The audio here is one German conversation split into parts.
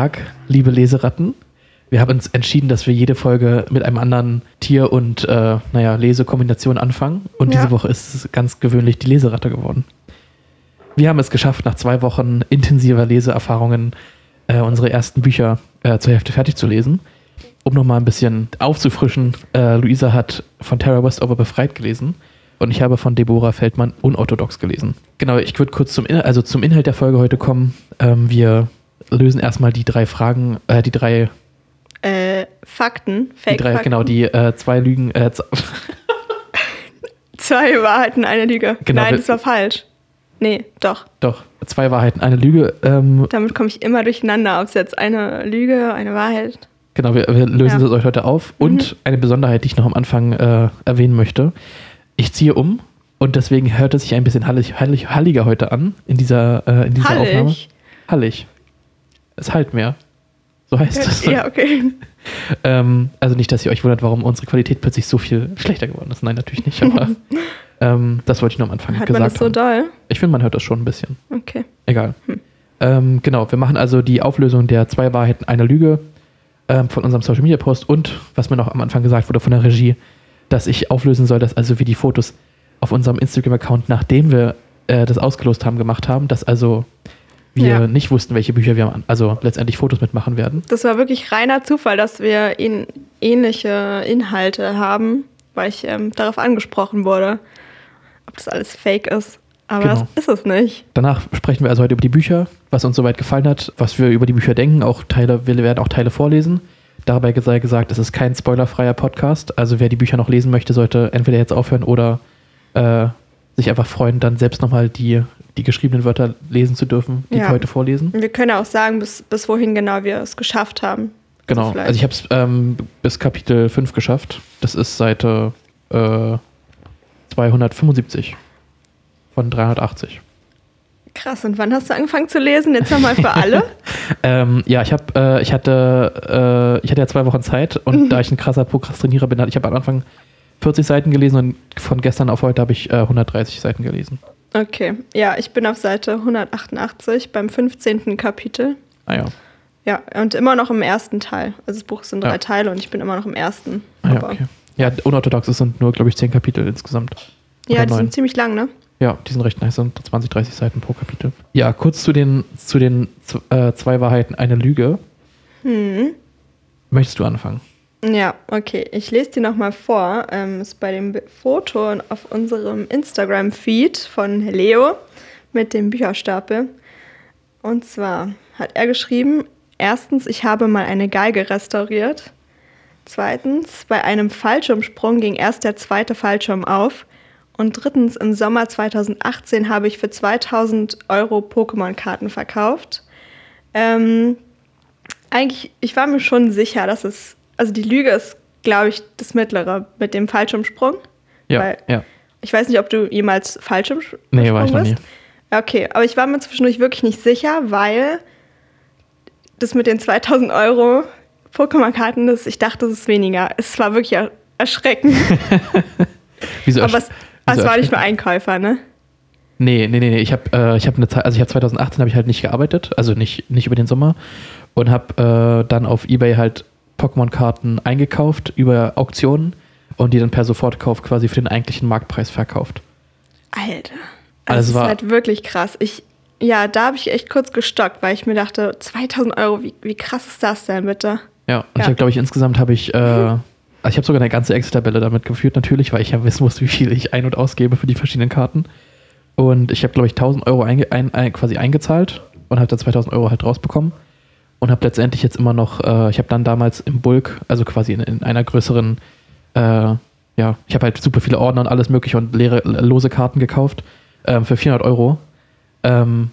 Tag, liebe Leseratten. Wir haben uns entschieden, dass wir jede Folge mit einem anderen Tier und, äh, naja, Lesekombination anfangen. Und Ja. diese Woche ist es ganz gewöhnlich die Leseratte geworden. Wir haben es geschafft, nach zwei Wochen intensiver Leseerfahrungen äh, unsere ersten Bücher äh, zur Hälfte fertig zu lesen. Um nochmal ein bisschen aufzufrischen, äh, Luisa hat von Tara Westover befreit gelesen und ich habe von Deborah Feldmann unorthodox gelesen. Genau, ich würde kurz zum, In also zum Inhalt der Folge heute kommen. Ähm, wir lösen erstmal die drei Fragen, äh, die drei, Äh, Fakten, die Fake drei Fakten. genau, die äh, zwei Lügen, äh, Zwei Wahrheiten, eine Lüge. Genau, Nein, das war falsch. Nee, doch. doch, zwei Wahrheiten, eine Lüge. Ähm, Damit komme ich immer durcheinander, ob es jetzt eine Lüge, eine Wahrheit. Genau, wir, wir lösen Ja. das euch heute auf. Und eine Besonderheit, die ich noch am Anfang äh, erwähnen möchte. Ich ziehe um und deswegen hört es sich ein bisschen hallig, hallig, halliger heute an in dieser, äh, in dieser Aufnahme. Hallig. Es halt mehr. So heißt es. Ja, okay. Ähm, also nicht, dass ihr euch wundert, warum unsere Qualität plötzlich so viel schlechter geworden ist. Nein, natürlich nicht. Aber ähm, das wollte ich nur am Anfang Hat man gesagt das so haben. doll? Ich finde, man hört das schon ein bisschen. Okay. Egal. Ähm, genau, wir machen also die Auflösung der zwei Wahrheiten, einer Lüge ähm, von unserem Social Media Post und was mir noch am Anfang gesagt wurde von der Regie, dass ich auflösen soll, dass also wir die Fotos auf unserem Instagram-Account, nachdem wir äh, das ausgelost haben, gemacht haben, dass also wir Ja. nicht wussten, welche Bücher wir an- also letztendlich Fotos mitmachen werden. Das war wirklich reiner Zufall, dass wir in, ähnliche Inhalte haben, weil ich ähm, darauf angesprochen wurde, ob das alles fake ist. Aber Genau. das ist es nicht. Danach sprechen wir also heute über die Bücher, was uns soweit gefallen hat, was wir über die Bücher denken. Auch Teile, wir werden auch Teile vorlesen. Dabei sei gesagt, es ist kein spoilerfreier Podcast. Also wer die Bücher noch lesen möchte, sollte entweder jetzt aufhören oder äh, sich einfach freuen, dann selbst nochmal die, die geschriebenen Wörter lesen zu dürfen, die Ja. wir heute vorlesen. Wir können auch sagen, bis, bis wohin genau wir es geschafft haben. Genau. vielleicht- Also ich habe es ähm, bis Kapitel 5 geschafft. Das ist Seite äh, 275 von 380. Krass, und wann hast du angefangen zu lesen? Jetzt nochmal für alle. Ähm, ja, ich habe, äh, ich hatte, äh, ich hatte ja zwei Wochen Zeit und da ich ein krasser Prokrastinierer bin, ich habe am Anfang 40 Seiten gelesen und von gestern auf heute habe ich äh, 130 Seiten gelesen. Okay, ja, ich bin auf Seite 188 beim 15. Kapitel. Ah ja. Ja, und immer noch im ersten Teil. Also das Buch sind drei Ja. Teile und ich bin immer noch im ersten. Ah, ja, okay. Ja, unorthodox sind nur, glaube ich, 10 Kapitel insgesamt. ja Oder die neun. sind ziemlich lang, ne? Ja, die sind recht nice, sind 20, 30 Seiten pro Kapitel. Ja, kurz zu den, zu den äh, zwei Wahrheiten, eine Lüge. Hm. Möchtest du anfangen? Ja, okay. Ich lese die nochmal vor. Ähm, ist bei dem Foto auf unserem Instagram-Feed von Leo mit dem Bücherstapel. Und zwar hat er geschrieben: Erstens, ich habe mal eine Geige restauriert. Zweitens, bei einem Fallschirmsprung ging erst der zweite Fallschirm auf. Und drittens, im Sommer 2018 habe ich für 2000 Euro Pokémon-Karten verkauft. Ähm, eigentlich, ich war mir schon sicher, dass es, also die Lüge ist, glaube ich, das mittlere mit dem Fallschirmsprung. Ja, Weil- ja. Ich weiß nicht, ob du jemals Fallschirmsprung Nee, war ich noch nie. Okay, aber ich war mir zwischendurch wirklich nicht sicher, weil das mit den 2000 Euro Pokémon-Karten, das- ich dachte, das ist weniger. Es war wirklich er erschreckend. Wieso aber es, wieso es war nicht nur Einkäufer, ne? Nee, nee, nee, nee. Ich habe äh, ich hab eine Zeit, also ich habe 2018 habe ich halt nicht gearbeitet, also nicht, nicht über den Sommer und habe äh, dann auf Ebay halt Pokémon-Karten eingekauft über Auktionen und die dann per Sofortkauf quasi für den eigentlichen Marktpreis verkauft. Alter. Also Also es das ist war- halt wirklich krass. Ich, ja, da habe ich echt kurz gestockt, weil ich mir dachte, 2000 Euro, wie, wie krass ist das denn bitte? Ja, und Ja. ich habe, glaube ich, insgesamt habe ich, äh, also ich habe sogar eine ganze Excel-Tabelle damit geführt, natürlich, weil ich ja wissen muss, wie viel ich ein- und ausgebe für die verschiedenen Karten. Und ich habe, glaube ich, 1000 Euro einge ein, ein, quasi eingezahlt und habe dann 2000 Euro halt rausbekommen. Und habe letztendlich jetzt immer noch, äh, ich habe dann damals im Bulk, also quasi in, in einer größeren, äh, ja, ich habe halt super viele Ordner und alles mögliche und leere, lose Karten gekauft ähm, für 400 Euro. Ähm,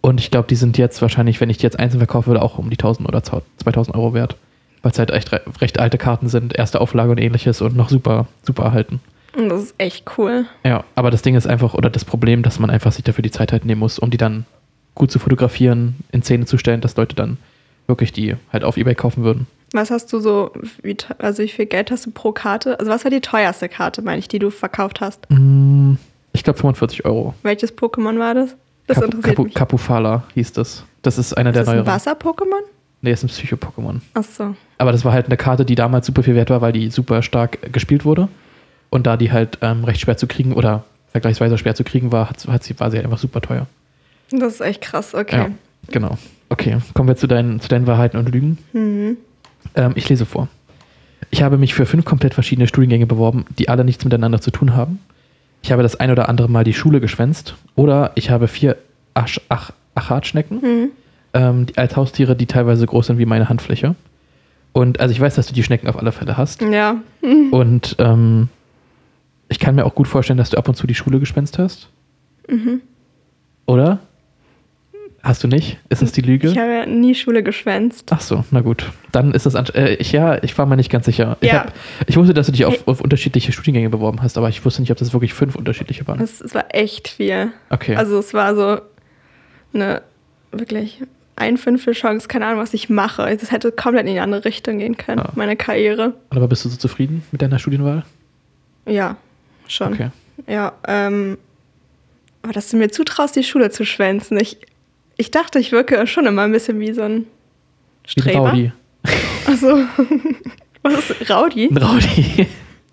und ich glaube, die sind jetzt wahrscheinlich, wenn ich die jetzt einzeln verkaufen würde, auch um die 1000 oder 2000 Euro wert. Weil es halt echt re recht alte Karten sind, erste Auflage und ähnliches und noch super, super erhalten. Das ist echt cool. Ja, aber das Ding ist einfach, oder das Problem, dass man einfach sich dafür die Zeit halt nehmen muss, um die dann gut zu fotografieren, in Szene zu stellen, dass Leute dann wirklich die halt auf Ebay kaufen würden. Was hast du so, wie, also wie viel Geld hast du pro Karte? Also was war die teuerste Karte, meine ich, die du verkauft hast? Mm, Ich glaube 45 Euro. Welches Pokémon war das? Das Kapu- interessiert Kapu- mich. Kapufala hieß das. Das ist einer Ist der das ein neueren. Wasser-Pokémon? Nee, ist ein Psycho-Pokémon. Achso. Aber das war halt eine Karte, die damals super viel wert war, weil die super stark gespielt wurde. Und da die halt ähm, recht schwer zu kriegen oder vergleichsweise schwer zu kriegen war, hat, hat sie, war sie halt einfach super teuer. Das ist echt krass, okay. Ja, genau. Okay, kommen wir zu deinen, zu deinen Wahrheiten und Lügen. Mhm. Ähm, ich lese vor. Ich habe mich für fünf komplett verschiedene Studiengänge beworben, die alle nichts miteinander zu tun haben. Ich habe das ein oder andere Mal die Schule geschwänzt. Oder ich habe vier Asch, Ach, Achatschnecken Mhm. ähm, als Haustiere, die teilweise groß sind wie meine Handfläche. Und also ich weiß, dass du die Schnecken auf alle Fälle hast. Ja. Und ähm, ich kann mir auch gut vorstellen, dass du ab und zu die Schule geschwänzt hast. Mhm. Oder? Hast du nicht? Ist das die Lüge? Ich habe ja nie Schule geschwänzt. Ach so, na gut. Dann ist das ansch- äh, ich ja, ich war mir nicht ganz sicher. Ich, Ja. hab, ich wusste, dass du dich auf, auf unterschiedliche Studiengänge beworben hast, aber ich wusste nicht, ob das wirklich fünf unterschiedliche waren. Es, es war echt viel. Okay. Also es war so eine wirklich ein Fünftel Chance, keine Ahnung, was ich mache. Es hätte komplett in die andere Richtung gehen können, Ja. meine Karriere. aber bist du so zufrieden mit deiner Studienwahl? Ja, schon. Okay. Ja, ähm, aber dass du mir zutraust, die Schule zu schwänzen. Ich, ich dachte, ich wirke schon immer ein bisschen wie so ein Wie ein Streber. Rowdy. Also, was ist Raudi? Ein Rowdy.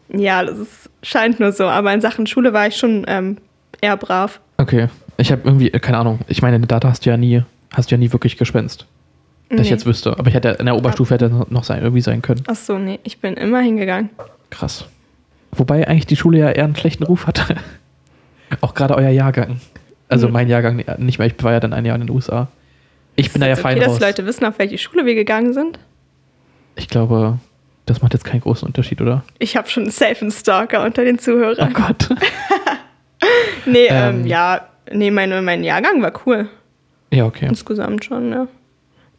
Ja, das ist, scheint nur so. Aber in Sachen Schule war ich schon ähm, eher brav. Okay. Ich habe irgendwie, äh, keine Ahnung, ich meine, Data hast du ja nie, hast du ja nie wirklich geschwänzt. Dass ich Nee. jetzt wüsste. Aber ich hätte in der Oberstufe hätte noch sein, irgendwie sein können. Ach so, nee, ich bin immer hingegangen. Krass. Wobei eigentlich die Schule ja eher einen schlechten Ruf hatte. Auch gerade euer Jahrgang. Also Mhm. mein Jahrgang nicht mehr, ich war ja dann ein Jahr in den USA. Ich bin da ja Ist fein okay, raus. dass Leute wissen, auf welche Schule wir gegangen sind. Ich glaube, das macht jetzt keinen großen Unterschied, oder? Ich habe schon safe einen Stalker unter den Oh Zuhörern. Gott. nee, ähm, Ähm. ja, nee, meine, mein Jahrgang war cool. ja, okay. Insgesamt schon, ja.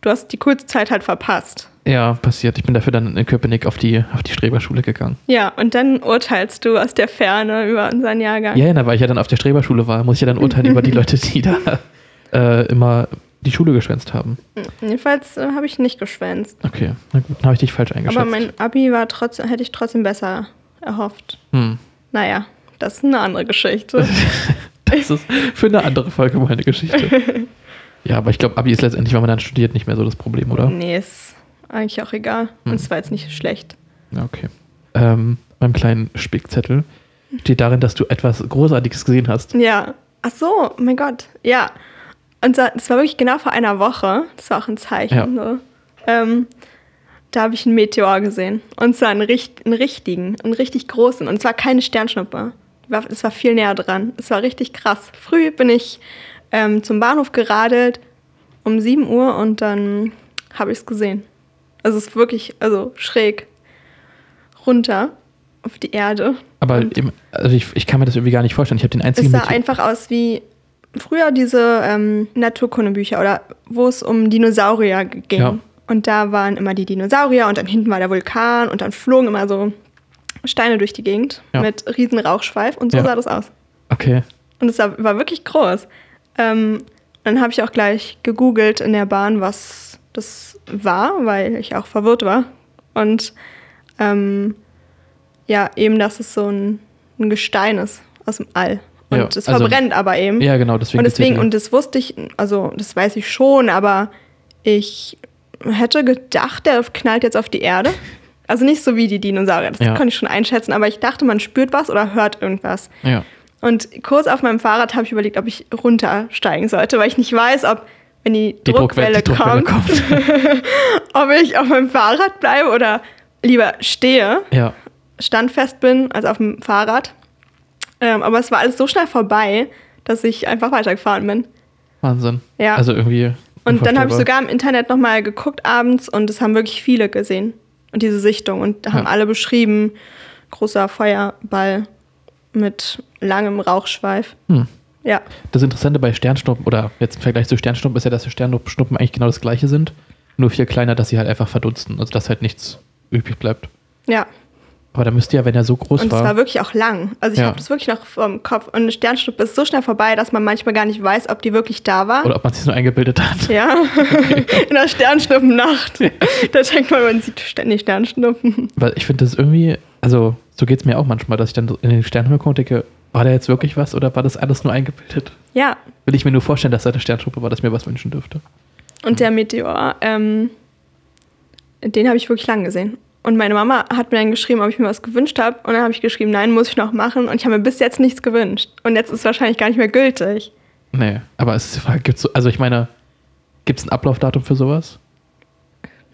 Du hast die kurze Zeit halt verpasst. Ja, passiert. Ich bin dafür dann in Köpenick auf die, auf die Streberschule gegangen. Ja, und dann urteilst du aus der Ferne über unseren Jahrgang. Ja, ja, weil ich ja dann auf der Streberschule war, muss ich ja dann urteilen über die Leute, die da äh, immer die Schule geschwänzt haben. Jedenfalls äh, habe ich nicht geschwänzt. Okay, na gut, dann habe ich dich falsch eingeschätzt. Aber mein Abi war trotzdem, hätte ich trotzdem besser erhofft. hm. Naja, das ist eine andere Geschichte. Das ist für eine andere Folge mal eine Geschichte. Ja, aber ich glaube, Abi ist letztendlich, wenn man dann studiert, nicht mehr so das Problem, oder? nee, ist eigentlich auch egal. Und es war jetzt nicht schlecht. Ja, okay. Ähm, beim kleinen Spickzettel steht darin, dass du etwas Großartiges gesehen hast. Ja. Ach so, mein Gott. Ja. Und da- das war wirklich genau vor einer Woche. Das war auch ein Zeichen. Ja. So. Ähm, da habe ich einen Meteor gesehen. Und zwar einen, richt- einen richtigen, einen richtig großen. Und zwar keine Sternschnuppe. Es war viel näher dran. Es war richtig krass. Früh bin ich ähm, zum Bahnhof geradelt um 7 Uhr und dann habe ich es gesehen. Also es ist wirklich, also schräg runter auf die Erde. Aber eben, also ich, ich kann mir das irgendwie gar nicht vorstellen. Ich habe den einzigen Es sah Meteor- einfach aus wie früher diese ähm, Naturkundebücher oder wo es um Dinosaurier ging. Ja. Und da waren immer die Dinosaurier und dann hinten war der Vulkan und dann flogen immer so Steine durch die Gegend Ja. mit riesen Rauchschweif und so Ja. sah das aus. Okay. Und es war, war wirklich groß. Ähm, dann habe ich auch gleich gegoogelt in der Bahn, was das war, weil ich auch verwirrt war. Und ähm, ja, eben, dass es so ein, ein Gestein ist aus dem All. Und Ja, es also- verbrennt aber eben. Ja, genau, deswegen. und deswegen, und das wusste ich, also das weiß ich schon, aber ich hätte gedacht, der knallt jetzt auf die Erde. Also nicht so wie die Dinosaurier, das Ja. konnte ich schon einschätzen, aber ich dachte, man spürt was oder hört irgendwas. ja. Und kurz auf meinem Fahrrad habe ich überlegt, ob ich runtersteigen sollte, weil ich nicht weiß, ob, wenn die, Die Druckwelle, Druckwelle, die Druckwelle kommt, ob ich auf meinem Fahrrad bleibe oder lieber stehe, ja. standfest bin, als auf dem Fahrrad. Ähm, aber es war alles so schnell vorbei, dass ich einfach weitergefahren bin. Wahnsinn. Ja. Also irgendwie. Und dann habe ich sogar im Internet nochmal geguckt abends und es haben wirklich viele gesehen. Und diese Sichtung. Und haben Ja. alle beschrieben, großer Feuerball mit langem Rauchschweif. Hm. Ja. Das Interessante bei Sternschnuppen, oder jetzt im Vergleich zu Sternschnuppen, ist ja, dass die Sternschnuppen eigentlich genau das gleiche sind. Nur viel kleiner, dass sie halt einfach verdunsten. Also dass halt nichts übrig bleibt. Ja. Aber da müsste ja, wenn er so groß Und es war. war wirklich auch lang. Also ich Ja. habe das wirklich noch vom Kopf. Und eine Sternschnuppe ist so schnell vorbei, dass man manchmal gar nicht weiß, ob die wirklich da war. oder ob man sich nur eingebildet hat. ja, in der Sternschnuppennacht. da denkt man, man sieht ständig Sternschnuppen. Weil ich finde das irgendwie, also so geht es mir auch manchmal, dass ich dann in den Sternenhimmel gucke und denke, War da jetzt wirklich was oder war das alles nur eingebildet? Ja, Will ich mir nur vorstellen, dass da eine Sterntruppe war, dass mir was wünschen dürfte. und der Meteor, ähm, den habe ich wirklich lang gesehen. Und meine Mama hat mir dann geschrieben, ob ich mir was gewünscht habe. Und dann habe ich geschrieben, nein, muss ich noch machen. Und ich habe mir bis jetzt nichts gewünscht. Und jetzt ist es wahrscheinlich gar nicht mehr gültig. Nee, aber es ist gibt's so, also ich meine, gibt es ein Ablaufdatum für sowas?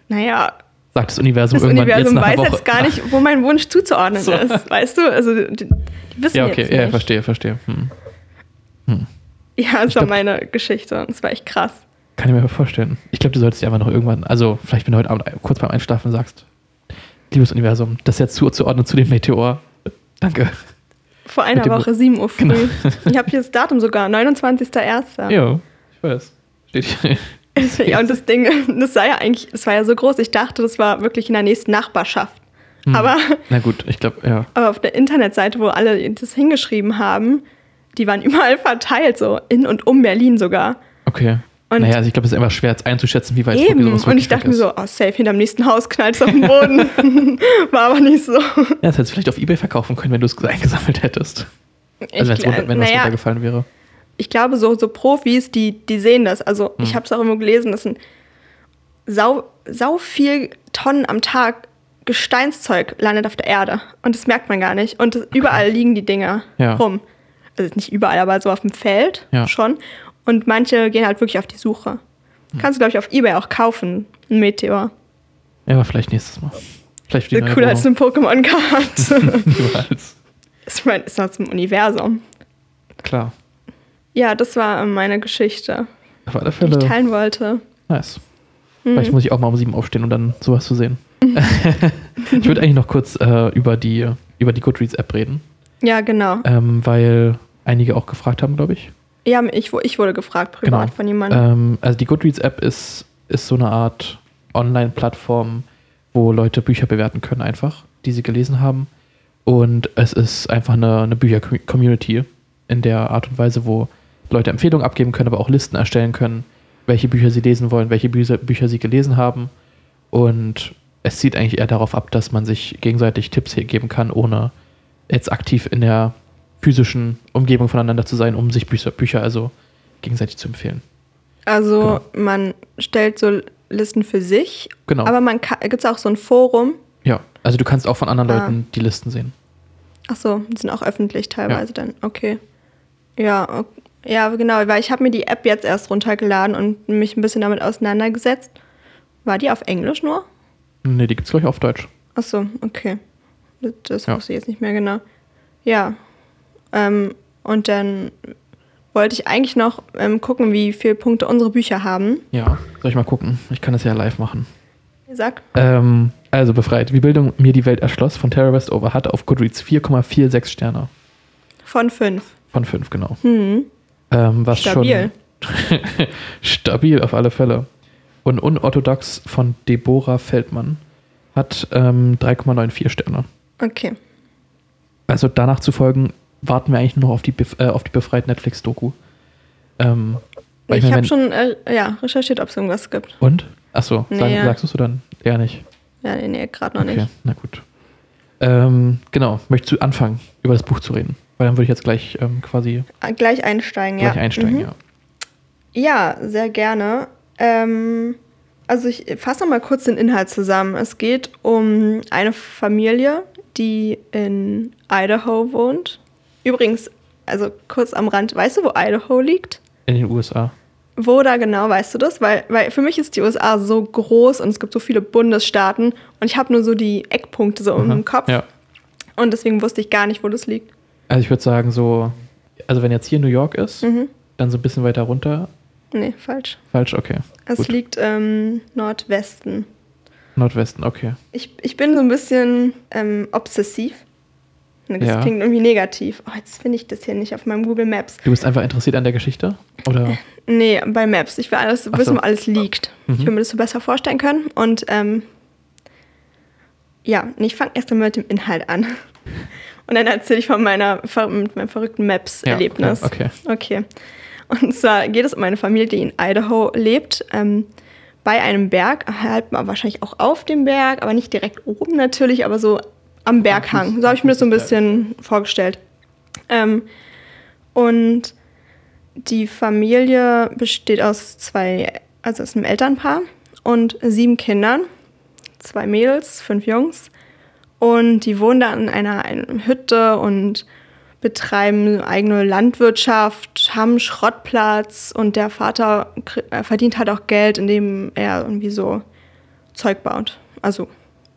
Naja, Sagt das Universum das irgendwann Universum jetzt nach weiß Woche? jetzt gar nicht, wo mein Wunsch zuzuordnen So. ist. Weißt du? Also, die, die wissen Ja, okay, jetzt ja, nicht. verstehe, verstehe. Hm. Ja, das war meine Geschichte. Und es war echt krass. Kann ich mir vorstellen. Ich glaube, du solltest dir einfach noch irgendwann, also vielleicht, wenn du heute Abend kurz beim Einschlafen sagst, liebes Universum, das jetzt zuzuordnen zu dem Meteor. Danke. Vor einer Woche, 7 Uhr früh. Genau. Ich habe hier das Datum sogar, 29.01. Ja, ich weiß. Steht hier. Ja, und das Ding, das war ja eigentlich, das war ja so groß. Ich dachte, das war wirklich in der nächsten Nachbarschaft. Hm. Aber, Na gut, ich glaube, ja. aber auf der Internetseite, wo alle das hingeschrieben haben, die waren überall verteilt, so in und um Berlin sogar. Okay. Und- naja, also ich glaube, es ist einfach schwer jetzt einzuschätzen, wie weit Eben. sowas Und ich dachte mir so, oh, safe, hinterm nächsten Haus knallt es auf den Boden. war aber nicht so. Ja, das hättest du vielleicht auf Ebay verkaufen können, wenn du es eingesammelt hättest. Also Ich wenn das naja, runtergefallen wäre. Ich glaube, so, so Profis, die, die sehen das. Also, Hm. ich habe es auch immer gelesen, das sind sau, sau viel Tonnen am Tag Gesteinszeug landet auf der Erde. Und das merkt man gar nicht. Und das, überall liegen die Dinger Ja. rum. Also nicht überall, aber so auf dem Feld Ja. schon. Und manche gehen halt wirklich auf die Suche. Hm. Kannst du, glaube ich, auf Ebay auch kaufen, ein Meteor. Ja, aber vielleicht nächstes Mal. Vielleicht für die cooler als eine Pokémon-Karte. Niemals. ich meine, ist aus dem Universum. Klar. Ja, das war meine Geschichte, Auf alle die Fälle. ich teilen wollte. Nice. Mhm. Vielleicht muss ich auch mal um sieben aufstehen, um dann sowas zu sehen. ich würde eigentlich noch kurz äh, über die, über die Goodreads-App reden, Ja, genau. ähm, weil einige auch gefragt haben, glaube ich. Ja, ich, ich wurde gefragt, privat Genau. von jemandem. Ähm, also die Goodreads-App ist, ist so eine Art Online-Plattform, wo Leute Bücher bewerten können einfach, die sie gelesen haben. Und es ist einfach eine, eine Bücher-Community in der Art und Weise, wo Leute Empfehlungen abgeben können, aber auch Listen erstellen können, welche Bücher sie lesen wollen, welche Bücher, Bücher sie gelesen haben. Und es zieht eigentlich eher darauf ab, dass man sich gegenseitig Tipps hier geben kann, ohne jetzt aktiv in der physischen Umgebung voneinander zu sein, um sich Bücher, Bücher also gegenseitig zu empfehlen. Also man stellt so Listen für sich, Genau. aber man gibt es auch so ein Forum. Ja, also du kannst auch von anderen Ah. Leuten die Listen sehen. Ach so, die sind auch öffentlich teilweise dann. Okay. Ja, ok- ja, genau, weil ich habe mir die App jetzt erst runtergeladen und mich ein bisschen damit auseinandergesetzt. War die auf Englisch nur? Ne, die gibt es, glaube ich, auf Deutsch. Ach so, okay. Das, Ja. wusste ich jetzt nicht mehr genau. Ja. Ähm, und dann wollte ich eigentlich noch ähm, gucken, wie viele Punkte unsere Bücher haben. Ja, soll ich mal gucken? Ich kann das ja live machen. Sag. Ähm, also befreit. Wie Bildung mir die Welt erschloss von Terra Westover hat auf Goodreads 4,46 Sterne. Von fünf. Von 5, genau. Hm. Ähm, was Stabil. schon. stabil auf alle Fälle. Und unorthodox von Deborah Feldmann hat ähm, 3,94 Sterne. Okay. Also danach zu folgen, warten wir eigentlich nur noch auf die, Bef äh, auf die befreit Netflix-Doku. Ähm, weil Ich, meine, habe schon äh, ja, recherchiert, ob es irgendwas gibt. Und? Achso, sag, Nee, ja. sagst du es dann? Eher nicht. Ja, nee, nee gerade noch okay, nicht. na gut. Ähm, genau, möchtest du anfangen, über das Buch zu reden? Weil dann würde ich jetzt gleich ähm, quasi Ah, Gleich einsteigen, gleich ja. einsteigen, Mhm. ja. Ja, sehr gerne. Ähm, also ich fasse noch mal kurz den Inhalt zusammen. Es geht um eine Familie, die in Idaho wohnt. Übrigens, also kurz am Rand, weißt du, wo Idaho liegt? In den USA. Wo da genau, weißt du das? Weil, weil für mich ist die USA so groß und es gibt so viele Bundesstaaten und ich habe nur so die Eckpunkte so Aha, im Kopf Ja. und deswegen wusste ich gar nicht, wo das liegt. Also ich würde sagen, so, also wenn jetzt hier New York ist, Mhm. dann so ein bisschen weiter runter. Nee, falsch. Falsch, okay. Es Gut. liegt im Nordwesten. Nordwesten, okay. Ich, ich bin so ein bisschen ähm, obsessiv. Das Ja. klingt irgendwie negativ. Oh, jetzt finde ich das hier nicht auf meinem Google Maps. Du bist einfach interessiert an der Geschichte? Oder? Nee, bei Maps. Ich will alles Ach wissen, so. wo alles liegt. Mhm. Ich will mir das so besser vorstellen können. Und ähm, ja, ich fange erst einmal mit dem Inhalt an. Und dann erzähle ich von meiner, mit meinem verrückten Maps-Erlebnis. Ja, okay. Okay. Und zwar geht es um eine Familie, die in Idaho lebt, ähm, bei einem Berg, halt wahrscheinlich auch auf dem Berg, aber nicht direkt oben natürlich, aber so am Berghang. So habe ich mir das so ein bisschen vorgestellt. Ähm, und die Familie besteht aus zwei, also aus einem Elternpaar und sieben Kindern. Zwei Mädels, fünf Jungs. Und die wohnen da in einer, einer Hütte und betreiben eigene Landwirtschaft, haben einen Schrottplatz und der Vater äh, verdient halt auch Geld, indem er irgendwie so Zeug baut. Also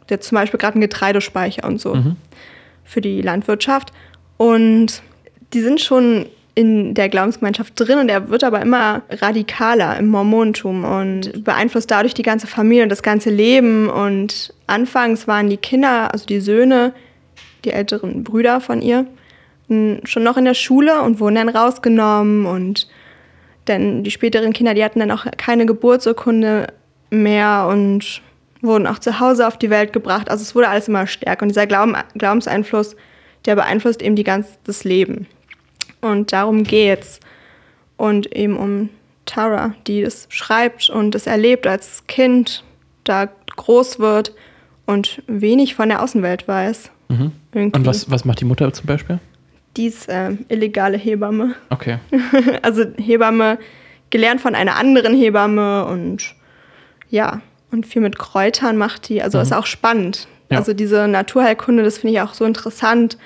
der zum Beispiel gerade einen Getreidespeicher und so Mhm. für die Landwirtschaft. Und die sind schon in der Glaubensgemeinschaft drin und er wird aber immer radikaler im Mormonentum und beeinflusst dadurch die ganze Familie und das ganze Leben. Und anfangs waren die Kinder, also die Söhne, die älteren Brüder von ihr, schon noch in der Schule und wurden dann rausgenommen und dann die späteren Kinder, die hatten dann auch keine Geburtsurkunde mehr und wurden auch zu Hause auf die Welt gebracht. Also es wurde alles immer stärker. Und dieser Glauben, Glaubenseinfluss, der beeinflusst eben die ganz, das Leben. Und darum geht's. Und eben um Tara, die das schreibt und es erlebt als Kind, da groß wird und wenig von der Außenwelt weiß. Mhm. Und was, was macht die Mutter zum Beispiel? Die ist äh, illegale Hebamme. Okay. also Hebamme, gelernt von einer anderen Hebamme und ja, und viel mit Kräutern macht die. Also Mhm. ist auch spannend. Ja. Also diese Naturheilkunde, das finde ich auch so interessant.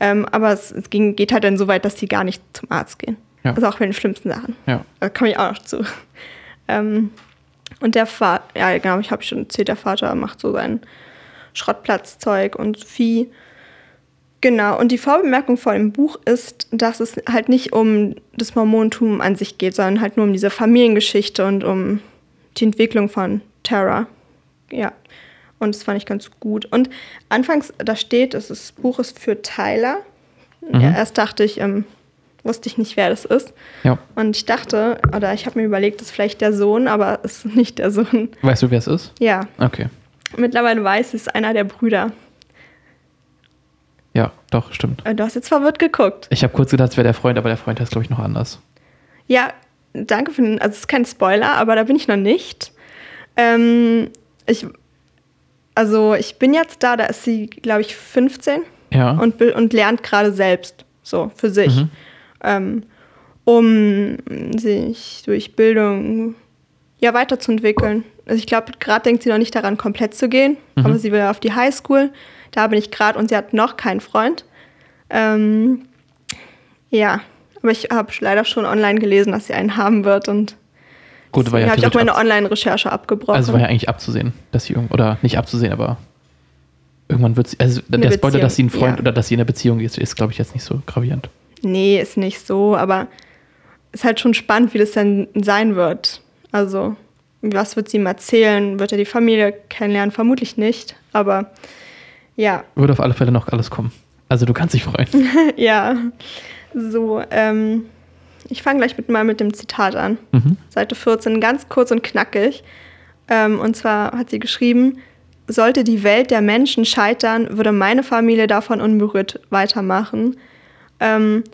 Ähm, aber es, es ging, geht halt dann so weit, dass die gar nicht zum Arzt gehen. Ja. Also auch bei den schlimmsten Sachen. Ja. Da komme ich auch noch zu. Ähm, und der Vater, ja genau, ich habe schon erzählt, der Vater macht so sein Schrottplatzzeug und Vieh. Genau, und die Vorbemerkung vor dem Buch ist, dass es halt nicht um das Mormontum an sich geht, sondern halt nur um diese Familiengeschichte und um die Entwicklung von Tara. Ja, und das fand ich ganz gut. Und anfangs, da steht, dass das Buch ist für Tyler. Mhm. Ja, erst dachte ich, ähm, wusste ich nicht, wer das ist. Ja. Und ich dachte, oder ich habe mir überlegt, das ist vielleicht der Sohn, aber es ist nicht der Sohn. Weißt du, wer es ist? Ja, Okay. mittlerweile weiß ich, es ist einer der Brüder. Ja, doch, stimmt. Äh, Du hast jetzt verwirrt geguckt. Ich habe kurz gedacht, es wäre der Freund, aber der Freund heißt, glaube ich, noch anders. Ja, danke für den, also es ist kein Spoiler, aber da bin ich noch nicht. Ähm, ich, also ich bin jetzt da, da ist sie, glaube ich, 15 Ja. und, und lernt gerade selbst, so für sich, Mhm. ähm, um sich durch Bildung ja weiterzuentwickeln. Also ich glaube, gerade denkt sie noch nicht daran, komplett zu gehen, Mhm. aber sie will auf die Highschool. Da bin ich gerade und sie hat noch keinen Freund. Ähm, ja, aber ich habe leider schon online gelesen, dass sie einen haben wird und Gut, war deswegen ja habe ich auch meine Online-Recherche abgebrochen. Also war ja eigentlich abzusehen, dass sie oder nicht abzusehen, aber irgendwann wird sie, also der Eine Spoiler, dass sie Beziehung, Freund ja. oder dass sie in einer Beziehung ist, ist glaube ich jetzt nicht so gravierend. Nee, ist nicht so, aber ist halt schon spannend, wie das dann sein wird. Also, was wird sie ihm erzählen? Wird er die Familie kennenlernen? Vermutlich nicht, aber ja, Würde auf alle Fälle noch alles kommen. Also du kannst dich freuen. ja. So, ähm, ich fange gleich mit, mal mit dem Zitat an. Mhm. Seite 14, ganz kurz und knackig. Ähm, und zwar hat sie geschrieben, sollte die Welt der Menschen scheitern, würde meine Familie davon unberührt weitermachen. Ähm,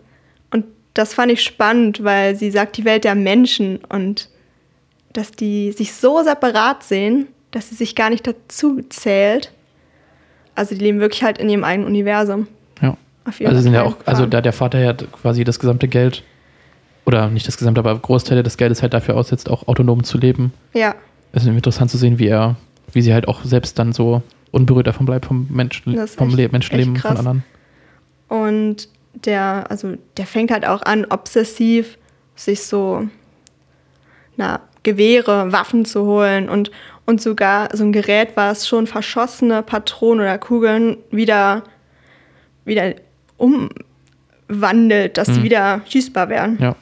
und das fand ich spannend, weil sie sagt, die Welt der Menschen und dass die sich so separat sehen, dass sie sich gar nicht dazu zählt. Also die leben wirklich halt in ihrem eigenen Universum. Ja. Also sind ja auch, also da der Vater ja quasi das gesamte Geld, oder nicht das gesamte, aber Großteile des Geldes halt dafür aussetzt, auch autonom zu leben. Ja, Es ist interessant zu sehen, wie er, wie sie halt auch selbst dann so unberührt davon bleibt vom Menschen, vom echt- Le Menschenleben von anderen. Und der, also der fängt halt auch an, obsessiv sich so, na, Gewehre, Waffen zu holen und, und sogar so ein Gerät, was schon verschossene Patronen oder Kugeln wieder, wieder umwandelt, dass sie Mhm. wieder schießbar werden. Ja.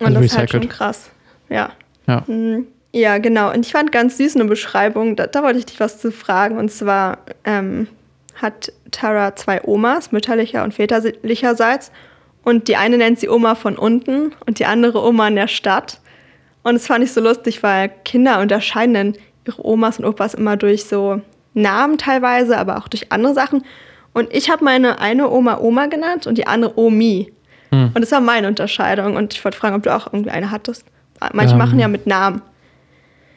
Und das ist halt schon krass. Ja. Ja. Mhm. Ja, genau. Und ich fand ganz süß eine Beschreibung, da, da wollte ich dich was zu fragen. Und zwar ähm, hat Tara zwei Omas, mütterlicher und väterlicherseits. Und die eine nennt sie Oma von unten und die andere Oma in der Stadt. Und das fand ich so lustig, weil Kinder unterscheiden dann ihre Omas und Opas immer durch so Namen teilweise, aber auch durch andere Sachen. Und ich habe meine eine Oma Oma genannt und die andere Omi. Hm. Und das war meine Unterscheidung. Und ich wollte fragen, ob du auch irgendwie eine hattest. Manche Ähm, machen ja mit Namen.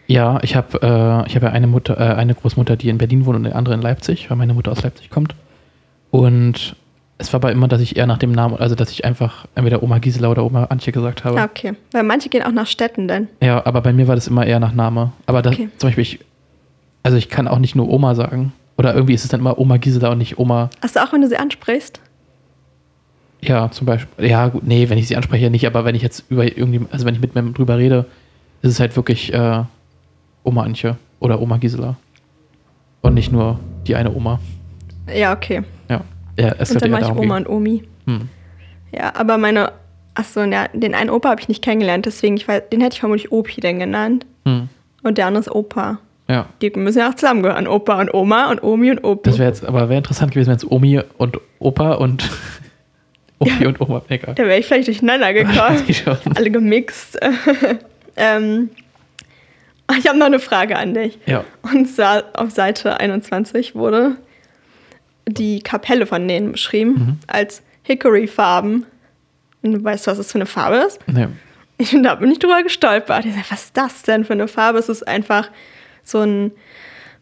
Ja, ich habe äh, ich hab ja eine Mutter, äh, eine Großmutter, die in Berlin wohnt und eine andere in Leipzig, weil meine Mutter aus Leipzig kommt. Und Es war aber immer, dass ich eher nach dem Namen, also dass ich einfach entweder Oma Gisela oder Oma Antje gesagt habe. Ah, okay. Weil manche gehen auch nach Städten denn. Ja, aber bei mir war das immer eher nach Name. Aber das, Okay. zum Beispiel, ich, also ich kann auch nicht nur Oma sagen. Oder irgendwie ist es dann immer Oma Gisela und nicht Oma. Hast du auch, wenn du sie ansprichst? Ja, zum Beispiel. Ja, gut, nee, wenn ich sie anspreche, nicht, aber wenn ich jetzt über irgendwie, also wenn ich mit mir drüber rede, ist es halt wirklich äh, Oma Antje oder Oma Gisela. Und nicht nur die eine Oma. Ja, okay. Ja. Ja, es Und dann mache ich Oma gehen. und Omi. Hm. Ja, aber meine, achso, ja, den einen Opa habe ich nicht kennengelernt, deswegen, ich weiß, den hätte ich vermutlich Opi denn genannt. Hm. Und der andere ist Opa. Ja. Die müssen ja auch zusammengehören. Opa und Oma und Omi und Opi. Das wäre jetzt, aber wäre interessant gewesen, wenn es Omi und Opa und Omi Ja. und Oma. Egal. da wäre ich vielleicht durcheinander gekommen. Alle gemixt. ähm, ich habe noch eine Frage an dich. Ja. Und zwar auf Seite 21 wurde die Kapelle von denen beschrieben Mhm. als Hickory-Farben. Und du weißt, was das für eine Farbe ist? Nee. Ich, da bin ich drüber gestolpert. Ich sag, was ist das denn für eine Farbe? Es ist einfach so ein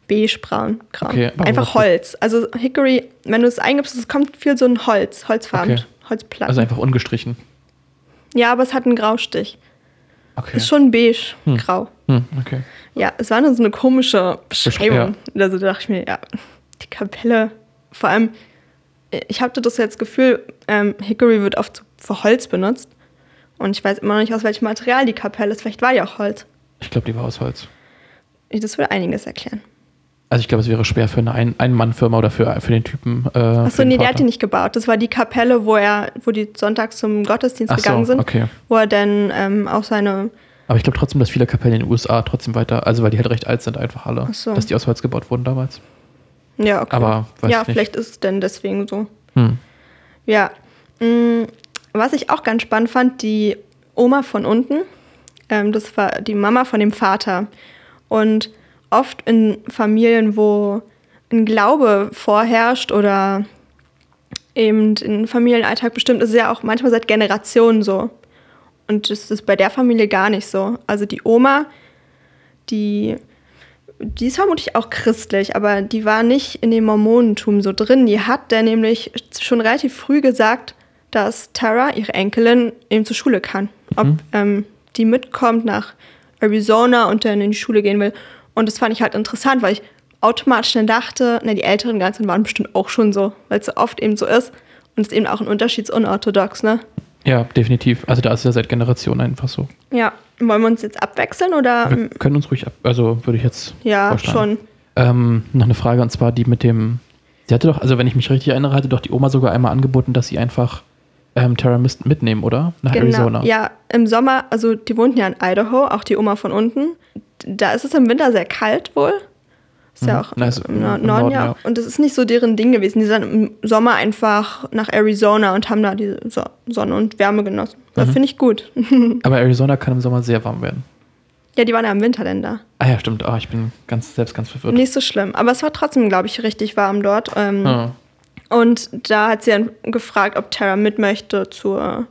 beigebraun. Grau. Okay, einfach Holz. Also Hickory, wenn du es eingibst, es kommt viel so ein Holz, Holzfarben, Okay. Holzplatten. Also einfach ungestrichen. ja, aber es hat einen Graustich. Okay. Ist schon beige, Hm. grau. Hm, okay. Ja, es war nur so eine komische Beschreibung. Ja. Also da dachte ich mir, ja, die Kapelle, vor allem, ich hatte das jetzt Gefühl, ähm, Hickory wird oft für Holz benutzt. Und ich weiß immer noch nicht, aus welchem Material die Kapelle ist. Vielleicht war die auch Holz. Ich glaube, die war aus Holz. Das würde einiges erklären. Also ich glaube, es wäre schwer für eine Ein- Ein-Mann-Firma oder für, für den Typen. Äh, Achso, nee, der hat Vater. die nicht gebaut. Das war die Kapelle, wo er, wo die sonntags zum Gottesdienst Ach so, gegangen sind, okay. wo er dann ähm, auch seine. Aber ich glaube trotzdem, dass viele Kapellen in den USA trotzdem weiter, also weil die halt recht alt sind, einfach alle, so. dass die aus Holz gebaut wurden damals. Ja, okay. Aber ja, vielleicht ist es denn deswegen so. Hm. Ja. Mm, Was ich auch ganz spannend fand, die Oma von unten, ähm, das war die Mama von dem Vater. Und oft in Familien, wo ein Glaube vorherrscht oder eben den Familienalltag bestimmt, ist es ja auch manchmal seit Generationen so. Und das ist bei der Familie gar nicht so. Also die Oma, die, die ist vermutlich auch christlich, aber die war nicht in dem Mormonentum so drin. Die hat der nämlich schon relativ früh gesagt, dass Tara, ihre Enkelin, eben zur Schule kann. Ob Mhm. ähm, die mitkommt nach Arizona und dann in die Schule gehen will. Und das fand ich halt interessant, weil ich automatisch dann dachte, na, die älteren Ganzen waren bestimmt auch schon so, weil es so oft eben so ist. Und es ist eben auch ein Unterschied zu unorthodox, ne? Ja, definitiv. Also da ist es ja seit Generationen einfach so. Ja. Wollen wir uns jetzt abwechseln oder? Wir können uns ruhig ab, also würde ich jetzt ja, vorschlagen. schon. Ähm, noch eine Frage und zwar die mit dem. Sie hatte doch, also wenn ich mich richtig erinnere, hatte doch die Oma sogar einmal angeboten, dass sie einfach ähm, Terra Mist mitnehmen, oder? Nach Arizona. Genau. Ja, im Sommer, also die wohnten ja in Idaho, auch die Oma von unten. Da ist es im Winter sehr kalt wohl. Ist ja Mhm. auch Na, ist im, im- Nor- im Norden, Norden, ja. ja. Und das ist nicht so deren Ding gewesen. Die sind im Sommer einfach nach Arizona und haben da die so Sonne und Wärme genossen. Das Mhm. finde ich gut. Aber Arizona kann im Sommer sehr warm werden. ja, die waren ja im Winter denn da. Ah ja, stimmt. Ah, ich bin ganz, selbst ganz verwirrt. Nicht so schlimm. Aber es war trotzdem, glaube ich, richtig warm dort. Ähm, Ah, Und da hat sie dann gefragt, ob Tara mit möchte zur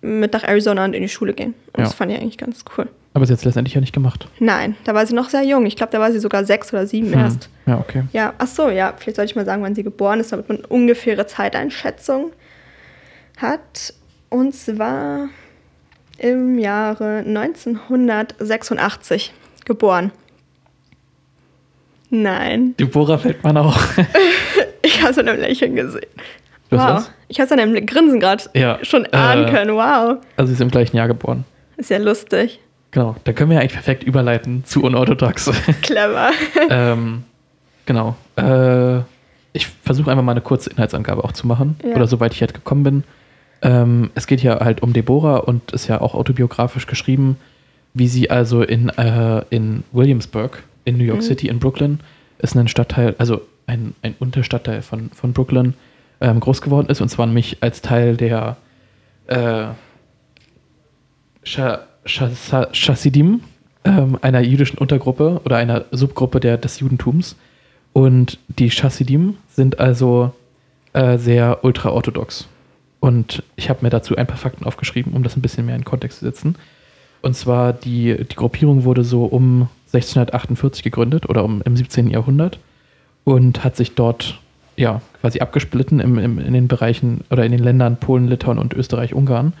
mit nach Arizona und in die Schule gehen. Und Ja. das fand ich eigentlich ganz cool. Aber sie hat es letztendlich ja nicht gemacht. Nein, da war sie noch sehr jung. Ich glaube, da war sie sogar sechs oder sieben Hm. erst. Ja, okay. Ja, ach so, ja. Vielleicht sollte ich mal sagen, wann sie geboren ist, damit man eine ungefähre Zeiteinschätzung hat. Und zwar im Jahre 1986 geboren. Nein, Deborah fällt man auch. ich habe es an einem Lächeln gesehen. Was wow, war's? ich habe es an einem Grinsen gerade Ja, schon ahnen äh, können. Wow, Also sie ist im gleichen Jahr geboren. ist ja lustig. Genau. Da können wir ja eigentlich perfekt überleiten zu unorthodox. Clever. ähm, genau. Äh, ich versuche einfach mal eine kurze Inhaltsangabe auch zu machen. Ja. Oder soweit ich halt gekommen bin. Ähm, es geht hier halt um Deborah und ist ja auch autobiografisch geschrieben, wie sie also in, äh, in Williamsburg, in New York Mhm. City, in Brooklyn, ist ein Stadtteil, also ein, ein Unterstadtteil von, von Brooklyn, ähm, groß geworden ist. Und zwar nämlich als Teil der äh, Chassidim, ähm, einer jüdischen Untergruppe oder einer Subgruppe der, des Judentums. Und die Chassidim sind also äh, sehr ultraorthodox. Und ich habe mir dazu ein paar Fakten aufgeschrieben, um das ein bisschen mehr in Kontext zu setzen. Und zwar, die, die Gruppierung wurde so um 1648 gegründet oder um, im 17. Jahrhundert und hat sich dort ja, quasi abgesplitten im, im, in den Bereichen oder in den Ländern Polen, Litauen und Österreich, Ungarn.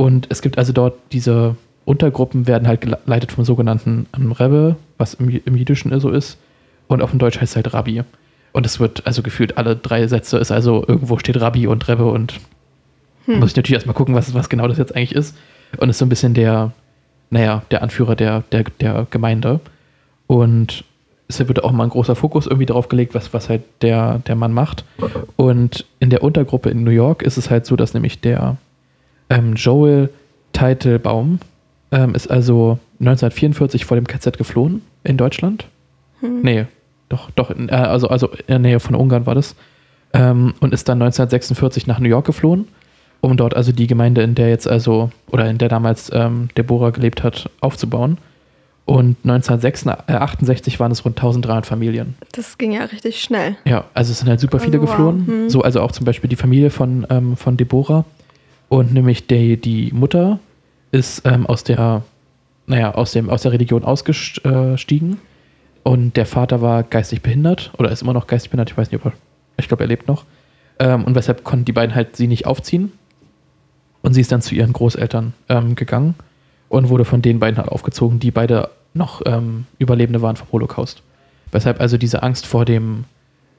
Und es gibt also dort diese Untergruppen, werden halt geleitet vom sogenannten ähm, Rebbe, was im, im Jiddischen so ist. Und auf dem Deutsch heißt es halt Rabbi. Und es wird also gefühlt alle drei Sätze ist also irgendwo steht Rabbi und Rebbe und hm. muss ich natürlich erstmal gucken, was, was genau das jetzt eigentlich ist. Und ist so ein bisschen der, naja, der Anführer der, der, der Gemeinde. Und es wird auch mal ein großer Fokus irgendwie darauf gelegt, was, was halt der, der Mann macht. Und in der Untergruppe in New York ist es halt so, dass nämlich der ähm, Joel Teitelbaum ähm, ist also 1944 vor dem KZ geflohen in Deutschland. Hm. Nee, doch, doch, äh, also, also in der Nähe von Ungarn war das. Ähm, und ist dann 1946 nach New York geflohen, um dort also die Gemeinde, in der jetzt also, oder in der damals ähm, Deborah gelebt hat, aufzubauen. Und 1968 äh, waren es rund 1300 Familien. Das ging ja richtig schnell. Ja, also es sind halt super viele also, geflohen. Wow. Hm. So, also auch zum Beispiel die Familie von, ähm, von Deborah. Und nämlich die, die Mutter ist ähm, aus der, naja, aus, dem, aus der Religion ausgestiegen. Und der Vater war geistig behindert oder ist immer noch geistig behindert. Ich weiß nicht, ob er, ich glaube, er lebt noch. Ähm, und weshalb konnten die beiden halt sie nicht aufziehen. Und sie ist dann zu ihren Großeltern ähm, gegangen und wurde von den beiden halt aufgezogen, die beide noch ähm, Überlebende waren vom Holocaust. Weshalb also diese Angst vor dem,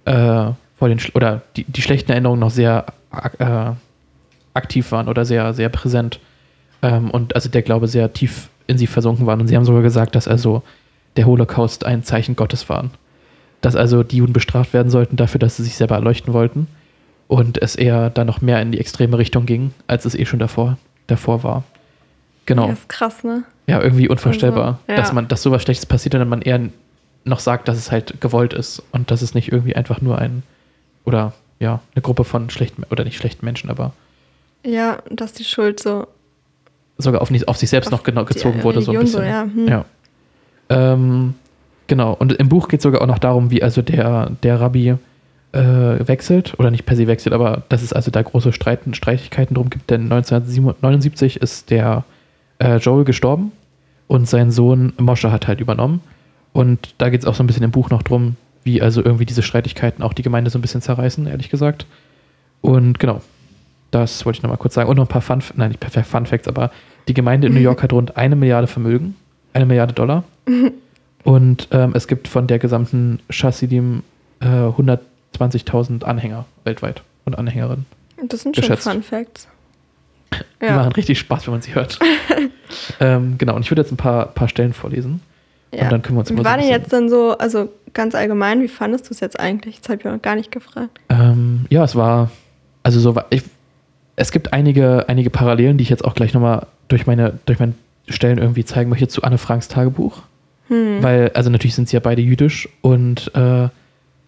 äh, vor den, oder die, die schlechten Erinnerungen noch sehr äh, aktiv waren oder sehr, sehr präsent. Ähm, und also der Glaube sehr tief in sie versunken waren. Und sie haben sogar gesagt, dass also der Holocaust ein Zeichen Gottes war. Dass also die Juden bestraft werden sollten dafür, dass sie sich selber erleuchten wollten. Und es eher dann noch mehr in die extreme Richtung ging, als es eh schon davor, davor war. Genau. Das ist krass, ne? Ja, irgendwie unvorstellbar, also, ja. dass man, dass sowas Schlechtes passiert und dann man eher noch sagt, dass es halt gewollt ist und dass es nicht irgendwie einfach nur ein oder ja, eine Gruppe von schlechten oder nicht schlechten Menschen, aber ja, dass die Schuld so sogar auf, auf sich selbst auf noch genau gezogen wurde, so ein bisschen. So, ja. Hm. ja. Ähm, genau, und im Buch geht es sogar auch noch darum, wie also der, der Rabbi äh, wechselt, oder nicht per se wechselt, aber dass es also da große Streiten, Streitigkeiten drum gibt, denn 1979 ist der äh, Joel gestorben und sein Sohn Moshe hat halt übernommen. Und da geht es auch so ein bisschen im Buch noch drum, wie also irgendwie diese Streitigkeiten auch die Gemeinde so ein bisschen zerreißen, ehrlich gesagt. Und genau, das wollte ich nochmal kurz sagen. Und noch ein paar Fun, nein, nicht perfekt Fun Facts, aber die Gemeinde in New York hat rund eine Milliarde Vermögen, eine Milliarde Dollar. Und ähm, es gibt von der gesamten Chassidim äh, 120.000 Anhänger weltweit und Anhängerinnen. Das sind geschätzt. schon Fun Facts. Die ja. machen richtig Spaß, wenn man sie hört. ähm, genau, und ich würde jetzt ein paar, paar Stellen vorlesen. Ja. Und dann können wir uns mal Wie war denn jetzt dann so, also ganz allgemein, wie fandest du es jetzt eigentlich? Das habe ich auch gar nicht gefragt. Ähm, ja, es war, also so war, ich, es gibt einige, einige Parallelen, die ich jetzt auch gleich nochmal durch meine, durch meine Stellen irgendwie zeigen möchte zu Anne Franks Tagebuch. Hm. Weil, also natürlich sind sie ja beide jüdisch und äh,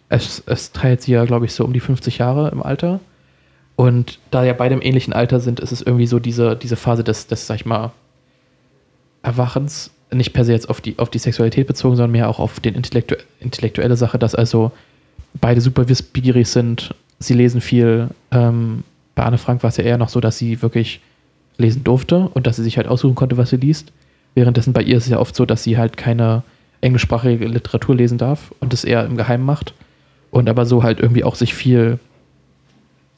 es, es teilt sie ja, glaube ich, so um die 50 Jahre im Alter. Und da ja beide im ähnlichen Alter sind, ist es irgendwie so diese, diese Phase des, des, sag ich mal, Erwachens, nicht per se jetzt auf die, auf die Sexualität bezogen, sondern mehr auch auf die Intellektu intellektuelle Sache, dass also beide super wissbegierig sind, sie lesen viel. Ähm, bei Anne Frank war es ja eher noch so, dass sie wirklich lesen durfte und dass sie sich halt aussuchen konnte, was sie liest. Währenddessen bei ihr ist es ja oft so, dass sie halt keine englischsprachige Literatur lesen darf und es eher im Geheimen macht und aber so halt irgendwie auch sich viel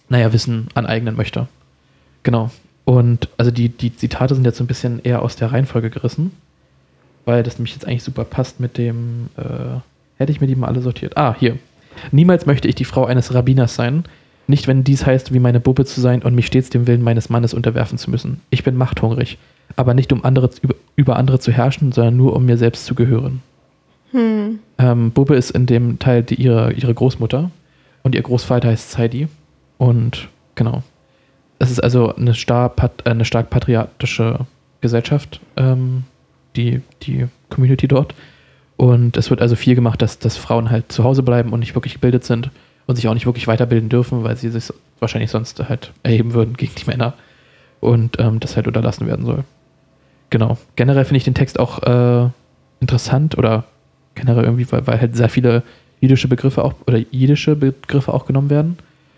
naja, Wissen aneignen möchte. Genau. Und also die, die Zitate sind jetzt so ein bisschen eher aus der Reihenfolge gerissen, weil das nämlich jetzt eigentlich super passt mit dem, äh, hätte ich mir die mal alle sortiert. Ah, hier. Niemals möchte ich die Frau eines Rabbiners sein, nicht wenn dies heißt, wie meine Bubbe zu sein und mich stets dem Willen meines Mannes unterwerfen zu müssen. Ich bin machthungrig, aber nicht um andere, über, andere zu herrschen, sondern nur um mir selbst zu gehören. Hm. Ähm, Bubbe ist in dem Teil die, ihre, ihre Großmutter und ihr Großvater heißt Zeidi. Und genau. Es ist also eine, star eine stark patriotische Gesellschaft, ähm, die, die Community dort. Und es wird also viel gemacht, dass, dass Frauen halt zu Hause bleiben und nicht wirklich gebildet sind und sich auch nicht wirklich weiterbilden dürfen, weil sie sich wahrscheinlich sonst halt erheben würden gegen die Männer und ähm, das halt unterlassen werden soll. Genau. Generell finde ich den Text auch äh, interessant oder generell irgendwie, weil, weil halt sehr viele jüdische Begriffe auch oder jiddische Begriffe auch genommen werden.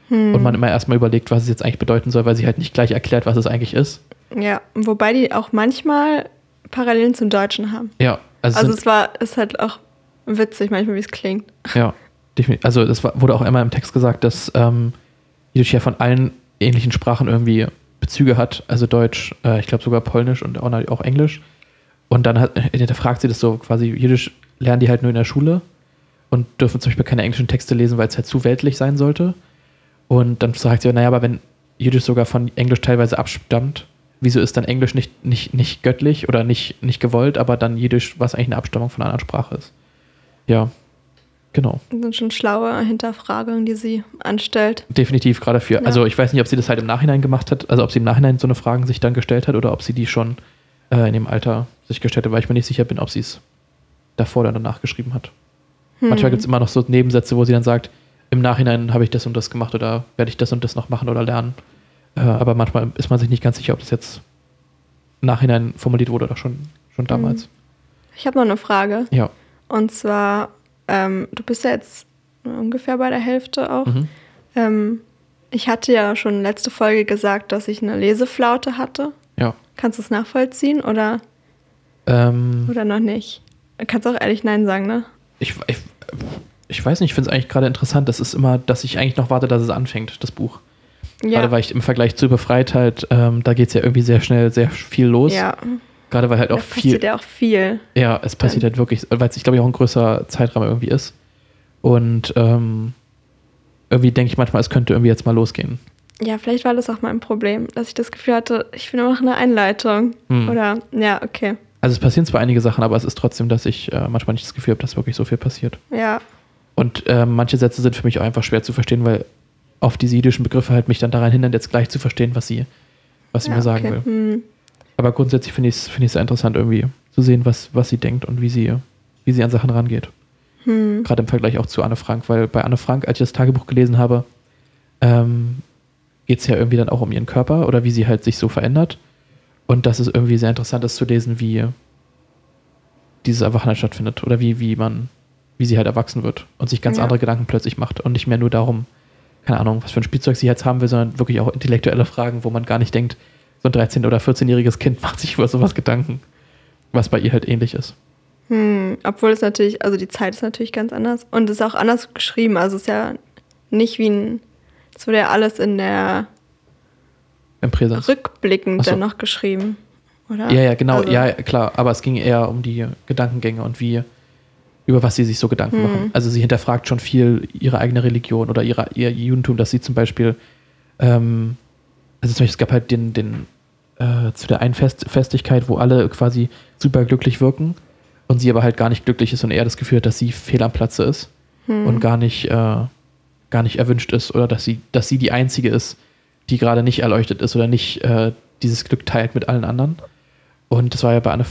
Hm. Und man immer erstmal überlegt, was es jetzt eigentlich bedeuten soll, weil sie halt nicht gleich erklärt, was es eigentlich ist. Ja, wobei die auch manchmal Parallelen zum Deutschen haben. Ja, also, also es war, ist halt auch witzig manchmal, wie es klingt. Ja. Also war, wurde auch einmal im Text gesagt, dass ähm, Jiddisch ja von allen ähnlichen Sprachen irgendwie Bezüge hat. Also Deutsch, äh, ich glaube sogar Polnisch und auch, auch Englisch. Und dann hat, da fragt sie das so quasi, Jiddisch lernen die halt nur in der Schule und dürfen zum Beispiel keine englischen Texte lesen, weil es halt zu weltlich sein sollte. Und dann sagt sie, naja, aber wenn Jiddisch sogar von Englisch teilweise abstammt, wieso ist dann Englisch nicht, nicht, nicht göttlich oder nicht, nicht gewollt, aber dann Jiddisch, was eigentlich eine Abstammung von einer anderen Sprache ist. Ja, genau. Das sind schon schlaue Hinterfragungen, die sie anstellt. Definitiv, gerade für, Ja. also ich weiß nicht, ob sie das halt im Nachhinein gemacht hat, also ob sie im Nachhinein so eine Fragen sich dann gestellt hat oder ob sie die schon äh, in dem Alter sich gestellt hat, weil ich mir nicht sicher bin, ob sie es davor oder danach geschrieben hat. Hm. Manchmal gibt es immer noch so Nebensätze, wo sie dann sagt, im Nachhinein habe ich das und das gemacht oder werde ich das und das noch machen oder lernen. Äh, aber manchmal ist man sich nicht ganz sicher, ob das jetzt im Nachhinein formuliert wurde oder schon, schon damals. Ich habe noch eine Frage. Ja. Und zwar, ähm, du bist ja jetzt ungefähr bei der Hälfte auch. Mhm. Ähm, ich hatte ja schon letzte Folge gesagt, dass ich eine Leseflaute hatte. Ja. Kannst du es nachvollziehen oder, Ähm, oder noch nicht? Du kannst auch ehrlich Nein sagen, ne? ich, ich, ich weiß nicht, ich finde es eigentlich gerade interessant. Das ist immer, dass ich eigentlich noch warte, dass es anfängt, das Buch. Gerade weil ich im Vergleich zu Befreitheit, ähm, da geht es ja irgendwie sehr schnell, sehr viel los. ja, Gerade weil halt auch viel. passiert ja auch viel. Ja, es passiert halt wirklich, weil es, ich glaube, auch ein größerer Zeitraum irgendwie ist. Und ähm, irgendwie denke ich manchmal, es könnte irgendwie jetzt mal losgehen. Ja, vielleicht war das auch mein Problem, dass ich das Gefühl hatte, ich bin immer noch eine Einleitung. Hm. Oder, ja, okay. Also es passieren zwar einige Sachen, aber es ist trotzdem, dass ich äh, manchmal nicht das Gefühl habe, dass wirklich so viel passiert. Ja, Und äh, manche Sätze sind für mich auch einfach schwer zu verstehen, weil oft diese jüdischen Begriffe halt mich dann daran hindern, jetzt gleich zu verstehen, was sie, was sie ja mir sagen okay. will. Hm. Aber grundsätzlich finde ich es find sehr interessant, irgendwie zu sehen, was, was sie denkt und wie sie, wie sie an Sachen rangeht. Hm. Gerade im Vergleich auch zu Anne Frank, weil bei Anne Frank, als ich das Tagebuch gelesen habe, ähm, geht es ja irgendwie dann auch um ihren Körper oder wie sie halt sich so verändert. Und das ist irgendwie sehr interessant, das zu lesen, wie dieses Erwachen halt stattfindet oder wie, wie man, wie sie halt erwachsen wird und sich ganz Ja. andere Gedanken plötzlich macht und nicht mehr nur darum, keine Ahnung, was für ein Spielzeug sie jetzt haben will, sondern wirklich auch intellektuelle Fragen, wo man gar nicht denkt, so ein 13- oder 14-jähriges Kind macht sich über sowas Gedanken, was bei ihr halt ähnlich ist. Hm. Obwohl es natürlich, also die Zeit ist natürlich ganz anders. Und es ist auch anders geschrieben. Also es ist ja nicht wie ein, es wurde ja alles in der Im Präsens. rückblickend so. dann noch geschrieben. Oder? Ja, ja, genau, Also- ja, klar, aber es ging eher um die Gedankengänge und wie, über was sie sich so Gedanken Hm. machen. Also sie hinterfragt schon viel ihre eigene Religion oder ihre, ihr Judentum, dass sie zum Beispiel, ähm, also zum Beispiel, es gab halt den, den, äh, zu der einen Fest Festigkeit, wo alle quasi super glücklich wirken und sie aber halt gar nicht glücklich ist und eher das Gefühl hat, dass sie fehl am Platze ist Hm. und gar nicht, äh, gar nicht erwünscht ist oder dass sie, dass sie die Einzige ist, die gerade nicht erleuchtet ist oder nicht äh, dieses Glück teilt mit allen anderen. Und das war ja bei Anne,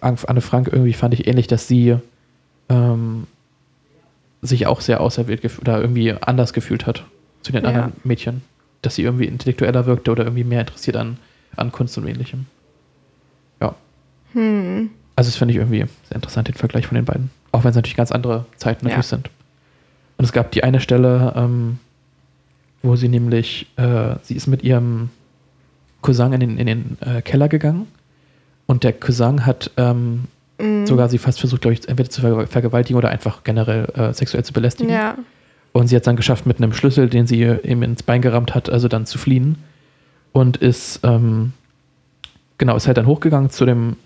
Anne Frank irgendwie, fand ich ähnlich, dass sie ähm, sich auch sehr auserwählt oder irgendwie anders gefühlt hat zu den Ja. anderen Mädchen. Dass sie irgendwie intellektueller wirkte oder irgendwie mehr interessiert an, an Kunst und ähnlichem. Ja. Hm. Also das finde ich irgendwie sehr interessant, den Vergleich von den beiden. Auch wenn es natürlich ganz andere Zeiten natürlich Ja. sind. Und es gab die eine Stelle, ähm, wo sie nämlich, äh, sie ist mit ihrem Cousin in den, in den äh, Keller gegangen und der Cousin hat ähm, Mhm. sogar sie fast versucht, glaube ich, entweder zu ver vergewaltigen oder einfach generell äh, sexuell zu belästigen. Ja. Und sie hat es dann geschafft, mit einem Schlüssel, den sie ihr eben ins Bein gerammt hat, also dann zu fliehen. Und ist, ähm, genau, ist halt dann hochgegangen zu dem,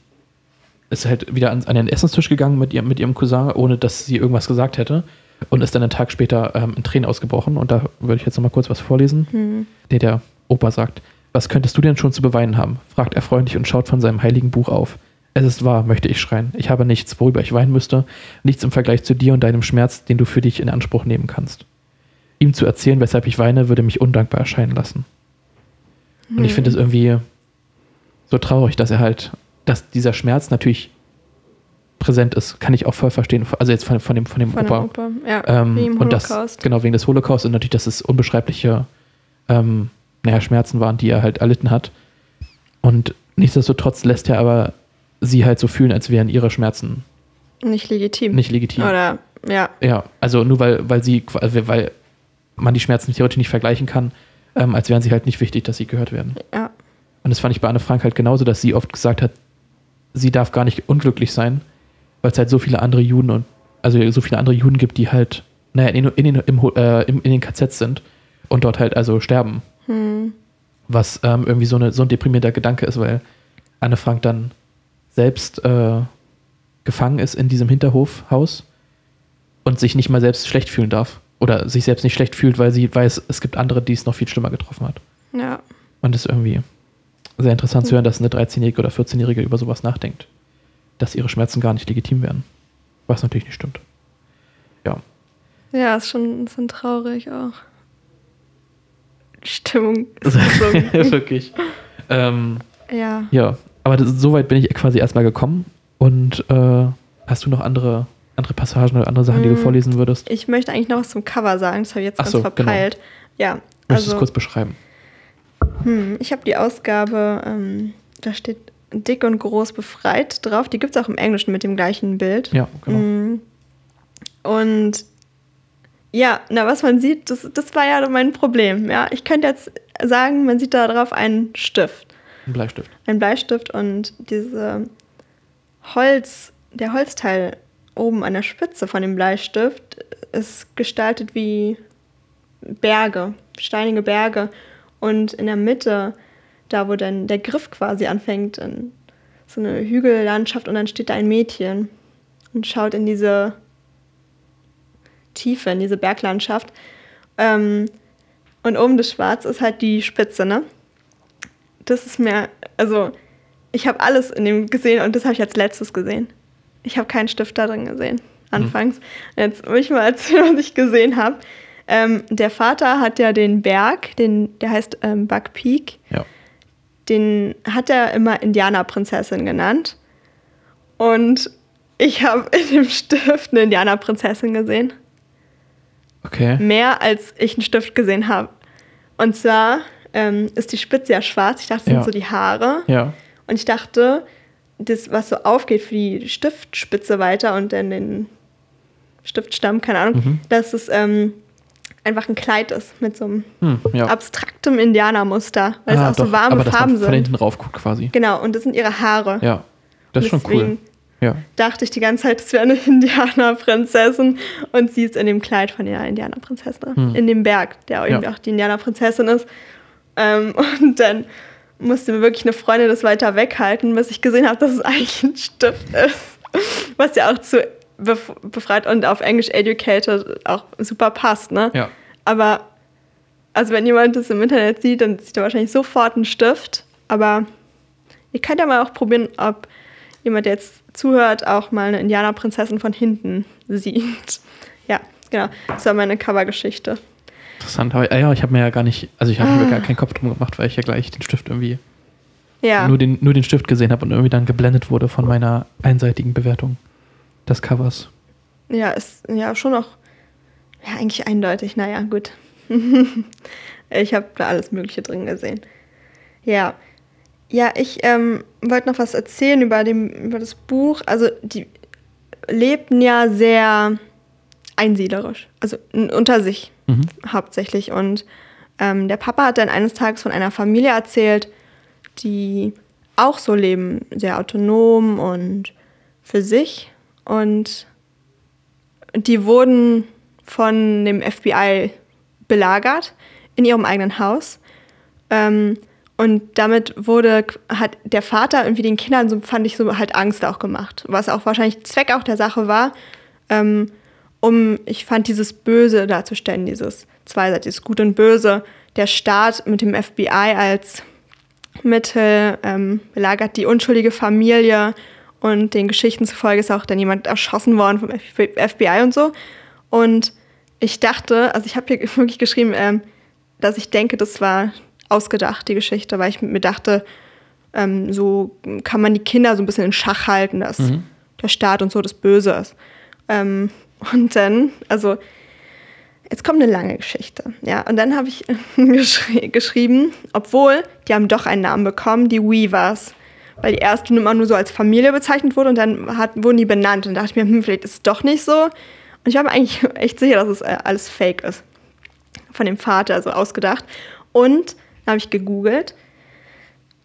ist halt wieder an, an den Essenstisch gegangen mit, ihrem mit ihrem Cousin, ohne dass sie irgendwas gesagt hätte. Und ist dann einen Tag später ähm, in Tränen ausgebrochen. Und da würde ich jetzt nochmal kurz was vorlesen. Hm. Der, der Opa sagt, was könntest du denn schon zu beweinen haben? fragt er freundlich und schaut von seinem heiligen Buch auf. Es ist wahr, möchte ich schreien. Ich habe nichts, worüber ich weinen müsste, nichts im Vergleich zu dir und deinem Schmerz, den du für dich in Anspruch nehmen kannst. Ihm zu erzählen, weshalb ich weine, würde mich undankbar erscheinen lassen. Und ich finde es irgendwie so traurig, dass er halt, dass dieser Schmerz natürlich präsent ist, kann ich auch voll verstehen. Also jetzt von, von dem, von dem Von Opa. Opa. Ja, Ähm, und das, genau, wegen des Holocaust und natürlich, dass es unbeschreibliche ähm, naja, Schmerzen waren, die er halt erlitten hat. Und nichtsdestotrotz lässt er aber sie halt so fühlen, als wären ihre Schmerzen Nicht legitim. nicht legitim. Oder, ja. Ja, also nur weil, weil sie, also weil man die Schmerzen theoretisch nicht vergleichen kann, ähm, als wären sie halt nicht wichtig, dass sie gehört werden. Ja. Und das fand ich bei Anne Frank halt genauso, dass sie oft gesagt hat, sie darf gar nicht unglücklich sein, weil es halt so viele andere Juden und also so viele andere Juden gibt, die halt naja, in, in, in, im, äh, im, in den KZs sind und dort halt also sterben. Was ähm, irgendwie so, eine, so ein deprimierender Gedanke ist, weil Anne Frank dann selbst äh, gefangen ist in diesem Hinterhofhaus und sich nicht mal selbst schlecht fühlen darf. Oder sich selbst nicht schlecht fühlt, weil sie weiß, es gibt andere, die es noch viel schlimmer getroffen hat. Ja. Und das ist irgendwie sehr interessant zu hören, dass eine 13-Jährige oder 14-Jährige über sowas nachdenkt. Dass ihre Schmerzen gar nicht legitim wären. Was natürlich nicht stimmt. Ja. Ja, ist schon ein bisschen traurig auch. Stimmung ist. Wirklich. Ähm, ja. ja, aber das, so weit bin ich quasi erstmal gekommen. Und äh, hast du noch andere, andere Passagen oder andere Sachen, die du Mm. vorlesen würdest? Ich möchte eigentlich noch was zum Cover sagen, das habe ich jetzt Ach ganz so, verpeilt. Ja, Möchtest du also es kurz beschreiben? hm, ich habe die Ausgabe, ähm, da steht dick und groß befreit drauf. Die gibt es auch im Englischen mit dem gleichen Bild. Ja, genau. Mm. Und ja, na, was man sieht, das, das war ja mein Problem. Ja, ich könnte jetzt sagen, man sieht da drauf einen Stift, Ein Bleistift. einen Bleistift und diese Holz, der Holzteil oben an der Spitze von dem Bleistift ist gestaltet wie Berge, steinige Berge. Und in der Mitte, da wo dann der Griff quasi anfängt, in so eine Hügellandschaft und dann steht da ein Mädchen und schaut in diese Tiefe, in diese Berglandschaft. Ähm, und oben das Schwarz ist halt die Spitze, ne? Das ist mir, also ich habe alles in dem gesehen und das habe ich als letztes gesehen. Ich habe keinen Stift da drin gesehen, anfangs. Jetzt will ich mal erzählen, was ich gesehen habe. Ähm, der Vater hat ja den Berg, den, der heißt ähm, Buck Peak, Ja. den hat er immer Indianerprinzessin genannt. Und ich habe in dem Stift eine Indianerprinzessin gesehen. Okay. Mehr als ich einen Stift gesehen habe. Und zwar ähm, ist die Spitze ja schwarz. Ich dachte, das Ja. sind so die Haare. Ja. Und ich dachte, das, was so aufgeht für die Stiftspitze weiter und dann den Stiftstamm, keine Ahnung, Mhm. dass es ähm, einfach ein Kleid ist mit so einem Hm, ja. abstraktem Indianermuster, weil Ah, es auch doch, so warme aber dass Farben man von sind. hinten rauf guckt quasi. Genau, und das sind ihre Haare. Ja. Das ist schon cool. Deswegen Ja. dachte ich die ganze Zeit, das wäre eine Indianerprinzessin und sie ist in dem Kleid von der Indianerprinzessin. Hm. In dem Berg, der Ja. irgendwie auch die Indianerprinzessin ist. Ähm, und dann musste mir wirklich eine Freundin das weiter weghalten, bis ich gesehen habe, dass es eigentlich ein Stift ist. Was ja auch zu bef befreit und auf Englisch educated auch super passt, ne? Ja. Aber, also wenn jemand das im Internet sieht, dann sieht er wahrscheinlich sofort einen Stift. Aber ihr könnt ja mal auch probieren, ob jemand, der jetzt zuhört, auch mal eine Indianerprinzessin von hinten sieht. Ja, genau. Das war meine Covergeschichte. Interessant. Aber, äh, ja, ich habe mir ja gar nicht, also ich habe mir Ah. gar keinen Kopf drum gemacht, weil ich ja gleich den Stift irgendwie, Ja. nur, den, nur den Stift gesehen habe und irgendwie dann geblendet wurde von meiner einseitigen Bewertung des Covers. Ja, ist ja schon noch, ja, eigentlich eindeutig. Naja, gut. ich habe da alles Mögliche drin gesehen. Ja. Ja, ich ähm, wollte noch was erzählen über, dem, über das Buch. Also, die lebten ja sehr einsiedlerisch, also unter sich Mhm. hauptsächlich. Und ähm, der Papa hat dann eines Tages von einer Familie erzählt, die auch so leben, sehr autonom und für sich. Und die wurden von dem FBI belagert in ihrem eigenen Haus. Ähm, und damit wurde, hat der Vater irgendwie den Kindern, so fand ich so halt Angst auch gemacht. Was auch wahrscheinlich Zweck auch der Sache war, ähm, um, ich fand, dieses Böse darzustellen, dieses zweiseitige Gut und Böse. Der Staat mit dem FBI als Mittel ähm, belagert die unschuldige Familie und den Geschichten zufolge ist auch dann jemand erschossen worden vom FBI und so. Und ich dachte, also ich habe hier wirklich geschrieben, ähm, dass ich denke, das war ausgedacht, die Geschichte, weil ich mir dachte, ähm, so kann man die Kinder so ein bisschen in Schach halten, dass Mhm. der Staat und so das Böse ist. Ähm, und dann, also Jetzt kommt eine lange Geschichte. Ja, und dann habe ich geschri geschrieben, obwohl die haben doch einen Namen bekommen, die Weavers. Weil die erste immer nur so als Familie bezeichnet wurde und dann hat, wurden die benannt. Und da dachte ich mir, hm, vielleicht ist es doch nicht so. Und ich war mir eigentlich echt sicher, dass es äh, alles fake ist. Von dem Vater, also ausgedacht. Und dann habe ich gegoogelt.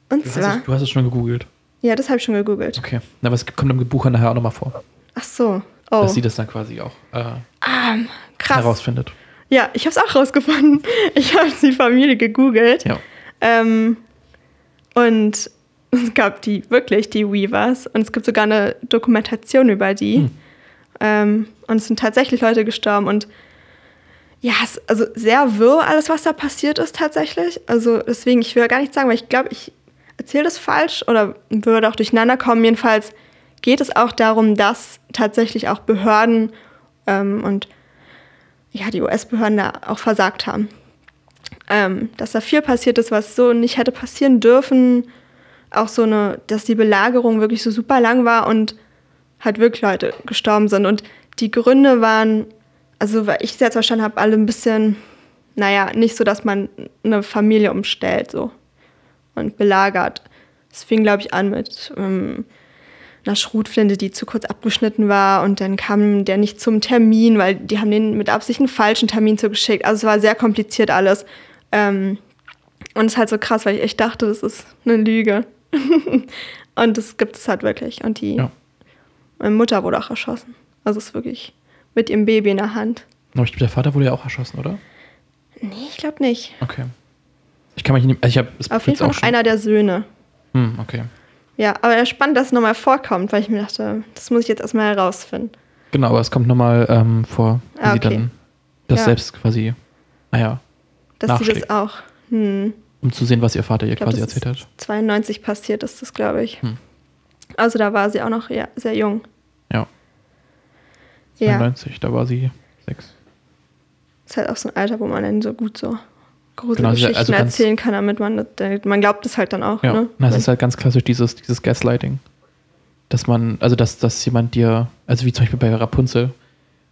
Und Du hast, zwar, es, du hast es schon gegoogelt. ja, das habe ich schon gegoogelt. Okay. Na, was kommt im Buch nachher auch nochmal vor? Ach so, Oh. dass sie das dann quasi auch äh, Ah, krass. herausfindet. Ja, ich habe es auch rausgefunden. Ich habe die Familie gegoogelt. Ja. Ähm, und es gab die wirklich, die Weavers. Und es gibt sogar eine Dokumentation über die. Hm. Ähm, und es sind tatsächlich Leute gestorben. Und ja, es, also sehr wirr alles, was da passiert ist tatsächlich. Also deswegen, ich will gar nicht sagen, weil ich glaube, ich erzähle das falsch oder würde auch durcheinander kommen. Jedenfalls geht es auch darum, dass tatsächlich auch Behörden ähm, und ja, die US-Behörden da auch versagt haben. Ähm, dass da viel passiert ist, was so nicht hätte passieren dürfen. Auch so eine, dass die Belagerung wirklich so super lang war und halt wirklich Leute gestorben sind. Und die Gründe waren, also weil ich es jetzt verstanden habe, alle ein bisschen, naja, nicht so, dass man eine Familie umstellt so und belagert. Es fing, glaube ich, an mit ähm, einer Schrotflinte, die zu kurz abgeschnitten war und dann kam der nicht zum Termin, weil die haben den mit Absicht einen falschen Termin zugeschickt. Also es war sehr kompliziert alles. Ähm, und es ist halt so krass, weil ich echt dachte, das ist eine Lüge. und das gibt es halt wirklich. Und die Ja. meine Mutter wurde auch erschossen. Also es ist wirklich mit ihrem Baby in der Hand. Aber ich glaube, der Vater wurde ja auch erschossen, oder? Nee, ich glaube nicht. Okay. Ich kann mich nicht. Also ich habe es Auf jeden Fall noch einer der Söhne. Hm, okay. Ja, aber spannend, dass es nochmal vorkommt, weil ich mir dachte, das muss ich jetzt erstmal herausfinden. Genau, aber es kommt nochmal ähm, vor, wie Ah, sie okay. dann das Ja. selbst quasi, naja, Dass sie das Nachschlägt. auch, hm, um zu sehen, was ihr Vater ihr glaub, quasi erzählt hat. 92 passiert ist das, glaube ich. Hm. Also da war sie auch noch ja, sehr jung. Ja, Ja, 92, da war sie sechs. ist halt auch so ein Alter, wo man dann so gut so große Genau, also- ganz- erzählen kann, damit man, das- man glaubt es halt dann auch. Ja, Ne? na, es ist halt ganz klassisch dieses, dieses Gaslighting. Dass man, also dass, dass jemand dir, also wie zum Beispiel bei Rapunzel,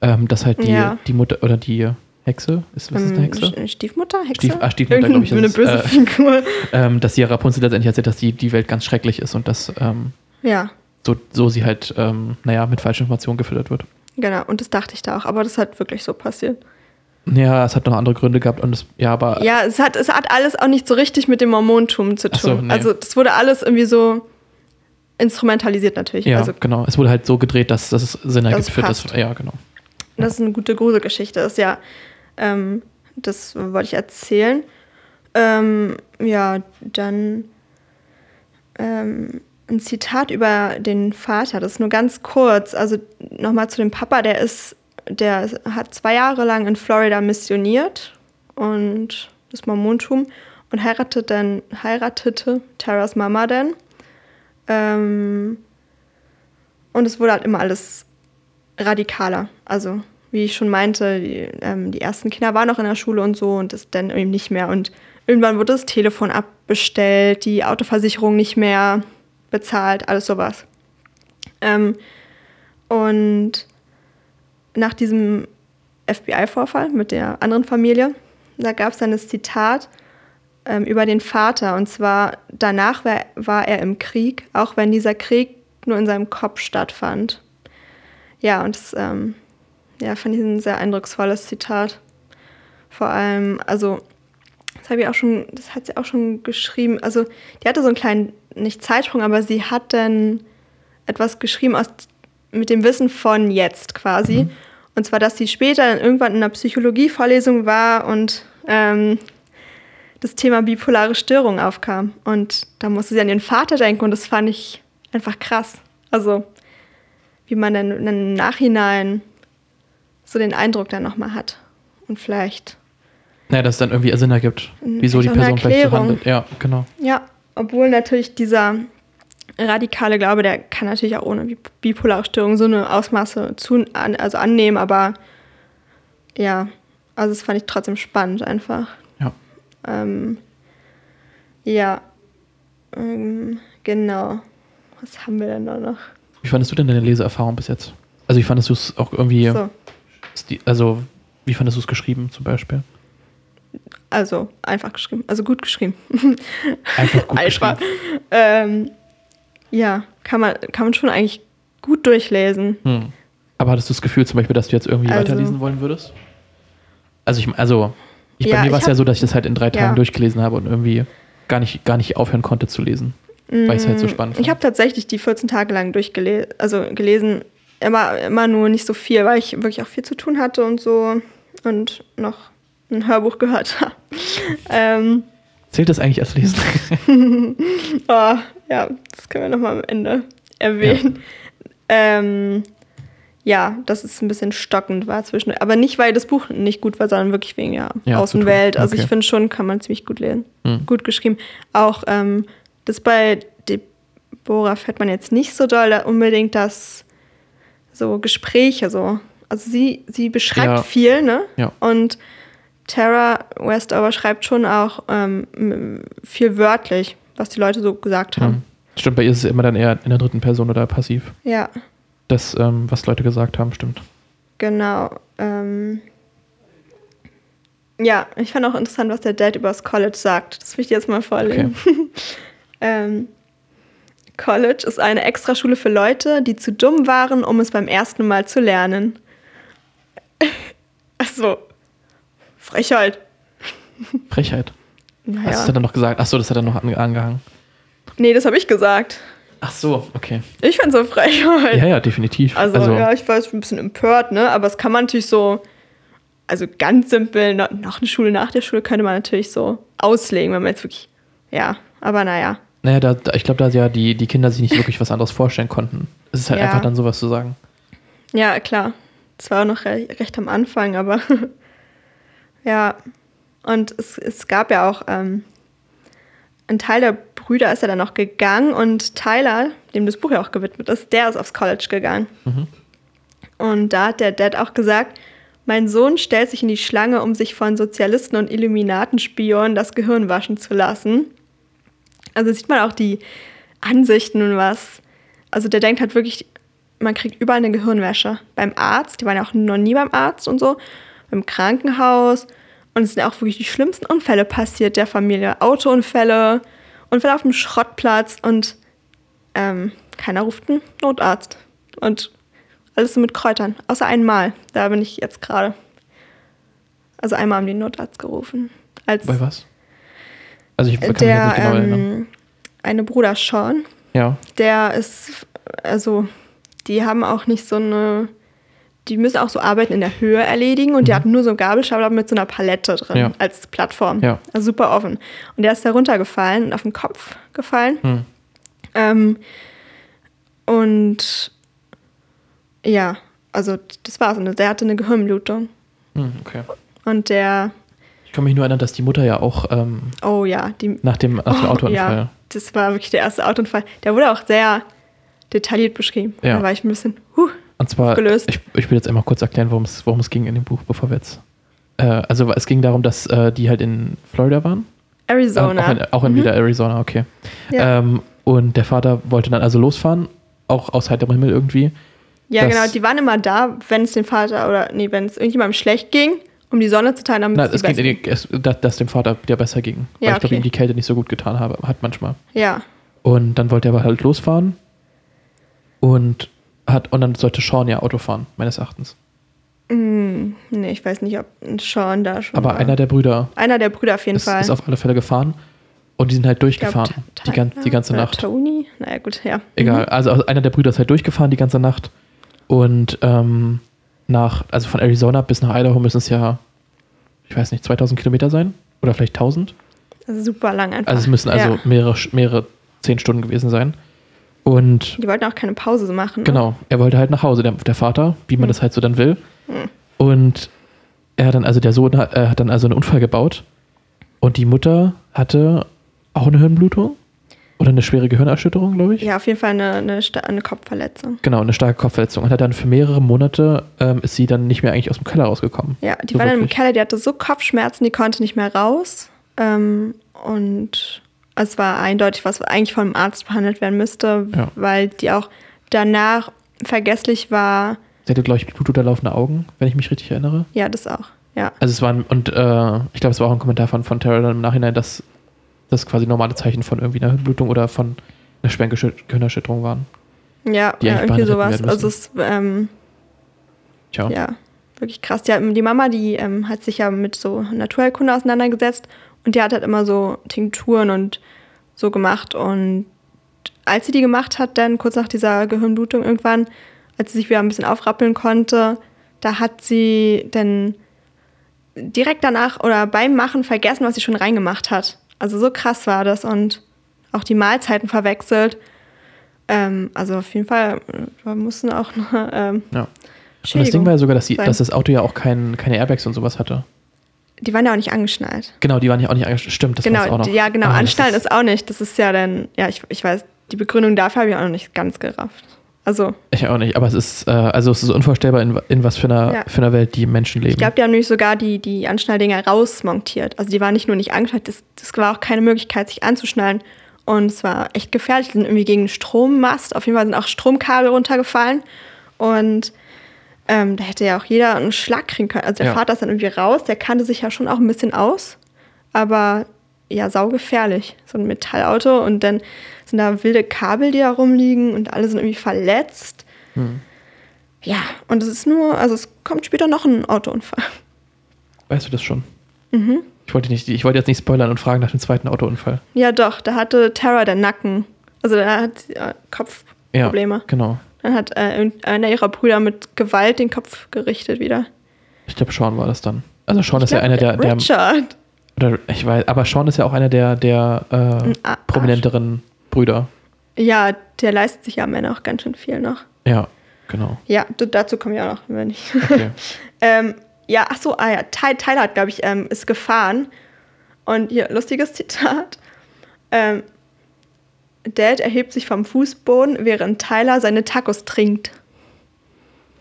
ähm, dass halt die, Ja. die Mutter oder die Hexe, ist, was ist eine Ähm, Hexe? St- Stiefmutter, Hexe? Stief- ah, Stiefmutter, glaub ich, ist es, böse äh, Figur. Ähm, dass sie Rapunzel letztendlich erzählt, dass die, die Welt ganz schrecklich ist und dass ähm, Ja, so, so sie halt, ähm, naja, mit falschen Informationen gefüttert wird. genau. Und das dachte ich da auch. Aber das hat wirklich so passiert. Ja, es hat noch andere Gründe gehabt und es, ja, aber Ja, es hat, es hat alles auch nicht so richtig mit dem Mormontum zu tun. So, nee. Also das wurde alles irgendwie so instrumentalisiert natürlich. ja, Also genau. Es wurde halt so gedreht, dass, dass es Sinn ergibt es für das. Ja, genau. das ist eine gute Gruselgeschichte ist, ja. Ähm, das wollte ich erzählen. Ähm, ja, dann ähm, ein Zitat über den Vater, das ist nur ganz kurz. Also nochmal zu dem Papa, der ist, der hat zwei Jahre lang in Florida missioniert und das Mormontum und heiratet dann, heiratete Taras Mama dann. Ähm, und es wurde halt immer alles radikaler. Also, wie ich schon meinte, die, ähm, die ersten Kinder waren noch in der Schule und so und das dann eben nicht mehr. Und irgendwann wurde das Telefon abbestellt, die Autoversicherung nicht mehr bezahlt, alles sowas. Ähm, und nach diesem FBI-Vorfall mit der anderen Familie, da gab es dann das Zitat ähm, über den Vater. Und zwar, danach war, war er im Krieg, auch wenn dieser Krieg nur in seinem Kopf stattfand. Ja, und das ähm, ja, fand ich ein sehr eindrucksvolles Zitat. Vor allem, also, das habe ich auch schon, das hat sie auch schon geschrieben. Also, die hatte so einen kleinen, nicht Zeitsprung, aber sie hat dann etwas geschrieben aus, mit dem Wissen von jetzt quasi. Mhm. Und zwar, dass sie später dann irgendwann in einer Psychologievorlesung war und ähm, das Thema bipolare Störung aufkam. Und da musste sie an ihren Vater denken und das fand ich einfach krass. Also, wie man dann im Nachhinein so den Eindruck dann nochmal hat. Und vielleicht, Naja, dass es dann irgendwie Sinn ergibt, wieso die Person vielleicht so handelt. Ja, genau. ja, obwohl natürlich dieser radikale Glaube, der kann natürlich auch ohne Bip- bipolare Störung so eine Ausmaße zu, also annehmen, aber ja, also das fand ich trotzdem spannend einfach. Ja. Ähm, ja, ähm, genau. Was haben wir denn da noch? Wie fandest du denn deine Leseerfahrung bis jetzt? Also, wie fandest du es auch irgendwie, So, also, wie fandest du es geschrieben zum Beispiel? also einfach geschrieben, also gut geschrieben. Einfach gut Einfach. geschrieben. Ähm, ja, kann man, kann man schon eigentlich gut durchlesen. Hm. Aber hattest du das Gefühl zum Beispiel, dass du jetzt irgendwie Also- weiterlesen wollen würdest? Also, ich, also, ich, Ja, bei mir war es ja so, dass ich das halt in drei Tagen Ja. durchgelesen habe und irgendwie gar nicht, gar nicht aufhören konnte zu lesen. Weil ich es halt so spannend fand. Mm, Ich habe tatsächlich die 14 Tage lang durchgelesen, also gelesen immer, immer nur nicht so viel, weil ich wirklich auch viel zu tun hatte und so und noch ein Hörbuch gehört habe. ähm, Zählt das eigentlich als Lesen? oh, ja, das können wir nochmal am Ende erwähnen. Ja. Ähm, ja, dass es ein bisschen stockend war zwischen. Aber nicht, weil das Buch nicht gut war, sondern wirklich wegen ja, Ja, Außenwelt. Also ich Okay. finde schon, kann man ziemlich gut lesen. Hm. Gut geschrieben. Auch ähm, das bei Deborah fällt man jetzt nicht so doll da unbedingt das so Gespräche so. Also sie, sie beschreibt Ja. viel, ne? Ja. Und Tara Westover schreibt schon auch ähm, viel wörtlich, was die Leute so gesagt haben. Hm. Stimmt, bei ihr ist es immer dann eher in der dritten Person oder passiv. Ja. Das, ähm, was Leute gesagt haben, stimmt. Genau. Ähm ja, ich fand auch interessant, was der Dad über das College sagt. Das will ich dir jetzt mal vorlesen. ähm, College ist eine Extraschule für Leute, die zu dumm waren, um es beim ersten Mal zu lernen. Achso. Frechheit. Frechheit. Hast du Naja. dann noch gesagt? Achso, das hat er noch ange angehangen. Nee, das habe ich gesagt. Ach so, okay. Ich fand so Frechheit. Ja, ja, definitiv. Also, ja, ich war jetzt ein bisschen empört, ne? Aber es kann man natürlich so, also ganz simpel, na- nach der Schule, nach der Schule könnte man natürlich so auslegen, wenn man jetzt wirklich, ja, aber naja. Naja, da, ich glaube, da ja die, die Kinder sich nicht wirklich was anderes vorstellen konnten. Es ist halt Ja. einfach dann sowas zu sagen. Ja, klar. Das war auch noch re recht am Anfang, aber ja. Und es, es gab ja auch, ähm, ein Teil der Brüder ist ja dann noch gegangen und Tyler, dem das Buch ja auch gewidmet ist, der ist aufs College gegangen. Mhm. Und da hat der Dad auch gesagt, mein Sohn stellt sich in die Schlange, um sich von Sozialisten und Illuminatenspionen das Gehirn waschen zu lassen. Also sieht man auch die Ansichten und was. Also der denkt halt wirklich, man kriegt überall eine Gehirnwäsche. Beim Arzt, die waren ja auch noch nie beim Arzt und so, beim Krankenhaus. Und es sind auch wirklich die schlimmsten Unfälle passiert der Familie. Autounfälle, Unfälle auf dem Schrottplatz und ähm, keiner ruft einen Notarzt. Und alles so mit Kräutern. Außer einmal. Da bin ich jetzt gerade. Also einmal haben die Notarzt gerufen. Als Bei was? Also ich kann mich der jetzt nicht genau erinnern. ähm, eine Bruder Sean, Ja. der ist, also die haben auch nicht so eine, die müssen auch so Arbeiten in der Höhe erledigen und die hatten nur so einen Gabelstapler mit so einer Palette drin Mhm. Ja. als Plattform. Ja. Also super offen. Und der ist da runtergefallen und auf den Kopf gefallen. Hm. Ähm, und ja, also das war's. Und der hatte eine Gehirnblutung. Hm, okay. Und der, Ich kann mich nur erinnern, dass die Mutter ja auch ähm, oh ja, die, nach dem, nach dem Oh, Autounfall. Ja, das war wirklich der erste Autounfall. Der wurde auch sehr detailliert beschrieben. Ja. Da war ich ein bisschen, huh, Und zwar, gelöst. ich, ich will jetzt einmal kurz erklären, worum es, worum es ging in dem Buch, bevor wir jetzt. Äh, also es ging darum, dass äh, die halt in Florida waren. Arizona. Äh, auch in, auch in wieder Arizona, okay. Ja. Ähm, und der Vater wollte dann also losfahren, auch aus heiterem Himmel irgendwie. ja, genau. Die waren immer da, wenn es dem Vater oder, nee, wenn es irgendjemandem schlecht ging, um die Sonne zu teilen, damit Na, es es die ging, Besten- es, dass, dass dem Vater wieder besser ging. Weil Ja, ich glaube, okay. ihm die Kälte nicht so gut getan habe, hat manchmal. Ja, Und dann wollte er aber halt losfahren. Und hat, und dann sollte Sean ja Auto fahren, meines Erachtens. Hm, nee, ich weiß nicht, ob ein Sean da schon Aber war. einer der Brüder einer der Brüder auf jeden ist, Fall. ist auf alle Fälle gefahren. Und die sind halt glaub, durchgefahren. Ta- die, gan die ganze oder Nacht. Tony? Naja, gut, ja. Egal. Also einer der Brüder ist halt durchgefahren die ganze Nacht. Und ähm, nach, also von Arizona bis nach Idaho müssen es ja, ich weiß nicht, 2000 Kilometer sein. Oder vielleicht 1000. Also super lang einfach. Also es müssen also Ja. mehrere, mehrere zehn Stunden gewesen sein. Und Die wollten auch keine Pause machen. Ne? genau, er wollte halt nach Hause, der, der Vater, wie man Hm. das halt so dann will. Hm. Und er hat dann, also der Sohn hat, er hat dann also einen Unfall gebaut. Und die Mutter hatte auch eine Hirnblutung. Oder eine schwere Gehirnerschütterung, glaube ich. Ja, auf jeden Fall eine, eine, eine Kopfverletzung. Genau, eine starke Kopfverletzung. Und hat dann für mehrere Monate ähm, ist sie dann nicht mehr eigentlich aus dem Keller rausgekommen. Ja, die So war dann im wirklich. Keller, die hatte so Kopfschmerzen, die konnte nicht mehr raus. Ähm, und es war eindeutig, was eigentlich vom Arzt behandelt werden müsste, Ja. weil die auch danach vergesslich war. Sie hatte, glaube ich, blutunterlaufende Augen, wenn ich mich richtig erinnere. Ja, das auch. Ja. Also es war, ein, und äh, ich glaube, es war auch ein Kommentar von, von Tara dann im Nachhinein, dass das quasi normale Zeichen von irgendwie einer Hirnblutung oder von einer schweren Gehirnerschütterung waren. Ja, ja irgendwie sowas. Also es, ähm, Tja. ja, wirklich krass. Die, die Mama, die ähm, hat sich ja mit so Naturheilkunde auseinandergesetzt und die hat halt immer so Tinkturen und so gemacht. Und als sie die gemacht hat, dann kurz nach dieser Gehirnblutung irgendwann, als sie sich wieder ein bisschen aufrappeln konnte, da hat sie dann direkt danach oder beim Machen vergessen, was sie schon reingemacht hat. Also so krass war das und auch die Mahlzeiten verwechselt. Ähm, also auf jeden Fall, wir mussten auch noch. Ähm, ja. Und das Ding war ja sogar, dass, die, dass das Auto ja auch kein, keine Airbags und sowas hatte. Die waren ja auch nicht angeschnallt. Genau, die waren ja auch nicht angeschnallt. Stimmt, das genau, auch noch. Ja, genau, Ah, anschnallen ist- ist auch nicht. Das ist ja dann, ja, ich, ich weiß, die Begründung dafür habe ich auch noch nicht ganz gerafft. Also, Ich auch nicht, aber es ist, äh, also es ist unvorstellbar, in, in was für einer, Ja. für einer Welt die Menschen leben. ich glaube, die haben nämlich sogar die, die Anschnalldinger rausmontiert. Also, die waren nicht nur nicht angeschnallt, das, das war auch keine Möglichkeit, sich anzuschnallen. Und es war echt gefährlich. Die sind irgendwie gegen einen Strommast. Auf jeden Fall sind auch Stromkabel runtergefallen. Und ähm, da hätte ja auch jeder einen Schlag kriegen können. Also der Ja. Vater ist dann irgendwie raus, der kannte sich ja schon auch ein bisschen aus. Aber ja, saugefährlich. So ein Metallauto und dann sind da wilde Kabel, die da rumliegen und alle sind irgendwie verletzt. Hm. Ja, und es ist nur, also es kommt später noch ein Autounfall. Weißt du das schon? Mhm. Ich wollte, nicht, ich wollte jetzt nicht spoilern und fragen nach dem zweiten Autounfall. Ja, doch, da hatte Tara den Nacken. Also da hat sie äh, Kopfprobleme. Ja, genau. Dann hat äh, irgendeiner ihrer Brüder mit Gewalt den Kopf gerichtet wieder. Ich glaube, Sean war das dann. Also Sean ist Ich ja einer glaub, der, der Richard. oder ich weiß, aber Sean ist ja auch einer der, der äh, prominenteren Brüder. Ja, der leistet sich ja am Ende auch ganz schön viel noch. Ja, genau. Ja, dazu komme ich auch noch, wenn ich. Okay. ähm, ja, ach so, ah ja, Ty- Tyler hat, glaube ich, ähm, ist gefahren. Und hier, lustiges Zitat. Ähm, Dad erhebt sich vom Fußboden, während Tyler seine Tacos trinkt.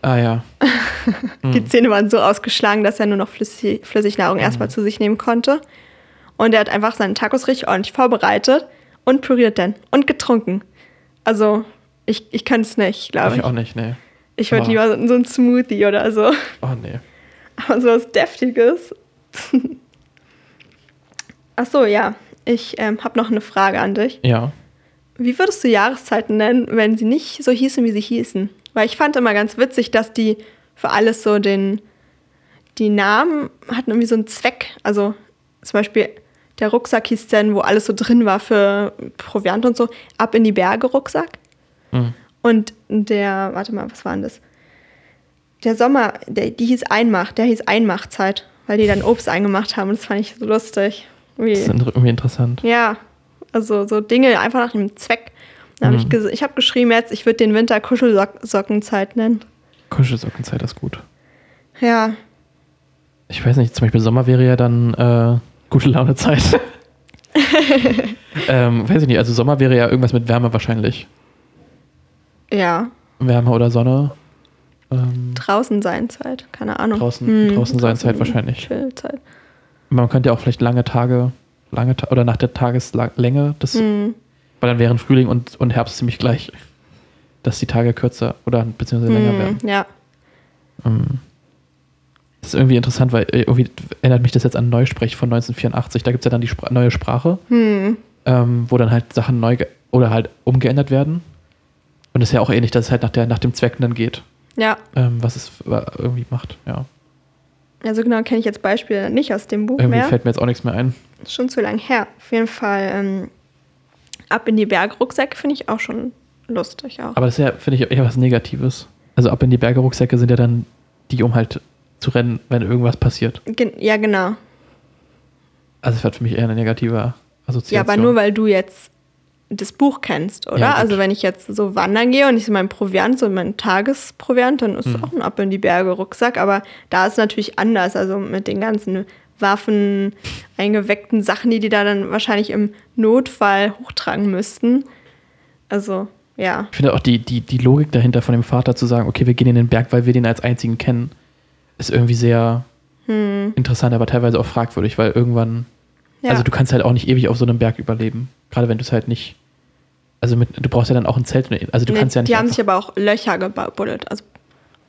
ah ja. Die Zähne waren so ausgeschlagen, dass er nur noch Flüssig Flüssignahrung erstmal zu sich nehmen konnte. Und er hat einfach seine Tacos richtig ordentlich vorbereitet und püriert dann und getrunken. Also, ich, ich kann es nicht, glaube Ich ich. auch nicht, nee. Ich würde lieber so, so ein Smoothie oder so. Oh nee. Aber so was Deftiges. Ach so, ja. Ich ähm, habe noch eine Frage an dich. Ja. Wie würdest du Jahreszeiten nennen, wenn sie nicht so hießen, wie sie hießen? Weil ich fand immer ganz witzig, dass die für alles so den, die Namen hatten irgendwie so einen Zweck. Also zum Beispiel der Rucksack hieß dann, wo alles so drin war für Proviant und so, ab in die Berge Rucksack. Hm. Und der, warte mal, was war denn das? Der Sommer, der, die hieß Einmach, der hieß Einmachzeit, weil die dann Obst eingemacht haben. Und das fand ich so lustig. Wie, Das ist irgendwie interessant. ja, also so Dinge einfach nach dem Zweck. Hab Mhm. ich ich habe geschrieben jetzt, ich würde den Winter Kuschelsockenzeit nennen. Kuschelsockenzeit ist gut. Ja, Ich weiß nicht, zum Beispiel Sommer wäre ja dann äh, gute Launezeit. ähm, weiß ich nicht, also Sommer wäre ja irgendwas mit Wärme wahrscheinlich. ja, Wärme oder Sonne. Ähm, draußen sein Zeit, keine Ahnung. Hm, Draußen- draußen sein Zeit wahrscheinlich. Chillzeit. man könnte ja auch vielleicht lange Tage, lange oder nach der Tageslänge, das, Hm. weil dann wären Frühling und, und Herbst ziemlich gleich, dass die Tage kürzer oder beziehungsweise länger Hm, werden. ja, Ähm, Das ist irgendwie interessant, weil äh, irgendwie erinnert mich das jetzt an Neusprech von 1984. Da gibt es ja dann die Spra neue Sprache, hm. ähm, wo dann halt Sachen neu oder halt umgeändert werden. Und es ist ja auch ähnlich, dass es halt nach, der, nach dem Zweck dann geht, ja. ähm, was es irgendwie macht. Ja. Also genau kenne ich jetzt Beispiele nicht aus dem Buch Irgendwie mehr. fällt mir jetzt auch nichts mehr ein. Ist schon zu lang her. Auf jeden Fall ähm, ab in die Bergrucksäcke finde ich auch schon lustig auch. Aber das ist ja, finde ich, eher was Negatives. Also ab in die Berge Rucksäcke sind ja dann die, um halt zu rennen, wenn irgendwas passiert. Gen ja, genau. Also es hat für mich eher eine negative Assoziation. Ja, aber nur weil du jetzt das Buch kennst, oder? Ja, also wenn ich jetzt so wandern gehe und ich so mein Proviant, so mein Tagesproviant, dann ist Mhm. auch ein Ab in die Berge Rucksack, aber da ist es natürlich anders, also mit den ganzen Waffen, eingeweckten Sachen, die die da dann wahrscheinlich im Notfall hochtragen müssten. Also, ja. Ich finde auch die, die, die Logik dahinter von dem Vater zu sagen, okay, wir gehen in den Berg, weil wir den als einzigen kennen, ist irgendwie sehr Hm, interessant, aber teilweise auch fragwürdig, weil irgendwann, ja. also du kannst halt auch nicht ewig auf so einem Berg überleben. Gerade wenn du es halt nicht, also mit, du brauchst ja dann auch ein Zelt, also du Nee, kannst ja nicht die haben sich aber auch Löcher gebuddelt, also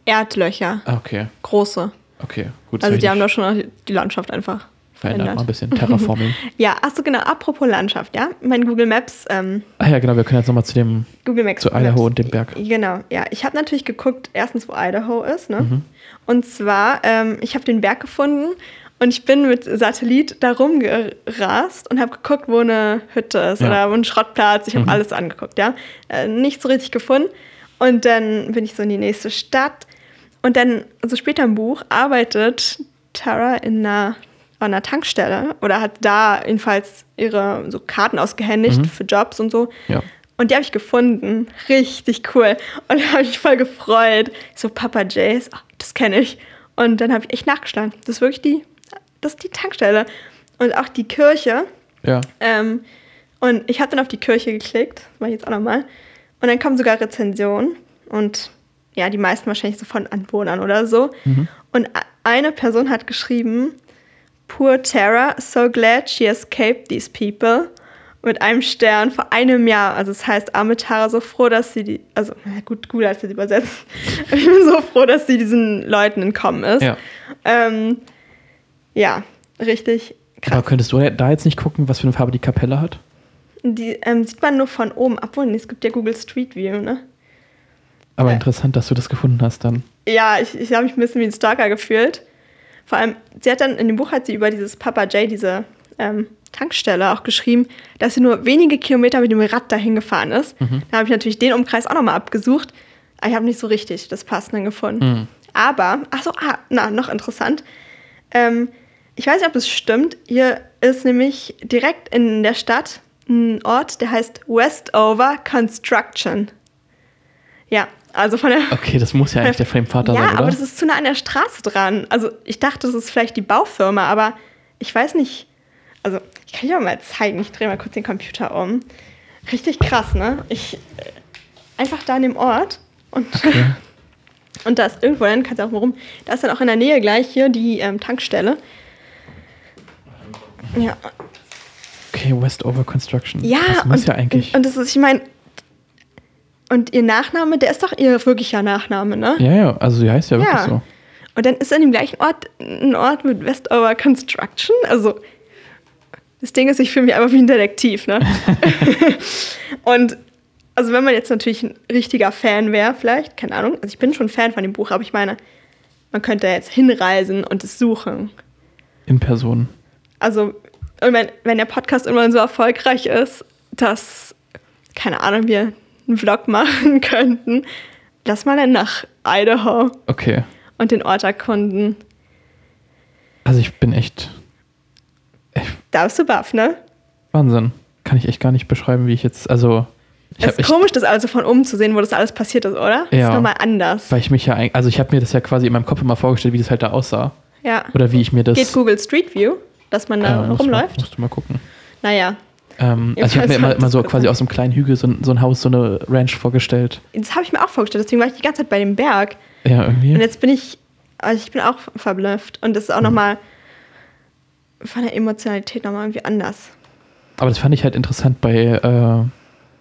Erdlöcher, ah, okay, große. okay, gut. Also die haben doch schon die Landschaft einfach verändert, mal ein verändert. bisschen Terraforming. Ja, achso, genau, apropos Landschaft, ja. Mein Google Maps, ähm, ah ja, genau, wir können jetzt nochmal zu dem, Google Maps. zu Idaho Maps. und dem Berg. Genau, ja. Ich habe natürlich geguckt, erstens, wo Idaho ist, ne? Mhm. Und zwar, ähm, ich habe den Berg gefunden und ich bin mit Satellit da rumgerast und habe geguckt, wo eine Hütte ist Ja. oder wo ein Schrottplatz. Ich habe Mhm. alles angeguckt, ja. Äh, nicht so richtig gefunden. Und dann bin ich so in die nächste Stadt. Und dann, also später im Buch, arbeitet Tara in einer, an einer Tankstelle oder hat da jedenfalls ihre so Karten ausgehändigt Mhm. für Jobs und so. Ja. Und die habe ich gefunden. Richtig cool. Und da habe ich voll gefreut. So, Papa Jays, ah, das kenne ich. Und dann habe ich echt nachgeschlagen. Das ist wirklich die, das ist die Tankstelle. Und auch die Kirche. Ja. Ähm, und ich habe dann auf die Kirche geklickt. Das mache ich jetzt auch nochmal. Und dann kommen sogar Rezensionen. Und ja, die meisten wahrscheinlich so von Anwohnern oder so. Und a- eine Person hat geschrieben, Poor Tara, so glad she escaped these people. Mit einem Stern vor einem Jahr. Also es heißt, arme Tara, so froh, dass sie die, also gut, gut hat sie das übersetzt. Ich bin so froh, dass sie diesen Leuten entkommen ist. Ja. Ähm, ja, richtig krass. Aber könntest du da jetzt nicht gucken, was für eine Farbe die Kapelle hat? Die ähm, sieht man nur von oben. Obwohl, nee, es gibt ja Google Street View, ne? Aber Ja. interessant, dass du das gefunden hast dann. Ja, ich, ich habe mich ein bisschen wie ein Stalker gefühlt. Vor allem, sie hat dann in dem Buch hat sie über dieses Papa J, diese ähm, Tankstelle auch geschrieben, dass sie nur wenige Kilometer mit dem Rad dahin gefahren ist. Da habe ich natürlich den Umkreis auch nochmal abgesucht. Aber ich habe nicht so richtig das Passende gefunden. Mhm. Aber, ach so, ah, na, noch interessant. Ähm, ich weiß nicht, ob es stimmt. Hier ist nämlich direkt in der Stadt ein Ort, der heißt Westover Construction. Ja, also von der. Okay, das muss ja eigentlich der Framevater ja, sein, oder? aber das ist zu nah an der Straße dran. Also ich dachte, das ist vielleicht die Baufirma, aber ich weiß nicht. Also ich kann dir mal zeigen. Ich drehe mal kurz den Computer um. Richtig krass, ne? Ich äh, einfach da an dem Ort und okay. und da ist irgendwo dann kannst du auch mal rum. Da ist dann auch in der Nähe gleich hier die ähm, Tankstelle. Ja, okay, Westover Construction. ja. Das muss und, ja eigentlich. Und, das ist, ich meine, und ihr Nachname, der ist doch ihr wirklicher Nachname, ne? ja, ja, also sie heißt ja wirklich Ja. so. Und dann ist an dem gleichen Ort ein Ort mit Westover Construction. Also, das Ding ist, ich fühle mich einfach wie ein Detektiv, ne? und also, wenn man jetzt natürlich ein richtiger Fan wäre, vielleicht, keine Ahnung, also ich bin schon Fan von dem Buch, aber ich meine, man könnte jetzt hinreisen und es suchen. In Person. Also, und wenn, wenn der Podcast irgendwann so erfolgreich ist, dass, keine Ahnung, wir einen Vlog machen könnten, lass mal dann nach Idaho Okay. und den Ort erkunden. Also ich bin echt. Da bist du baff, ne? Wahnsinn. Kann ich echt gar nicht beschreiben, wie ich jetzt. Also. Ich Es ist komisch, das also von oben zu sehen, wo das alles passiert ist, oder? Das Ja. ist nochmal anders. weil ich mich ja. Also ich habe mir das ja quasi in meinem Kopf immer vorgestellt, wie das halt da aussah. Ja. Oder wie ich mir das. Geht Google Street View, dass man da äh, rumläuft? musst du mal gucken. Naja, Ähm, also ich habe mir immer, halt immer so quasi aus einem kleinen Hügel so ein, so ein Haus, so eine Ranch vorgestellt. das habe ich mir auch vorgestellt, deswegen war ich die ganze Zeit bei dem Berg. Ja, irgendwie. Und jetzt bin ich, also ich bin auch verblüfft. Und das ist auch Mhm. nochmal von der Emotionalität nochmal irgendwie anders. Aber das fand ich halt interessant bei, äh,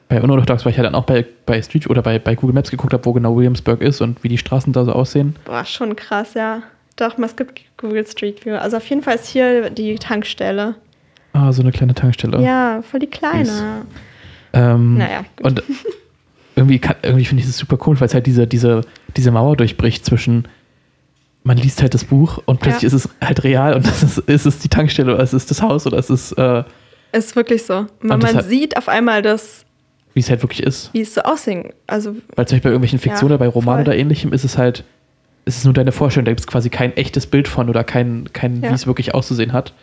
bei Unorthodox, weil ich halt dann auch bei, bei Street oder bei, bei Google Maps geguckt habe, wo genau Williamsburg ist und wie die Straßen da so aussehen. Boah, schon krass, ja. Doch, es gibt Google Street View. Also auf jeden Fall ist hier die Tankstelle. Ah, so eine kleine Tankstelle. Ja, voll die kleine. Süß. Ähm, Naja, gut. Und irgendwie, kann- irgendwie finde ich das super cool, weil es halt diese, diese, diese Mauer durchbricht zwischen, man liest halt das Buch und plötzlich Ja. ist es halt real und das ist, ist es die Tankstelle oder es ist das Haus oder es ist, äh, Ist wirklich so. Man, man hat- sieht auf einmal das, wie es halt wirklich ist. wie es so aussehen. Also, Weil zum Beispiel bei irgendwelchen Fiktionen Ja, oder bei Romanen voll. oder ähnlichem ist es halt, ist es nur deine Vorstellung, da gibt es quasi kein echtes Bild von oder kein, kein Ja. wie es wirklich auszusehen hat.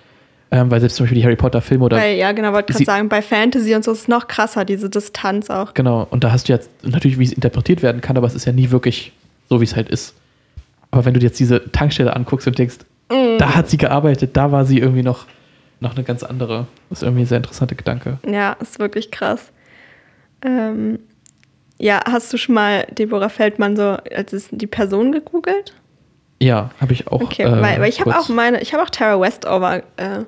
Ähm, weil selbst zum Beispiel die Harry Potter Filme oder bei, ja, genau, wollte gerade sagen, bei Fantasy und so ist es noch krasser, diese Distanz auch. Genau, und da hast du jetzt natürlich, wie es interpretiert werden kann, aber es ist ja nie wirklich so, wie es halt ist. Aber wenn du dir jetzt diese Tankstelle anguckst und denkst, Mm. da hat sie gearbeitet, da war sie irgendwie noch, noch eine ganz andere. Das ist irgendwie ein sehr interessanter Gedanke. Ja, ist wirklich krass. Ähm, ja, hast du schon mal Deborah Feldmann so als es die Person gegoogelt? Ja, habe ich auch. Okay, äh, weil, weil ich habe auch meine, ich habe auch Tara Westover. Äh,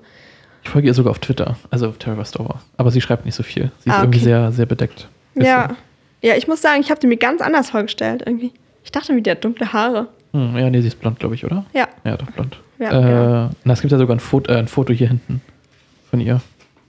Ich folge ihr sogar auf Twitter, also Terry Westover. Aber sie schreibt nicht so viel. Sie ist Ah, irgendwie okay. sehr, sehr bedeckt. ja. Ja, ich muss sagen, ich habe die mir ganz anders vorgestellt irgendwie. Ich dachte mir, die hat dunkle Haare. Hm, ja, nee, sie ist blond, glaube ich, oder? Ja. Ja, doch blond. Ja, äh, genau. Na, es gibt ja sogar ein Foto, äh, ein Foto hier hinten von ihr.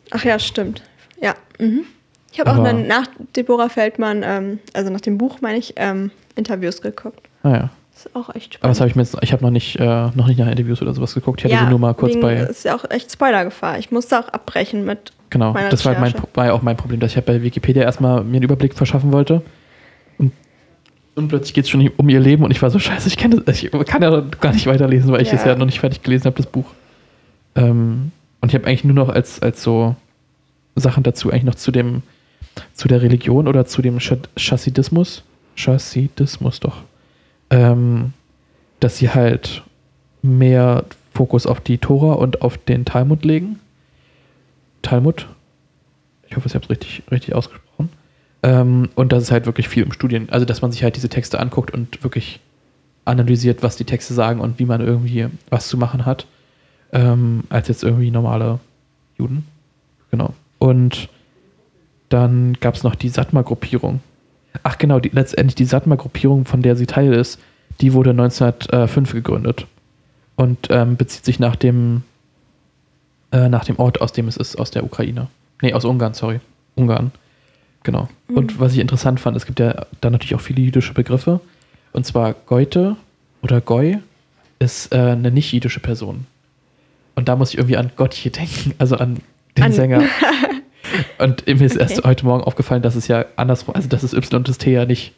Ach ja, stimmt. Ja. Mhm. Ich habe auch dann nach Deborah Feldmann, ähm, also nach dem Buch, meine ich, ähm, Interviews geguckt. Naja. Das ist auch echt spannend. Aber das habe ich mir jetzt, ich habe noch nicht, äh, noch nicht nach Interviews oder sowas geguckt. Ich hatte sie nur mal kurz wegen- bei. ist ja auch echt Spoilergefahr. Ich musste auch abbrechen mit. Genau, das war, halt mein, war ja auch mein Problem, dass ich halt bei Wikipedia erstmal mir einen Überblick verschaffen wollte. Und Und plötzlich geht es schon um ihr Leben und ich war so, scheiße, ich, kenn das, ich kann ja gar nicht weiterlesen, weil ich Ja. es ja noch nicht fertig gelesen habe, das Buch. Ähm, und ich habe eigentlich nur noch als, als so Sachen dazu, eigentlich noch zu dem, zu der Religion oder zu dem Chassidismus, Chassidismus doch, ähm, dass sie halt mehr Fokus auf die Tora und auf den Talmud legen. Talmud? Ich hoffe, ich habe es richtig, richtig ausgesprochen. Ähm, und das ist halt wirklich viel im Studien, also dass man sich halt diese Texte anguckt und wirklich analysiert, was die Texte sagen und wie man irgendwie was zu machen hat, ähm, als jetzt irgendwie normale Juden. Genau. Und dann gab es noch die Satmar-Gruppierung. Ach genau, die, letztendlich die Satmar-Gruppierung, von der sie Teil ist, die wurde 1905 gegründet und ähm, bezieht sich nach dem, äh, nach dem Ort, aus dem es ist, aus der Ukraine. Nee, aus Ungarn, sorry. Ungarn. Genau. Und was ich interessant fand, es gibt ja da natürlich auch viele jüdische Begriffe. Und zwar Goethe oder Goy ist äh, eine nicht-jüdische Person. Und da muss ich irgendwie an Gottje denken, also an den An- Sänger. Und mir ist erst Okay. heute Morgen aufgefallen, dass es ja andersrum, also dass es Y und das T ja nicht.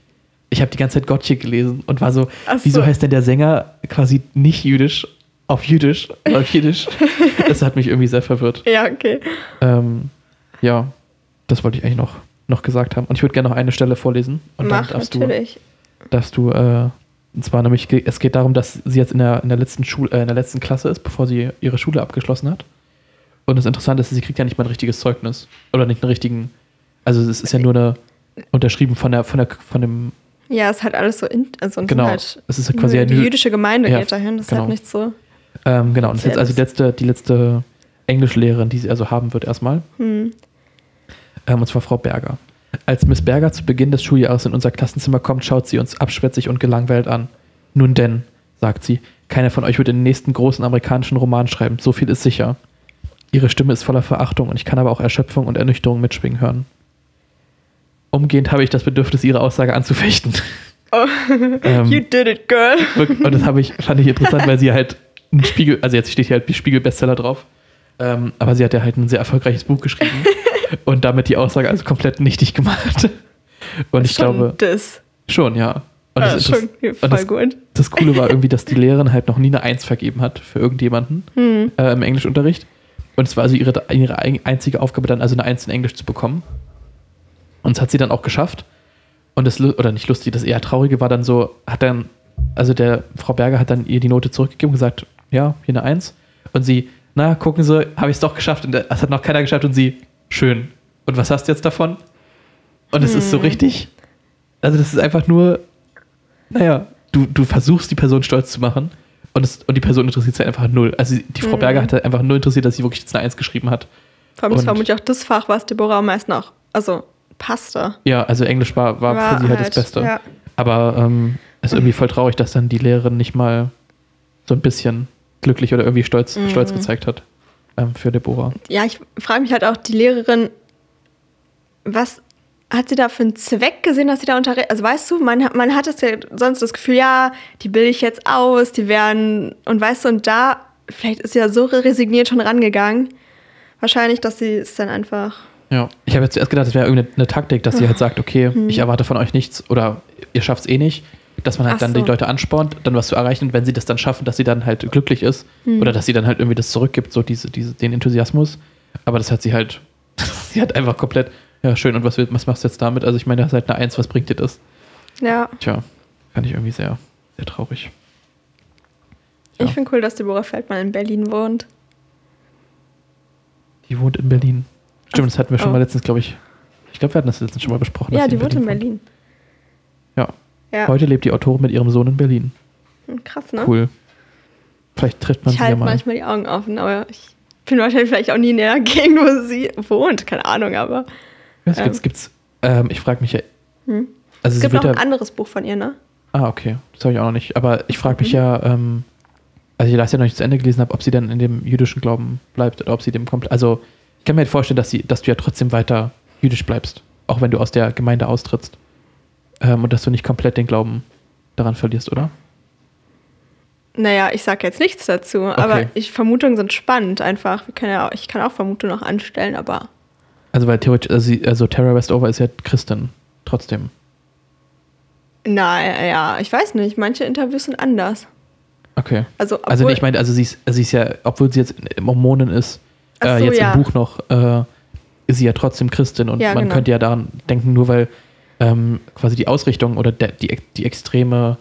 Ich habe die ganze Zeit Gottje gelesen und war so, Ach wieso so. heißt denn der Sänger quasi nicht jüdisch auf Jüdisch oder auf Jiddisch? das hat mich irgendwie sehr verwirrt. Ja, okay. Ähm, ja, das wollte ich eigentlich noch, noch gesagt haben. Und ich würde gerne noch eine Stelle vorlesen. Und Mach dann darfst natürlich. du, darfst du äh, und zwar nämlich, es geht darum, dass sie jetzt in der, in der letzten Schule, äh, in der letzten Klasse ist, bevor sie ihre Schule abgeschlossen hat. Und das Interessante ist, sie kriegt ja nicht mal ein richtiges Zeugnis. Oder nicht einen richtigen, also es ist ja nur eine, unterschrieben von der, von der, von dem, Ja, es ist halt alles so, in, also und Genau. halt Es ist halt quasi die jüdische Gemeinde Ja, geht dahin. Das ist genau. halt nicht so. ähm, genau, und das ist jetzt also die letzte, die letzte Englischlehrerin, die sie also haben wird erstmal. Hm. Ähm, und zwar Frau Berger. Als Miss Berger zu Beginn des Schuljahres in unser Klassenzimmer kommt, schaut sie uns abschwätzig und gelangweilt an. Nun denn, sagt sie, keiner von euch wird den nächsten großen amerikanischen Roman schreiben, so viel ist sicher. Ihre Stimme ist voller Verachtung und ich kann aber auch Erschöpfung und Ernüchterung mitschwingen hören. Umgehend habe ich das Bedürfnis, ihre Aussage anzufechten. Oh, Ähm, you did it, girl. Und das habe ich, fand ich interessant, weil sie halt einen Spiegel, also jetzt steht hier halt Spiegel-Bestseller drauf, ähm, aber sie hat ja halt ein sehr erfolgreiches Buch geschrieben und damit die Aussage also komplett nichtig gemacht. Und ich Schon glaube, das. schon, ja. Und, Ja, das, schon das, voll und das, gut. das Coole war irgendwie, dass die Lehrerin halt noch nie eine Eins vergeben hat für irgendjemanden Hm. äh, im Englischunterricht. Und es war also ihre, ihre ein- einzige Aufgabe, dann also eine Eins in Englisch zu bekommen. Und das hat sie dann auch geschafft. Und das, oder nicht lustig, das eher Traurige war dann so, hat dann, also der Frau Berger hat dann ihr die Note zurückgegeben und gesagt, ja, hier eine Eins. Und sie, na, gucken Sie, habe ich es doch geschafft. Und das hat noch keiner geschafft. Und sie, schön. Und was hast du jetzt davon? Und es ist so Hm. richtig, also das ist einfach nur, naja, du, du versuchst die Person stolz zu machen und, es, und die Person interessiert sich einfach null. Also die Frau Mhm. Berger hatte einfach null interessiert, dass sie wirklich jetzt eine Eins geschrieben hat. Vor allem ist vermutlich auch das Fach, was Deborah am meisten auch, also passte. Ja, also Englisch war, war, für sie halt, das Beste. Ja. Aber ähm, es ist irgendwie voll traurig, dass dann die Lehrerin nicht mal so ein bisschen glücklich oder irgendwie stolz, Mhm. stolz gezeigt hat ähm, für Deborah. ja, ich frage mich halt auch, die Lehrerin, was hat sie da für einen Zweck gesehen, dass sie da unterrichtet? Also weißt du, man, hat- man hat es ja sonst das Gefühl, ja, die bilde ich jetzt aus, die werden, und weißt du, und da, vielleicht ist sie ja so resigniert schon rangegangen. Wahrscheinlich, dass sie es dann einfach. Ja, ich habe jetzt zuerst gedacht, das wäre irgendeine eine Taktik, dass sie halt sagt, okay, ich erwarte von euch nichts oder ihr schafft es eh nicht, dass man halt Ach dann so. die Leute anspornt, dann was zu erreichen und wenn sie das dann schaffen, dass sie dann halt glücklich ist oder dass sie dann halt irgendwie das zurückgibt, so diese, diese, den Enthusiasmus. Aber das hat sie halt, sie hat einfach komplett, ja schön, und was, was machst du jetzt damit? Also ich meine, das ist halt eine Eins, was bringt dir das? Ja, Tja, fand ich irgendwie sehr, sehr traurig. ich Ja. finde cool, dass Deborah Feldmann in Berlin wohnt. Die wohnt in Berlin. Stimmt, das hatten wir schon oh. mal letztens, glaube ich. Ich glaube, wir hatten das letztens schon mal besprochen. Ja, die wohnt in. Berlin. Ja. Ja, Heute lebt die Autorin mit ihrem Sohn in Berlin. Hm, krass, ne? Cool. Vielleicht trifft man Ich sie ja halte mal. manchmal die Augen offen, aber ich bin wahrscheinlich vielleicht auch nie in der Gegend, wo sie wohnt. Keine Ahnung, aber. Was ähm. gibt's, gibt's, ähm, ich frage mich ja. Hm. Also Es gibt noch ein anderes Buch von ihr, ne? Ah, okay. Das habe ich auch noch nicht. Aber ich frage mich Mhm. ja, ähm, also ich das ja noch nicht zu Ende gelesen habe, ob sie dann in dem jüdischen Glauben bleibt oder ob sie dem komplett. Also ich kann mir halt vorstellen, dass, sie, dass du ja trotzdem weiter jüdisch bleibst, auch wenn du aus der Gemeinde austrittst. Ähm, und dass du nicht komplett den Glauben daran verlierst, oder? Naja, ich sage jetzt nichts dazu, aber ich, Vermutungen sind spannend einfach. Wir können ja auch, ich kann auch Vermutungen noch anstellen, aber Also weil theoretisch, also, also Tara Westover ist ja Christin, trotzdem. Nein, ja, ich weiß nicht. Manche Interviews sind anders. Okay. Also, Also obwohl- nee, ich meine, also sie ist, sie ist ja, obwohl sie jetzt Mormonin ist, äh, so, jetzt ja. im Buch noch, äh, ist sie ja trotzdem Christin und Ja, man genau. könnte ja daran denken, nur weil ähm, quasi die Ausrichtung oder der, die, die extreme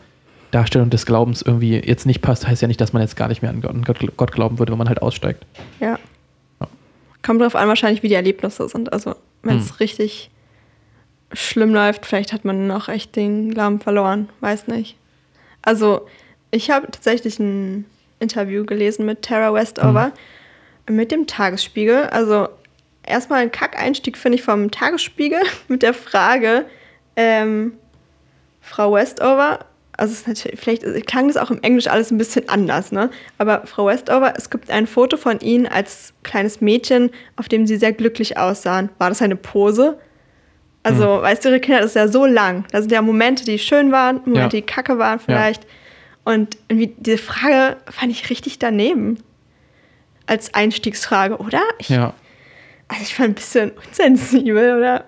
Darstellung des Glaubens irgendwie jetzt nicht passt, heißt ja nicht, dass man jetzt gar nicht mehr an Gott, Gott, Gott glauben würde, wenn man halt aussteigt. Ja. Kommt drauf an, wahrscheinlich, wie die Erlebnisse sind. Also, wenn es Hm. richtig schlimm läuft, vielleicht hat man noch echt den Glauben verloren. Weiß nicht. Also, ich habe tatsächlich ein Interview gelesen mit Tara Westover mit dem Tagesspiegel. Also, erstmal ein Kack-Einstieg, finde ich, vom Tagesspiegel mit der Frage, ähm, Frau Westover, also es ist natürlich, vielleicht klang das auch im Englisch alles ein bisschen anders, ne? Aber Frau Westover, es gibt ein Foto von Ihnen als kleines Mädchen, auf dem Sie sehr glücklich aussahen. War das eine Pose? Also, weißt du, Ihre Kinder, das ist ja so lang. Da sind ja Momente, die schön waren, Momente, Ja. die kacke waren vielleicht. Und irgendwie diese Frage fand ich richtig daneben. Als Einstiegsfrage, oder? Ich, Ja. Also ich fand ein bisschen unsensibel oder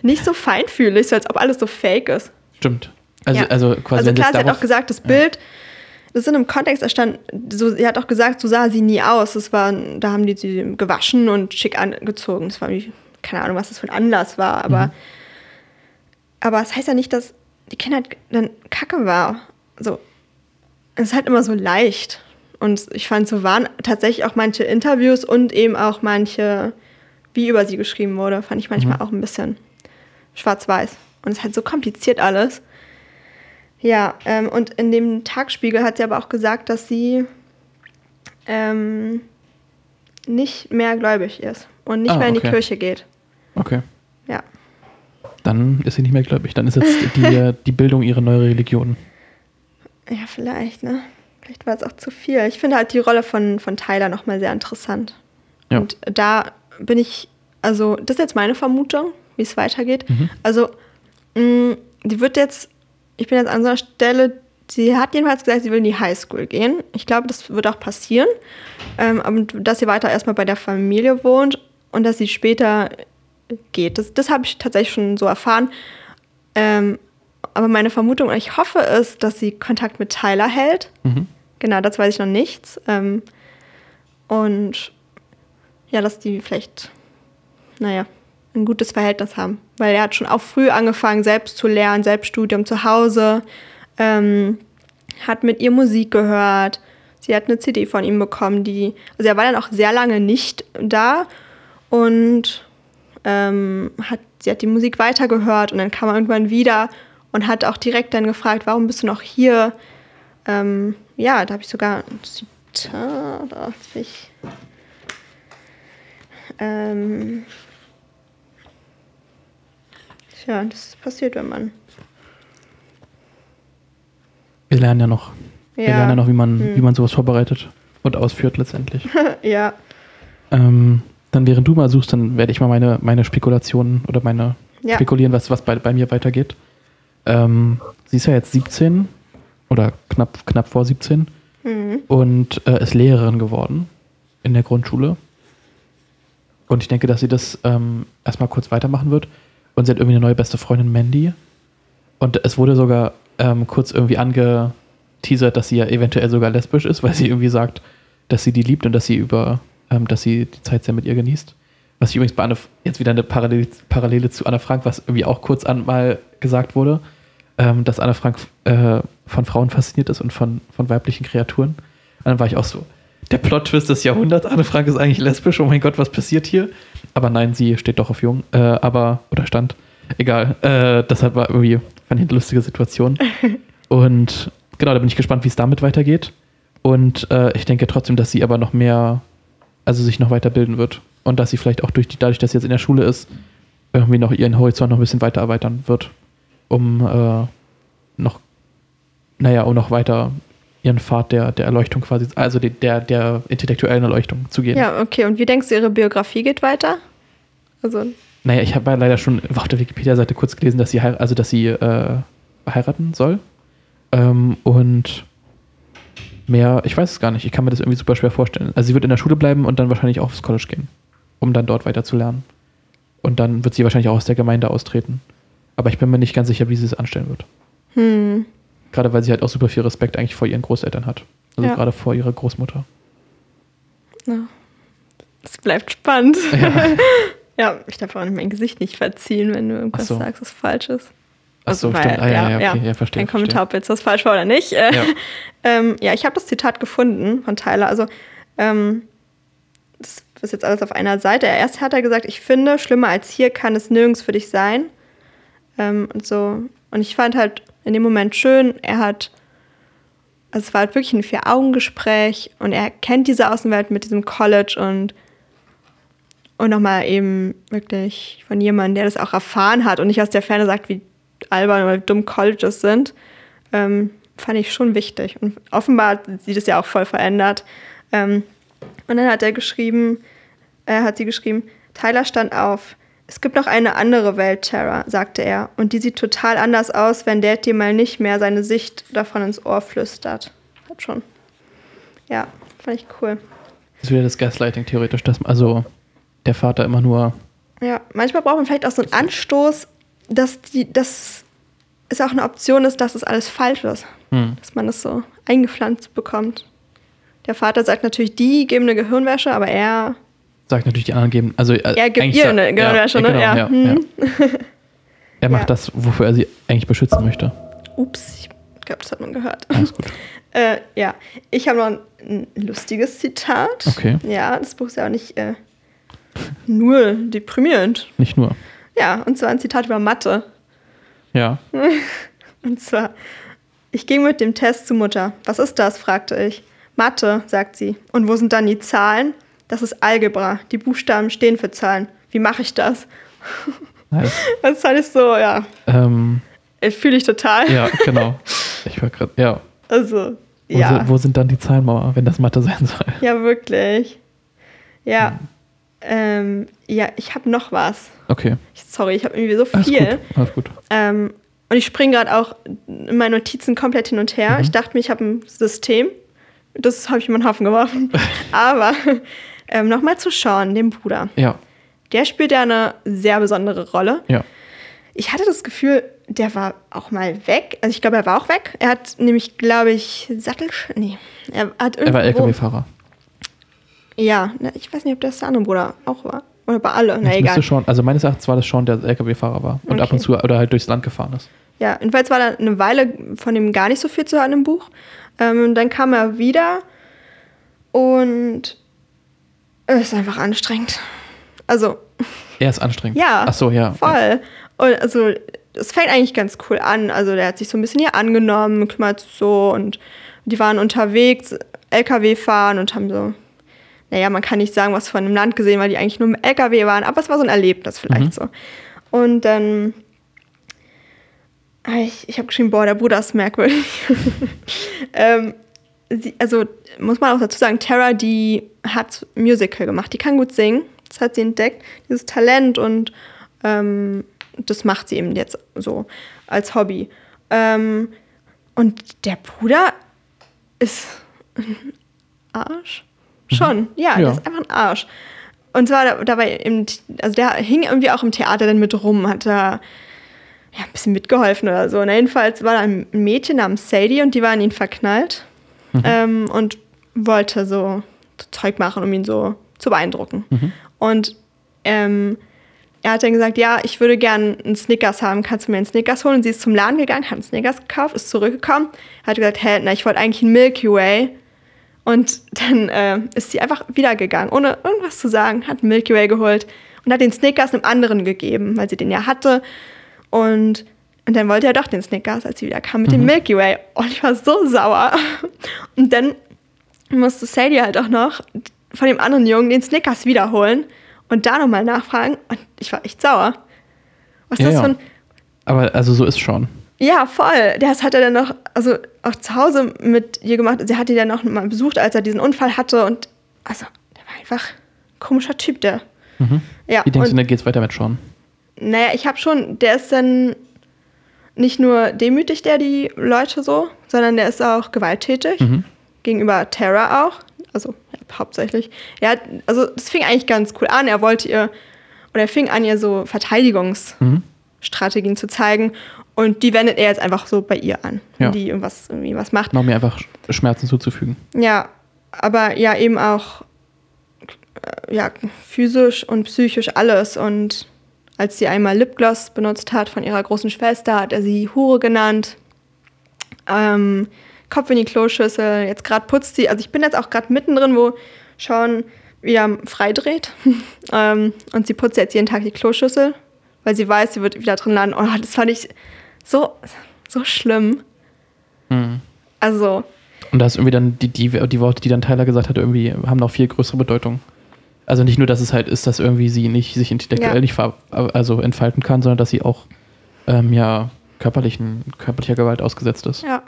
nicht so feinfühlig, so als ob alles so fake ist. Stimmt. Also, Ja. also quasi also klar, das sie hat auch gesagt, das Bild, das ist in einem Kontext erstanden, so, sie hat auch gesagt, so sah sie nie aus. Das war, da haben die sie gewaschen und schick angezogen. Das war keine Ahnung, was das für ein Anlass war, aber, Mhm. aber es heißt ja nicht, dass die Kindheit dann kacke war. So, es ist halt immer so leicht. Und ich fand, so waren tatsächlich auch manche Interviews und eben auch manche, wie über sie geschrieben wurde, fand ich manchmal Mhm. auch ein bisschen schwarz-weiß. Und es ist halt so kompliziert alles. Ja, ähm, und in dem Tagspiegel hat sie aber auch gesagt, dass sie ähm, nicht mehr gläubig ist und nicht Ah, mehr in die okay. Kirche geht. Okay. Ja. Dann ist sie nicht mehr gläubig. Dann ist jetzt die, die Bildung ihre neue Religion. Ja, vielleicht, ne? Vielleicht war es auch zu viel. Ich finde halt die Rolle von, von Tyler nochmal sehr interessant. Ja. Und da bin ich, also, das ist jetzt meine Vermutung, wie es weitergeht. Mhm. Also, mh, die wird jetzt, ich bin jetzt an so einer Stelle, sie hat jedenfalls gesagt, sie will in die Highschool gehen. Ich glaube, das wird auch passieren. Ähm, aber dass sie weiter erstmal bei der Familie wohnt und dass sie später geht. Das, das habe ich tatsächlich schon so erfahren. Ähm, aber meine Vermutung, und ich hoffe es, dass sie Kontakt mit Tyler hält. Mhm. Genau, das weiß ich noch nichts. Ähm, und ja, dass die vielleicht, naja, ein gutes Verhältnis haben. Weil er hat schon auch früh angefangen, selbst zu lernen, Selbststudium zu Hause, ähm, hat mit ihr Musik gehört. Sie hat eine CD von ihm bekommen, die, also er war dann auch sehr lange nicht da und ähm, hat, sie hat die Musik weitergehört und dann kam er irgendwann wieder und hat auch direkt dann gefragt, warum bist du noch hier? Ähm, ja, da habe ich sogar ein Zitat. Ich, ähm, tja, das passiert, wenn man. Wir lernen ja noch. Wir lernen ja noch, wie man, Hm. wie man sowas vorbereitet und ausführt letztendlich. ja. ähm, dann während du mal suchst, dann werde ich mal meine, meine Spekulationen oder meine Ja. spekulieren, was, was bei, bei mir weitergeht. Ähm, sie ist ja jetzt 17 oder knapp, knapp vor 17 Mhm. und äh, ist Lehrerin geworden in der Grundschule. Und ich denke, dass sie das ähm, erstmal kurz weitermachen wird. Und sie hat irgendwie eine neue beste Freundin, Mandy. Und es wurde sogar ähm, kurz irgendwie angeteasert, dass sie ja eventuell sogar lesbisch ist, weil sie irgendwie sagt, dass sie die liebt und dass sie über, ähm, dass sie die Zeit sehr mit ihr genießt. Was ich übrigens bei Anne, jetzt wieder eine Parallele, Parallele zu Anne Frank, was irgendwie auch kurz an mal gesagt wurde, ähm, dass Anne Frank äh, von Frauen fasziniert ist und von, von weiblichen Kreaturen. Und dann war ich auch so, der Plot-Twist des Jahrhunderts, Anne Frank ist eigentlich lesbisch, oh mein Gott, was passiert hier? Aber nein, sie steht doch auf Jung, äh, aber, oder stand, egal. Äh, deshalb war irgendwie, fand ich eine lustige Situation. Und genau, da bin ich gespannt, wie es damit weitergeht. Und äh, ich denke trotzdem, dass sie aber noch mehr, also sich noch weiterbilden wird. Und dass sie vielleicht auch durch die, dadurch, dass sie jetzt in der Schule ist, irgendwie noch ihren Horizont noch ein bisschen weiter erweitern wird, um äh, noch, naja, um noch weiter ihren Pfad der, der Erleuchtung quasi, also die, der, der intellektuellen Erleuchtung zu gehen. Ja, okay. Und wie denkst du, ihre Biografie geht weiter? Also, Naja, ich habe leider schon auf der Wikipedia-Seite kurz gelesen, dass sie, also, dass sie äh, heiraten soll. Ähm, und mehr, ich weiß es gar nicht. Ich kann mir das irgendwie super schwer vorstellen. Also sie wird in der Schule bleiben und dann wahrscheinlich auch aufs College gehen, um dann dort weiter zu lernen. Und dann wird sie wahrscheinlich auch aus der Gemeinde austreten. Aber ich bin mir nicht ganz sicher, wie sie es anstellen wird. Hm. Gerade weil sie halt auch super viel Respekt eigentlich vor ihren Großeltern hat. Also Ja. gerade vor ihrer Großmutter. Ja. Es bleibt spannend. Ja. Ja, ich darf auch mein Gesicht nicht verziehen, wenn du irgendwas so. sagst, was falsch ist. Ach so, Also, stimmt. weil- Ah, ja, ja, okay, ja, verstehe. Ein Kommentar, ob jetzt das falsch war oder nicht. Ja. ähm, ja, ich habe das Zitat gefunden von Tyler. Also, ähm, das ist jetzt alles auf einer Seite. Erst hat er gesagt, ich finde, schlimmer als hier kann es nirgends für dich sein. Ähm, und so. Und ich fand halt in dem Moment schön, er hat, also es war halt wirklich ein Vier-Augen-Gespräch und er kennt diese Außenwelt mit diesem College und und nochmal eben wirklich von jemandem, der das auch erfahren hat und nicht aus der Ferne sagt, wie albern oder dumm Colleges sind, ähm, fand ich schon wichtig. Und offenbar hat sie das ja auch voll verändert. Ähm, und dann hat er geschrieben, äh, hat sie geschrieben, Tyler stand auf. Es gibt noch eine andere Welt, Tara, sagte er. Und die sieht total anders aus, wenn Dad dir mal nicht mehr seine Sicht davon ins Ohr flüstert. Hat schon. Ja, fand ich cool. Das ist wieder das Gaslighting theoretisch, dass also der Vater immer nur. Ja, manchmal braucht man vielleicht auch so einen Anstoß, dass, die, dass es auch eine Option ist, dass es alles falsch ist. Hm. Dass man das so eingepflanzt bekommt. Der Vater sagt natürlich, die geben eine Gehirnwäsche, aber er, Sagt natürlich, die anderen geben. Also, äh, er gibt ihr eine Gehirnwäsche, ja, ne? Genau, Ja. ja, hm. ja. Er macht Ja. das, wofür er sie eigentlich beschützen möchte. Ups, ich glaube, das hat man gehört. Alles gut. Äh, ja, ich habe noch ein, ein lustiges Zitat. Okay. Ja, das Buch ist ja auch nicht äh, nur deprimierend. Nicht nur. Ja, und zwar ein Zitat über Mathe. Ja. Und zwar, ich ging mit dem Test zu Mutter. Was ist das? fragte ich. Mathe, sagt sie. Und wo sind dann die Zahlen? Das ist Algebra. Die Buchstaben stehen für Zahlen. Wie mache ich das? Nice. Das fand ich so, ja, ähm, fühle ich total. ja, genau. Ich war gerade. Ja. Also, Wo, ja. sind, wo sind dann die Zahlenmauer, wenn das Mathe sein soll? Ja, wirklich. Ja. Hm. Ähm, ja, ich habe noch was. Okay. Ich, sorry, ich habe irgendwie so Alles viel. gut. Alles gut. Ähm, und ich springe gerade auch in meinen Notizen komplett hin und her. Mhm. Ich dachte mir, ich habe ein System. Das habe ich in den Haufen geworfen. Aber ähm, nochmal zu Sean, dem Bruder. Ja. Der spielt ja eine sehr besondere Rolle. Ja. Ich hatte das Gefühl, der war auch mal weg. Also ich glaube, er war auch weg. Er hat nämlich, glaube ich, Sattel... Nee, er hat Er war irgendwo... LKW-Fahrer. Ja, ne, ich weiß nicht, ob das der andere Bruder auch war. Oder bei alle. Na Das egal. schon, also meines Erachtens war das schon der LKW-Fahrer war und ab Okay. und zu oder halt durchs Land gefahren ist. Ja, jedenfalls war da eine Weile von ihm gar nicht so viel zu hören im Buch. Ähm, dann kam er wieder und ist einfach anstrengend. Also, Er ist anstrengend. Ja, Ach so, ja. voll. Und also, es fängt eigentlich ganz cool an. Also, der hat sich so ein bisschen hier angenommen, kümmert sich so und die waren unterwegs, LKW fahren und haben so, naja, man kann nicht sagen, was von dem Land gesehen, weil die eigentlich nur im LKW waren, aber es war so ein Erlebnis vielleicht Mhm. so. Und dann, ah, ich, ich habe geschrieben, boah, der Bruder ist merkwürdig. ähm, sie, also muss man auch dazu sagen, Tara, die hat Musical gemacht, die kann gut singen, das hat sie entdeckt, dieses Talent und ähm, das macht sie eben jetzt so als Hobby. Ähm, und der Bruder ist ein Arsch. Schon, ja, Ja. der ist einfach ein Arsch. Und zwar da- dabei, im, also der hing irgendwie auch im Theater dann mit rum, hat da ja, ein bisschen mitgeholfen oder so. Und jedenfalls war da ein Mädchen namens Sadie und die war in ihn verknallt ähm, und wollte so Zeug machen, um ihn so zu beeindrucken. Und ähm, er hat dann gesagt, ja, ich würde gerne einen Snickers haben, kannst du mir einen Snickers holen? Und sie ist zum Laden gegangen, hat einen Snickers gekauft, ist zurückgekommen, hat gesagt, hä, na, ich wollte eigentlich einen Milky Way. Und dann äh, ist sie einfach wieder gegangen, ohne irgendwas zu sagen, hat einen Milky Way geholt und hat den Snickers einem anderen gegeben, weil sie den ja hatte. Und, und dann wollte er doch den Snickers, als sie wieder kam mit dem Milky Way. Und ich war so sauer. Und dann musste Sadie halt auch noch von dem anderen Jungen den Snickers wiederholen und da nochmal nachfragen. Und ich war echt sauer. Was ist Ja, das ja. für ein. Aber also so ist schon. Ja, voll. Das hat er dann noch, also auch zu Hause mit ihr gemacht. Sie hat ihn dann noch mal besucht, als er diesen Unfall hatte. Und also, der war einfach ein komischer Typ, der. Mhm. Ja, Wie denkst du, und, da geht's weiter mit Sean? naja, ich habe schon, der ist dann nicht nur demütig, der die Leute so, sondern der ist auch gewalttätig. Mhm. Gegenüber Tara auch. Also ja, hauptsächlich. Er hat, also das fing eigentlich ganz cool an. Er wollte ihr, oder er fing an, ihr so Verteidigungsspiele Strategien zu zeigen. Und die wendet er jetzt einfach so bei ihr an, Ja. die irgendwas, irgendwie was macht. Um mir einfach Schmerzen zuzufügen. Ja, aber ja, eben auch äh, ja, physisch und psychisch alles. Und als sie einmal Lipgloss benutzt hat von ihrer großen Schwester, hat er sie Hure genannt. Ähm, Kopf in die Kloschüssel. Jetzt gerade putzt sie. Also ich bin jetzt auch gerade mittendrin, wo Sean wieder freidreht. ähm, und sie putzt jetzt jeden Tag die Kloschüssel, weil sie weiß, sie wird wieder drin landen. Oh, das fand ich so, so schlimm. Mhm. Also, Und da ist irgendwie dann die, die, die Worte, die dann Tyler gesagt hat, irgendwie haben noch viel größere Bedeutung. Also nicht nur, dass es halt ist, dass irgendwie sie nicht sich intellektuell Ja. nicht ver also entfalten kann, sondern dass sie auch ähm, ja körperlichen, körperlicher Gewalt ausgesetzt ist. Ja.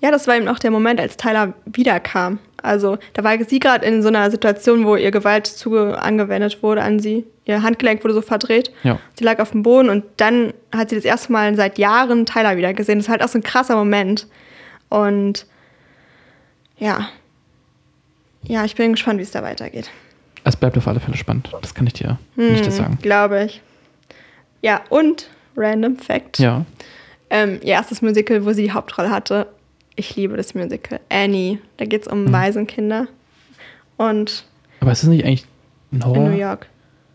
Ja, das war eben auch der Moment, als Tyler wiederkam. Also da war sie gerade in so einer Situation, wo ihr Gewalt zuge angewendet wurde an sie. Ihr Handgelenk wurde so verdreht. Ja. Sie lag auf dem Boden und dann hat sie das erste Mal seit Jahren Tyler wieder gesehen. Das ist halt auch so ein krasser Moment. Und ja. Ja, ich bin gespannt, wie es da weitergeht. Es bleibt auf alle Fälle spannend. Das kann ich dir nicht das sagen. Glaube ich. Ja, und Random Fact. Ja. Ähm, ihr erstes Musical, wo sie die Hauptrolle hatte. Ich liebe das Musical. Annie. Da geht es um Mhm. Waisenkinder. Und Aber ist es nicht eigentlich ein Horror? in New York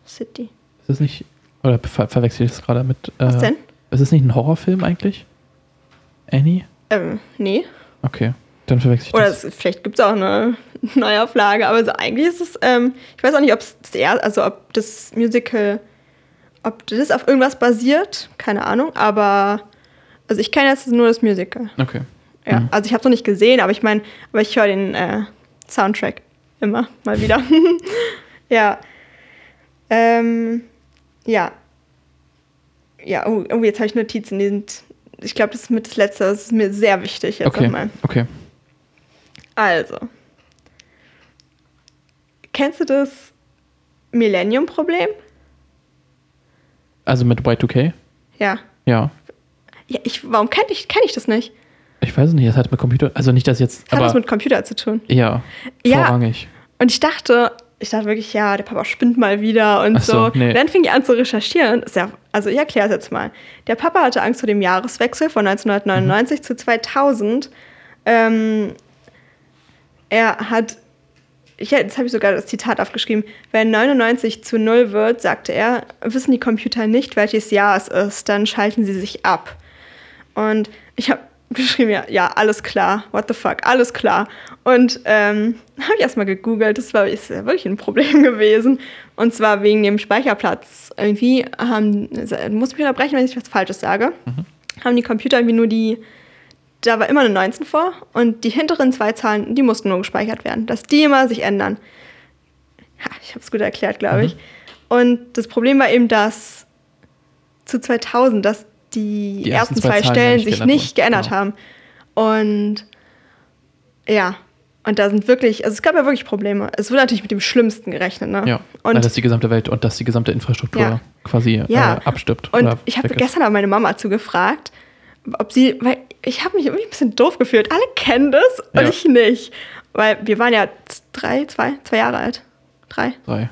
City. Ist es nicht. Oder ver verwechsel ich das gerade mit. Äh, Was denn? Ist es nicht ein Horrorfilm eigentlich? Annie? Ähm, nee. Okay. Dann verwechsel ich Oder das. es, vielleicht gibt es auch eine Neuauflage, aber so eigentlich ist es, ähm, ich weiß auch nicht, ob also ob das Musical, ob das auf irgendwas basiert, keine Ahnung, aber also ich kenne jetzt nur das Musical. Okay. Ja, Mhm. also ich habe es noch nicht gesehen, aber ich meine, aber ich höre den äh, Soundtrack immer mal wieder. ja. Ähm, ja. Ja, oh, oh jetzt habe ich Notizen, die sind, ich glaube, das ist mit das Letzte, das ist mir sehr wichtig jetzt Okay. nochmal. Okay. Also. Kennst du das Millennium-Problem? Also mit Y2K? Ja. Ja. ja ich, warum kenne ich, kenn ich das nicht? Ich weiß es nicht, es hat mit Computer. Also nicht, dass jetzt. Das hat aber was mit Computer zu tun. ja. Ja. Vorrangig. Und ich dachte, ich dachte wirklich, ja, der Papa spinnt mal wieder und Ach so, so. nee. Und dann fing ich an zu recherchieren. Ja, also ich erkläre es jetzt mal. Der Papa hatte Angst vor dem Jahreswechsel von 1999 zu 2000. Ähm, er hat, ich, jetzt habe ich sogar das Zitat aufgeschrieben, wenn 99 zu 0 wird, sagte er, wissen die Computer nicht, welches Jahr es ist, dann schalten sie sich ab. Und ich habe geschrieben, ja, ja, alles klar, what the fuck, alles klar. Und ähm, habe ich erstmal gegoogelt, das war ist ja wirklich ein Problem gewesen. Und zwar wegen dem Speicherplatz. Irgendwie haben, muss mich unterbrechen, wenn ich was Falsches sage, haben die Computer irgendwie nur die, da war immer eine 19 vor und die hinteren zwei Zahlen, die mussten nur gespeichert werden, dass die immer sich ändern. Ja, ich habe es gut erklärt, glaube ich. Und das Problem war eben, dass zu 2000, dass die, Die ersten ersten zwei zwei ja Stellen sich geändert nicht geändert Genau. haben. Und ja, und da sind wirklich, also es gab ja wirklich Probleme. Es wurde natürlich mit dem Schlimmsten gerechnet, ne? Ja. Und dass die gesamte Welt und dass die gesamte Infrastruktur Ja. quasi Ja. äh, abstirbt. Und ich habe gestern auch meine Mama zugefragt, ob sie, weil ich habe mich irgendwie ein bisschen doof gefühlt. Alle kennen das und Ja. ich nicht. Weil wir waren ja drei, zwei, zwei Jahre alt. Drei? Drei.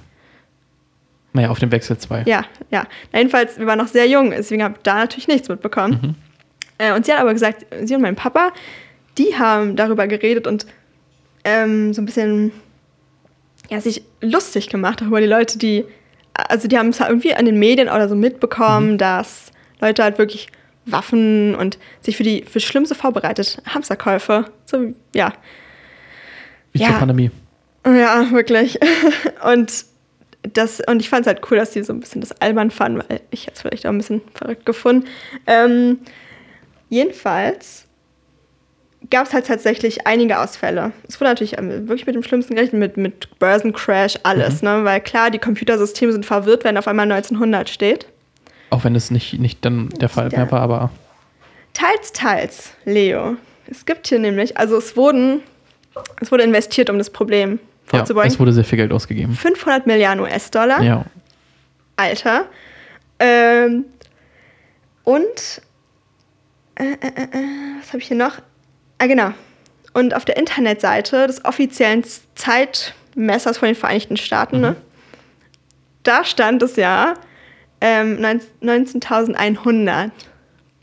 Naja, auf dem Wechsel zwei. Ja, ja. Na, jedenfalls, wir waren noch sehr jung, deswegen habe ich da natürlich nichts mitbekommen. Mhm. Äh, und sie hat aber gesagt, sie und mein Papa, die haben darüber geredet und ähm, so ein bisschen ja, sich lustig gemacht auch über die Leute, die, also die haben es halt irgendwie an den Medien oder so mitbekommen, Mhm. dass Leute halt wirklich Waffen und sich für die für das Schlimmste vorbereitet. Hamsterkäufe. So, ja. Wie Ja. zur Pandemie. Ja, wirklich. Und das, und ich fand es halt cool, dass die so ein bisschen das albern fanden, weil ich jetzt vielleicht auch ein bisschen verrückt gefunden. Ähm, jedenfalls gab es halt tatsächlich einige Ausfälle. Es wurde natürlich ähm, wirklich mit dem Schlimmsten gerechnet, mit, mit Börsencrash, alles, ne? Weil klar, die Computersysteme sind verwirrt, wenn auf einmal 1900 steht. Auch wenn es nicht, nicht dann der Fall Ja. mehr war, aber Teils, teils, Leo. Es gibt hier nämlich, also es wurden, es wurde investiert, um das Problem ja, vorzubeugen. es wurde sehr viel Geld ausgegeben. 500 Milliarden US-Dollar. Ja. Alter. Ähm, und äh, äh, äh, äh, was habe ich hier noch? Ah, genau. Und auf der Internetseite des offiziellen Zeitmessers von den Vereinigten Staaten, ne, da stand es ja, ähm, 19.100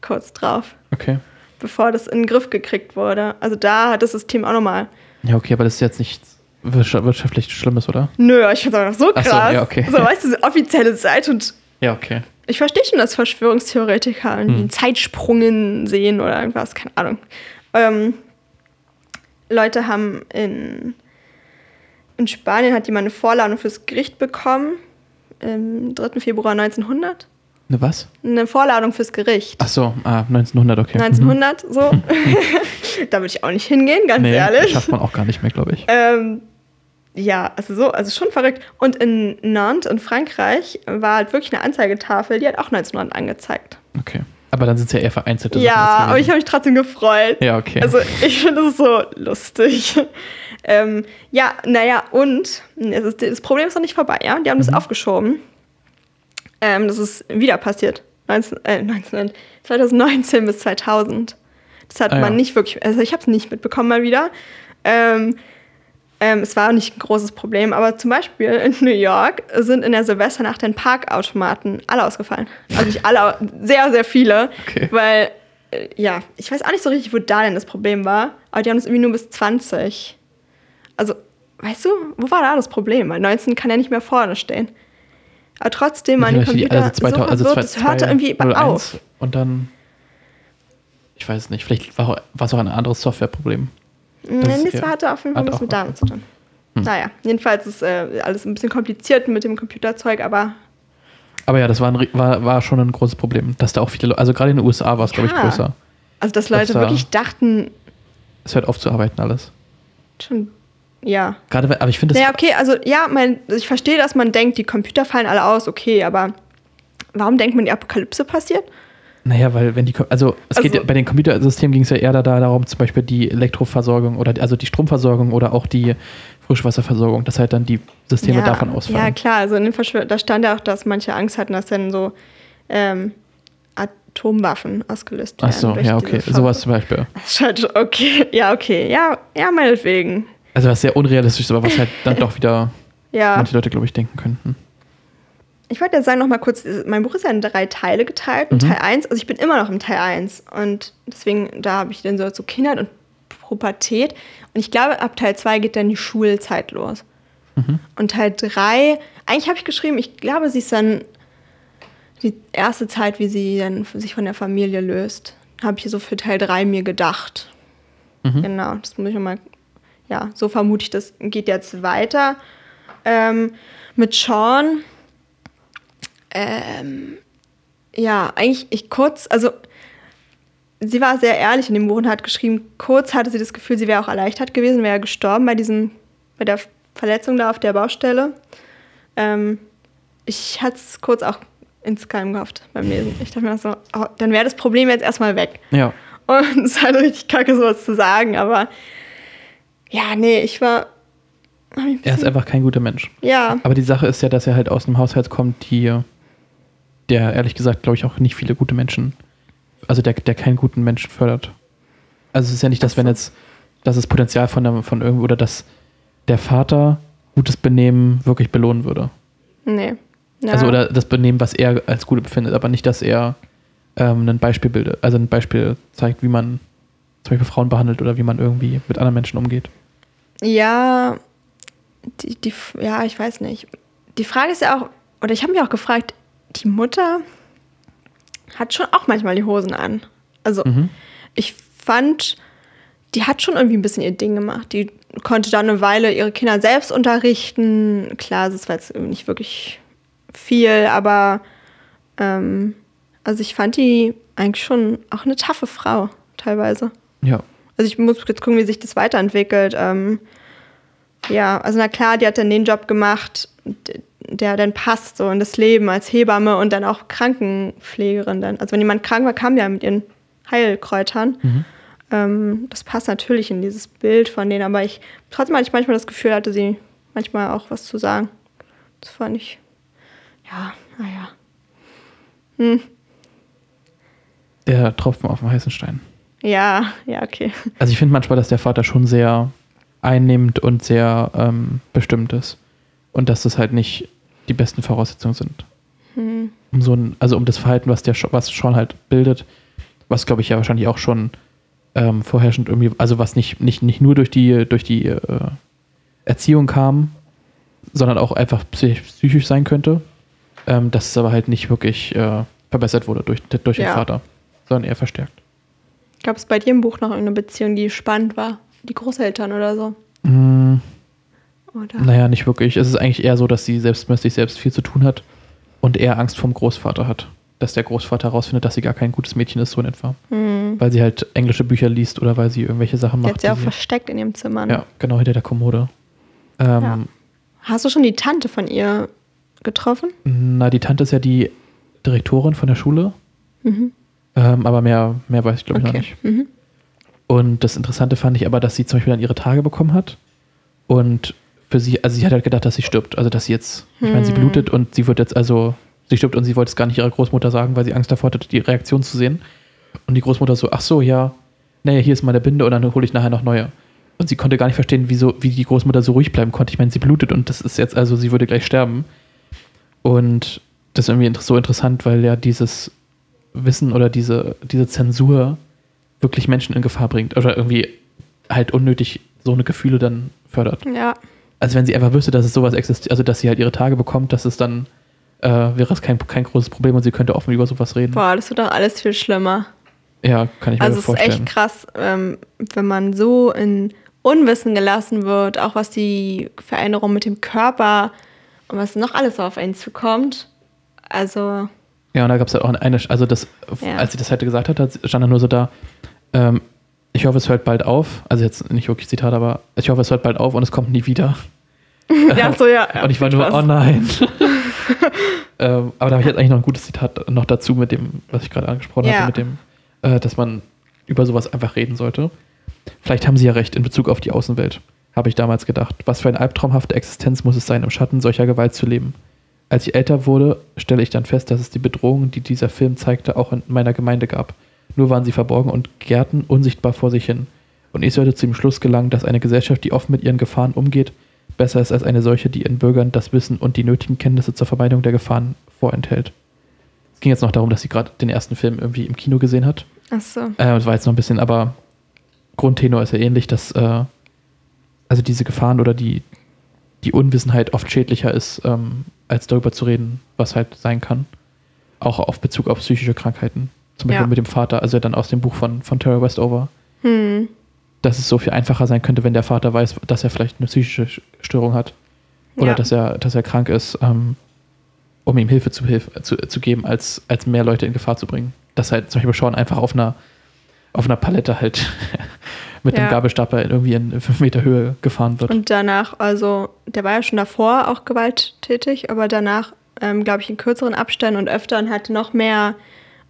kurz drauf, Okay. bevor das in den Griff gekriegt wurde. Also da hat das System auch nochmal. Ja, okay, aber das ist jetzt nichts wirtscha- wirtschaftlich Schlimmes, oder? Nö, ich finde es so Ach krass. so, ja, okay. So, weißt du, diese offizielle Seite und Ja, okay. ich verstehe schon, dass Verschwörungstheoretiker einen Zeitsprungen sehen oder irgendwas, keine Ahnung. Ähm, Leute haben in, in Spanien hat jemand eine Vorladung fürs Gericht bekommen, im 3. Februar 1900. Ne, was? Eine Vorladung fürs Gericht. Ach so, ah, 1900, okay. 1900, so. da würde ich auch nicht hingehen, ganz Mhm. Nee, ehrlich. schafft man auch gar nicht mehr, glaube ich. Ähm, ja, also so, also schon verrückt. Und in Nantes in Frankreich war halt wirklich eine Anzeigetafel, die hat auch 1900 angezeigt. Okay. Aber dann sind es ja eher vereinzelte Ja, Sachen jetzt aber ich habe mich trotzdem gefreut. Ja, okay. Also ich finde das so lustig. Ähm, ja, naja, und ist, das Problem ist noch nicht vorbei, ja? Die haben Mhm. das aufgeschoben. Ähm, das ist wieder passiert. 19, äh, 19, 2019 bis 2000. Das hat Ah, man ja. nicht wirklich, also ich habe es nicht mitbekommen mal wieder. Ähm, ähm, es war nicht ein großes Problem, aber zum Beispiel in New York sind in der Silvesternacht den Parkautomaten alle ausgefallen. Also nicht alle, sehr, sehr viele. Okay. Weil, äh, ja, ich weiß auch nicht so richtig, wo da denn das Problem war, aber die haben es irgendwie nur bis 20. Also, weißt du, wo war da das Problem? Weil 19 kann ja nicht mehr vorne stehen. Aber trotzdem, meine Vielleicht die- Computer also 2000, also so zwei- verwirrt, das hörte irgendwie 201 auf. Und dann, ich weiß es nicht, vielleicht war es auch ein anderes Softwareproblem. Nee, Das- das ja. hatte auf jeden Fall was mit damit zu tun. Naja, jedenfalls ist äh, alles ein bisschen kompliziert mit dem Computerzeug, aber Aber ja, das war, ein, war, war schon ein großes Problem, dass da auch viele Leute, also gerade in den USA war es, glaube ich, Ja. größer. also dass Leute da- wirklich dachten, Es hört auf zu arbeiten alles. schon, ja. Gerade, weil- aber ich finde es, Naja, okay, also ja, mein, ich verstehe, dass man denkt, die Computer fallen alle aus, okay, aber warum denkt man, die Apokalypse passiert? naja, weil wenn die, also es geht Also- ja, bei den Computersystemen ging es ja eher da, darum, zum Beispiel die Elektroversorgung oder also die Stromversorgung oder auch die Frischwasserversorgung, dass halt dann die Systeme ja, davon ausfallen. Ja, klar, also in den Verschwör da stand ja auch, dass manche Angst hatten, dass dann so ähm, Atomwaffen ausgelöst werden. Ach so, ja, okay, sowas zum Beispiel. Das okay, ja, okay, ja, ja, meinetwegen. Also was sehr unrealistisch ist, aber was halt dann doch wieder Ja. manche Leute, glaube ich, denken könnten. Ich wollte jetzt sagen, noch mal kurz, mein Buch ist ja in drei Teile geteilt. Und Mhm. Teil 1, also ich bin immer noch im Teil 1. Und deswegen, da habe ich dann so zu Kindheit und Pubertät. Und ich glaube, ab Teil 2 geht dann die Schulzeit los. Mhm. Und Teil 3, eigentlich habe ich geschrieben, ich glaube, sie ist dann die erste Zeit, wie sie dann sich von der Familie löst. Habe ich so für Teil 3 mir gedacht. Mhm. Genau, das muss ich mal, ja, so vermute ich, das geht jetzt weiter. Ähm, mit Sean, ähm, ja, eigentlich ich kurz, also sie war sehr ehrlich in dem Buch und hat geschrieben, kurz hatte sie das Gefühl, sie wäre auch erleichtert gewesen, wäre gestorben bei diesem, bei der Verletzung da auf der Baustelle. Ähm, ich hatte es kurz auch ins Keim gehofft beim Lesen. Ich dachte mir so, oh, dann wäre das Problem jetzt erstmal weg. Ja. Und es ist halt richtig kacke, sowas zu sagen, aber ja, nee, ich war. ein Er ist einfach kein guter Mensch. Ja, Aber die Sache ist ja, dass er halt aus einem Haushalt kommt, die, der ehrlich gesagt, glaube ich, auch nicht viele gute Menschen, also der, der keinen guten Menschen fördert. Also es ist ja nicht, dass so. wenn jetzt, dass das Potenzial von, der, von irgendwo oder dass der Vater gutes Benehmen wirklich belohnen würde. nee. Ja. Also oder das Benehmen, was er als gut befindet, aber nicht, dass er ähm, ein Beispiel bildet, also ein Beispiel zeigt, wie man zum Beispiel Frauen behandelt oder wie man irgendwie mit anderen Menschen umgeht. Ja, die, die, ja, ich weiß nicht. Die Frage ist ja auch, oder ich habe mich auch gefragt, die Mutter hat schon auch manchmal die Hosen an. Also Mhm. ich fand, die hat schon irgendwie ein bisschen ihr Ding gemacht. Die konnte dann eine Weile ihre Kinder selbst unterrichten. Klar, das war jetzt nicht wirklich viel, aber ähm, also ich fand die eigentlich schon auch eine taffe Frau teilweise. Ja. Also ich muss jetzt gucken, wie sich das weiterentwickelt. Ähm, ja, also na klar, die hat dann den Job gemacht, der dann passt so in das Leben als Hebamme und dann auch Krankenpflegerin dann. Also wenn jemand krank war, kam ja mit ihren Heilkräutern. Mhm. Ähm, das passt natürlich in dieses Bild von denen, aber ich trotzdem hatte ich manchmal das Gefühl, hatte sie manchmal auch was zu sagen. Das fand ich, ja, naja. Hm, Der Tropfen auf dem heißen Stein. Ja, ja, okay. Also ich finde manchmal, dass der Vater schon sehr einnehmend und sehr ähm, bestimmt ist. Und dass das halt nicht die besten Voraussetzungen sind. Hm. Um so ein, also um das Verhalten, was der was Sean halt bildet, was glaube ich ja wahrscheinlich auch schon ähm, vorherrschend irgendwie, also was nicht, nicht, nicht nur durch die, durch die äh, Erziehung kam, sondern auch einfach psych- psychisch sein könnte. Ähm, dass es aber halt nicht wirklich äh, verbessert wurde durch, durch den Ja. Vater, sondern eher verstärkt. Gab es bei dir im Buch noch irgendeine Beziehung, die spannend war? Die Großeltern oder so? Mm, Oder? Naja, nicht wirklich. Es ist eigentlich eher so, dass sie selbst mit sich selbst viel zu tun hat und eher Angst vom Großvater hat. Dass der Großvater herausfindet, dass sie gar kein gutes Mädchen ist, so in etwa. Hm. Weil sie halt englische Bücher liest oder weil sie irgendwelche Sachen macht. hat sie auch die versteckt in ihrem Zimmer. ne? ja, genau, hinter der Kommode. Ähm, Ja. Hast du schon die Tante von ihr getroffen? Na, die Tante ist ja die Direktorin von der Schule. Mhm. Ähm, aber mehr, mehr weiß ich, glaube ich, noch nicht. Mhm. Und das Interessante fand ich aber, dass sie zum Beispiel dann ihre Tage bekommen hat. Und für sie, also sie hat halt gedacht, dass sie stirbt. Also, dass sie jetzt, ich meine, sie Hm. blutet und sie wird jetzt also, sie stirbt und sie wollte es gar nicht ihrer Großmutter sagen, weil sie Angst davor hatte, die Reaktion zu sehen. Und die Großmutter so, ach so, ja, naja, hier ist meine Binde und dann hole ich nachher noch neue. Und sie konnte gar nicht verstehen, wieso, wie die Großmutter so ruhig bleiben konnte. Ich meine, sie blutet und das ist jetzt, also sie würde gleich sterben. Und das ist irgendwie so interessant, weil ja dieses Wissen oder diese, diese Zensur wirklich Menschen in Gefahr bringt. Oder irgendwie halt unnötig so eine Gefühle dann fördert. Ja. Also wenn sie einfach wüsste, dass es sowas existiert, also dass sie halt ihre Tage bekommt, dass es dann äh, wäre es kein, kein großes Problem und sie könnte offen über sowas reden. Boah, das wird doch alles viel schlimmer. Ja, kann ich mir Also es ist vorstellen. echt krass, ähm, wenn man so in Unwissen gelassen wird, auch was die Veränderung mit dem Körper und was noch alles so auf einen zukommt. Also, Ja, und da gab es ja auch eine, also das, Ja. als sie das halt gesagt hat, stand da nur so da, ähm, ich hoffe, es hört bald auf. Also jetzt nicht wirklich Zitat, aber ich hoffe, es hört bald auf und es kommt nie wieder. ja, so ja. ja und ich war nur, Spaß. oh nein. ähm, aber da habe ich jetzt eigentlich noch ein gutes Zitat noch dazu mit dem, was ich gerade angesprochen Ja. hatte, mit dem, äh, dass man über sowas einfach reden sollte. Vielleicht haben sie ja recht in Bezug auf die Außenwelt, habe ich damals gedacht. Was für eine albtraumhafte Existenz muss es sein, im Schatten solcher Gewalt zu leben. Als ich älter wurde, stelle ich dann fest, dass es die Bedrohungen, die dieser Film zeigte, auch in meiner Gemeinde gab. Nur waren sie verborgen und gärten unsichtbar vor sich hin. Und ich sollte zu dem Schluss gelangen, dass eine Gesellschaft, die offen mit ihren Gefahren umgeht, besser ist als eine solche, die ihren Bürgern das Wissen und die nötigen Kenntnisse zur Vermeidung der Gefahren vorenthält. Es ging jetzt noch darum, dass sie gerade den ersten Film irgendwie im Kino gesehen hat. Ach so. Äh, das war jetzt noch ein bisschen, aber Grundtenor ist ja ähnlich, dass äh, also diese Gefahren oder die, die Unwissenheit oft schädlicher ist, ähm, als darüber zu reden, was halt sein kann. Auch auf Bezug auf psychische Krankheiten. Zum Beispiel Ja. mit dem Vater, also dann aus dem Buch von, von Tara Westover, Hm. dass es so viel einfacher sein könnte, wenn der Vater weiß, dass er vielleicht eine psychische Sch- Störung hat. Oder Ja. dass er, dass er krank ist, ähm, um ihm Hilfe zu, zu, zu geben, als, als mehr Leute in Gefahr zu bringen. Dass halt zum Beispiel Sean einfach auf einer, auf einer Palette halt mit Ja. dem Gabelstapler irgendwie in 5 Meter Höhe gefahren wird. Und danach, also, der war ja schon davor auch gewalttätig, aber danach, ähm, glaube ich, in kürzeren Abständen und öfter und hatte noch mehr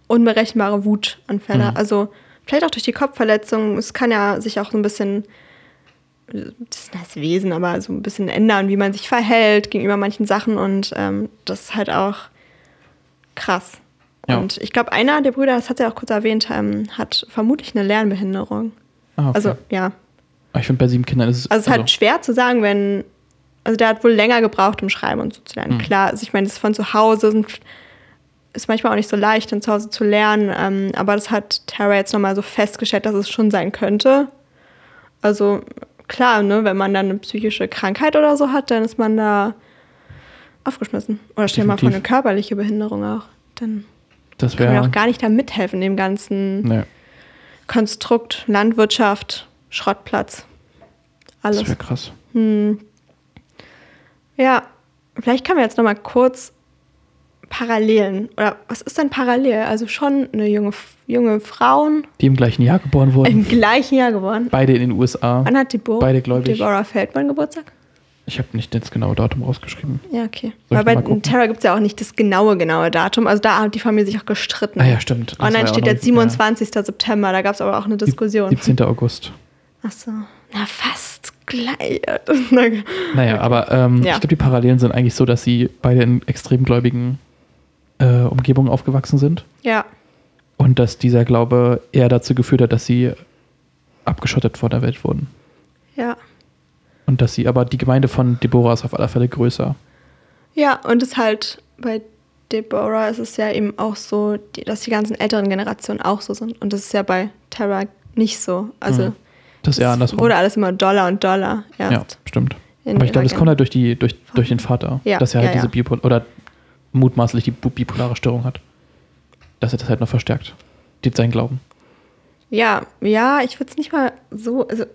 unberechenbare Wutanfälle. Mhm. Also, vielleicht auch durch die Kopfverletzung. Es kann ja sich auch so ein bisschen, das ist das Wesen, aber so ein bisschen ändern, wie man sich verhält gegenüber manchen Sachen und ähm, das ist halt auch krass. Ja. Und ich glaube, einer der Brüder, das hat sie auch kurz erwähnt, ähm, hat vermutlich eine Lernbehinderung. Ah, okay. Also, ja. Aber ich finde, bei sieben Kindern ist es. Also es ist halt schwer zu sagen, wenn. Also der hat wohl länger gebraucht, um schreiben und so zu lernen. Mhm. Klar, also ich meine, das von zu Hause sind, ist manchmal auch nicht so leicht, dann zu Hause zu lernen. Ähm, aber das hat Tara jetzt nochmal so festgestellt, dass es schon sein könnte. Also klar, ne, wenn man dann eine psychische Krankheit oder so hat, dann ist man da aufgeschmissen. Oder stell mal vor, eine körperliche Behinderung auch. Dann das kann man auch gar nicht da mithelfen, dem ganzen Nee, Konstrukt, Landwirtschaft, Schrottplatz. Alles. das wäre krass. Hm. Ja, vielleicht können wir jetzt noch mal kurz Parallelen oder was ist denn parallel? Also schon eine junge junge Frauen Die im gleichen Jahr geboren wurden. im gleichen Jahr geboren. beide in den USA. Wann hat Deborah, Beide gläubig. Deborah Feldman Geburtstag? Ich habe nicht das genaue Datum rausgeschrieben. Ja, okay. Soll Weil bei? Terra gibt es ja auch nicht das genaue, genaue Datum. Also da hat die Familie sich auch gestritten. Ah ja, stimmt. Das Online ja steht jetzt 27. September, da gab es aber auch eine Diskussion. 17. August. Ach so. Na, fast gleich. Naja, aber ähm, Ja. ich glaube, die Parallelen sind eigentlich so, dass sie beide in extrem gläubigen äh, Umgebungen aufgewachsen sind ja, und dass dieser Glaube eher dazu geführt hat, dass sie abgeschottet vor der Welt wurden. ja. Und dass sie, aber die Gemeinde von Deborah ist auf alle Fälle größer. Ja, und es halt bei Deborah ist es ja eben auch so, dass die ganzen älteren Generationen auch so sind. Und das ist ja bei Terra nicht so. Also Mhm. Das ist eher andersrum. wurde alles immer Dollar und Dollar erst. ja, stimmt. Aber ich glaube, das kommt halt durch, die, durch, durch den Vater, Ja, dass er halt ja, diese. Bipol oder mutmaßlich die bipolare Störung hat. Dass er das halt noch verstärkt. Die, sein Glauben. Ja, ja, ich würde es nicht mal so, also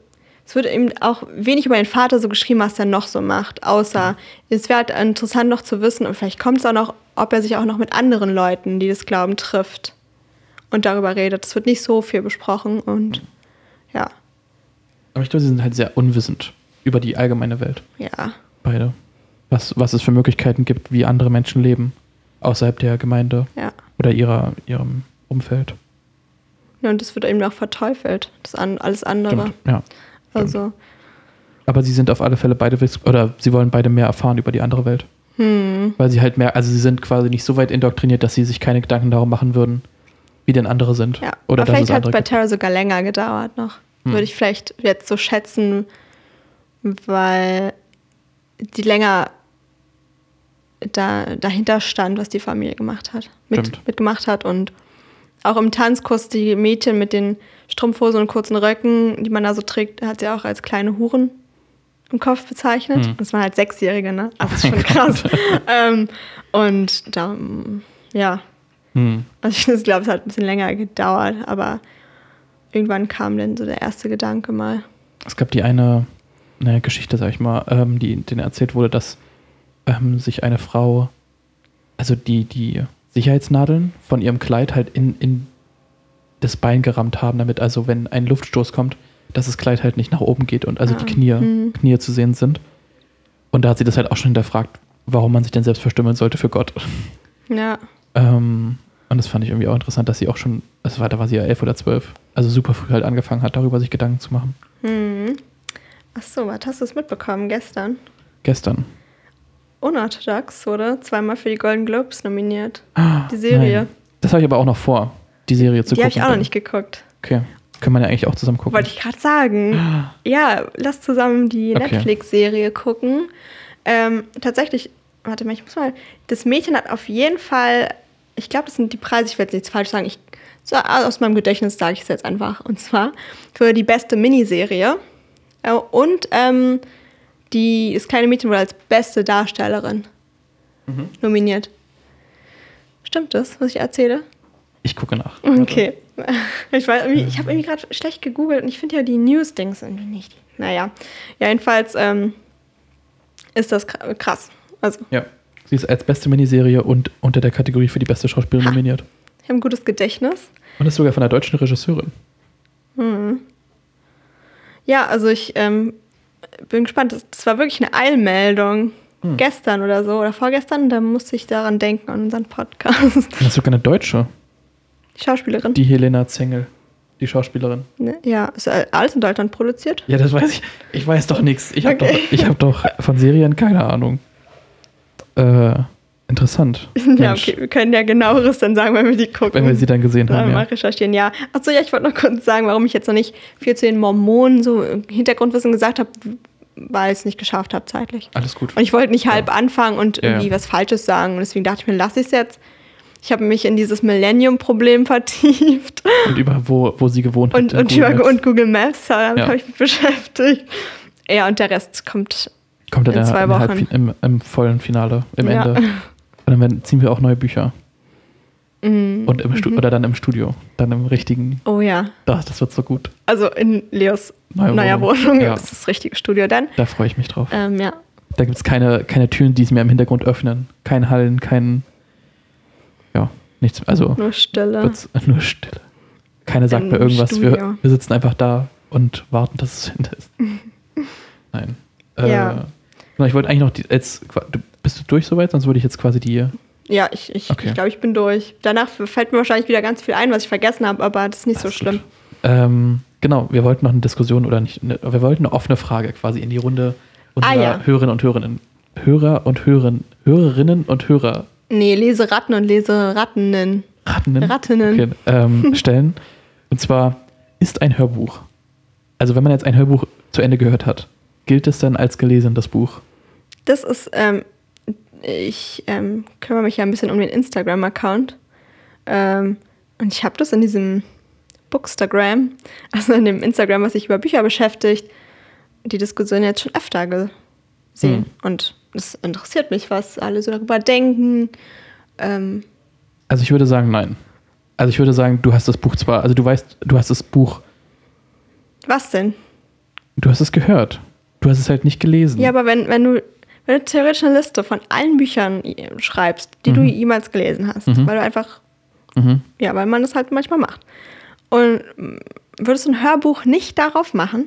es wird eben auch wenig über den Vater so geschrieben, was er noch so macht, außer es wäre halt interessant noch zu wissen und vielleicht kommt es auch noch, ob er sich auch noch mit anderen Leuten, die das glauben, trifft und darüber redet. Es wird nicht so viel besprochen und ja, Aber ich glaube, sie sind halt sehr unwissend über die allgemeine Welt. ja, Beide. Was, was es für Möglichkeiten gibt, wie andere Menschen leben. Außerhalb der Gemeinde ja. oder ihrer, ihrem Umfeld. ja und das wird eben auch verteufelt, das an, alles andere. Stimmt, ja. Also, Aber sie sind auf alle Fälle beide, oder sie wollen beide mehr erfahren über die andere Welt. hm, Weil sie halt mehr, also sie sind quasi nicht so weit indoktriniert, dass sie sich keine Gedanken darum machen würden, wie denn andere sind. ja. Oder Aber vielleicht hat es bei. Terra sogar länger gedauert noch. Hm. Würde ich vielleicht jetzt so schätzen, weil die länger da, dahinter stand, was die Familie gemacht hat. Mit, mitgemacht hat und auch im Tanzkurs die Mädchen mit den Strumpfhosen und kurzen Röcken, die man da so trägt, hat sie auch als kleine Huren im Kopf bezeichnet. Hm. Das waren halt Sechsjährige, ne? Also das ist schon krass. ähm, und da, ja, Hm. also ich glaube, es hat ein bisschen länger gedauert, aber irgendwann kam dann so der erste Gedanke mal. Es gab die eine, eine Geschichte, sag ich mal, ähm, die, denen erzählt wurde, dass ähm, sich eine Frau, also die, die Sicherheitsnadeln von ihrem Kleid halt in, in das Bein gerammt haben, damit also, wenn ein Luftstoß kommt, dass das Kleid halt nicht nach oben geht und also Ah, die Knie, hm. Knie zu sehen sind. Und da hat sie das halt auch schon hinterfragt, warum man sich denn selbst verstümmeln sollte für Gott. Ja, Ähm, und das fand ich irgendwie auch interessant, dass sie auch schon, also war, da war sie ja elf oder zwölf, also super früh halt angefangen hat, darüber sich Gedanken zu machen. hm. Ach so, was hast du es mitbekommen gestern? Gestern. Unorthodox wurde zweimal für die Golden Globes nominiert. Die Serie. Nein. Das habe ich aber auch noch vor, die Serie zu Die habe gucken. ich auch noch nicht geguckt. Okay. Können wir ja eigentlich auch zusammen gucken. Wollte ich gerade sagen. Ja, lass zusammen die Okay. Netflix-Serie gucken. Ähm, tatsächlich, warte mal, ich muss mal. Das Mädchen hat auf jeden Fall, ich glaube, das sind die Preise, ich werde jetzt nichts falsch sagen. Ich, so, aus meinem Gedächtnis sage ich es jetzt einfach. Und zwar für die beste Miniserie. Äh, und ähm, die, das kleine Mädchen wurde als beste Darstellerin Mhm. nominiert. Stimmt das, was ich erzähle? Ich gucke nach. Okay. Ich, weiß irgendwie- ich habe irgendwie gerade schlecht gegoogelt und ich finde ja die News-Dings irgendwie nicht. Naja, ja, jedenfalls ähm, ist das kr- krass. Also, Ja. Sie ist als beste Miniserie und unter der Kategorie für die beste Schauspielerin Ha. nominiert. Ich habe ein gutes Gedächtnis. Und ist sogar von der deutschen Regisseurin. Ja, also ich ähm, bin gespannt. Das, das war wirklich eine Eilmeldung. Hm. Gestern oder so oder vorgestern, da musste ich daran denken an unseren Podcast. Das ist sogar eine Deutsche. Die Schauspielerin. Die Helena Zengel. Die Schauspielerin. Ne? Ja, ist alles in Deutschland produziert. Ja, das weiß ich. Ich weiß doch nichts. Ich habe Okay. doch, ich hab doch von Serien keine Ahnung. Äh, interessant. Ja, Mensch, okay, wir können ja genaueres dann sagen, wenn wir die gucken. Wenn wir sie dann gesehen haben, mal ja. recherchieren, ja. Achso, ja, ich wollte noch kurz sagen, warum ich jetzt noch nicht viel zu den Mormonen so Hintergrundwissen gesagt habe, weil ich es nicht geschafft habe zeitlich. Alles gut. Und ich wollte nicht halb anfangen und Ja, irgendwie ja. was Falsches sagen. Und deswegen dachte ich mir, lasse ich es jetzt. Ich habe mich in dieses Millennium-Problem vertieft Und über wo, wo sie gewohnt und, in und, Google über, und Google Maps, damit Ja. habe ich mich beschäftigt. Ja, und der Rest kommt. Kommt dann in ja zwei Wochen. Im, im vollen Finale, im Ja. Ende. Und dann werden, ziehen wir auch neue Bücher. Mm. Und im Stu oder dann im Studio. Dann im richtigen. Oh ja. Das, das wird so gut. Also in Leos Neue neuer Wohnung. Wohnung. Ja. Das ist das richtige Studio dann. Da freue ich mich drauf. Ähm, ja. Da gibt es keine, keine Türen, die es mir im Hintergrund öffnen. Kein Hallen, kein. Ja, nichts. Also Nur Stille. nur Stille. Keiner sagt Im mir irgendwas. Wir, Studio. wir sitzen einfach da und warten, dass es zu Ende ist. Nein. Äh, Ja. genau, Ich wollte eigentlich noch die, jetzt, du, bist du durch soweit? Sonst würde ich jetzt quasi die. Ja, ich, ich, Okay. ich glaube, ich bin durch. Danach fällt mir wahrscheinlich wieder ganz viel ein, was ich vergessen habe, aber das ist nicht so Alles schlimm. Ähm, genau, wir wollten noch eine Diskussion oder nicht, ne, wir wollten eine offene Frage quasi in die Runde unserer Ah, ja. Hörerinnen und Hörerinnen. Hörer und Hörerin, Hörerinnen und Hörer Nee, Leseratten und Leserattinnen. Rattinnen, Rattinnen. Okay, ähm, stellen. Und zwar ist ein Hörbuch. Also wenn man jetzt ein Hörbuch zu Ende gehört hat, gilt es dann als gelesen, das Buch? Das ist ähm, ich ähm, kümmere mich ja ein bisschen um den Instagram-Account. Ähm, und ich habe das in diesem Bookstagram, also in dem Instagram, was sich über Bücher beschäftigt, die Diskussion jetzt schon öfter gesehen. Mhm. Und es interessiert mich, was alle so darüber denken. Ähm, Also ich würde sagen, nein. Also ich würde sagen, du hast das Buch zwar, also du weißt, du hast das Buch, was denn? du hast es gehört. Du hast es halt nicht gelesen. Ja, aber wenn, wenn du wenn du theoretisch eine Liste von allen Büchern schreibst, die du jemals gelesen hast, weil du einfach, Mhm. ja, weil man das halt manchmal macht. Und mm, würdest du ein Hörbuch nicht darauf machen?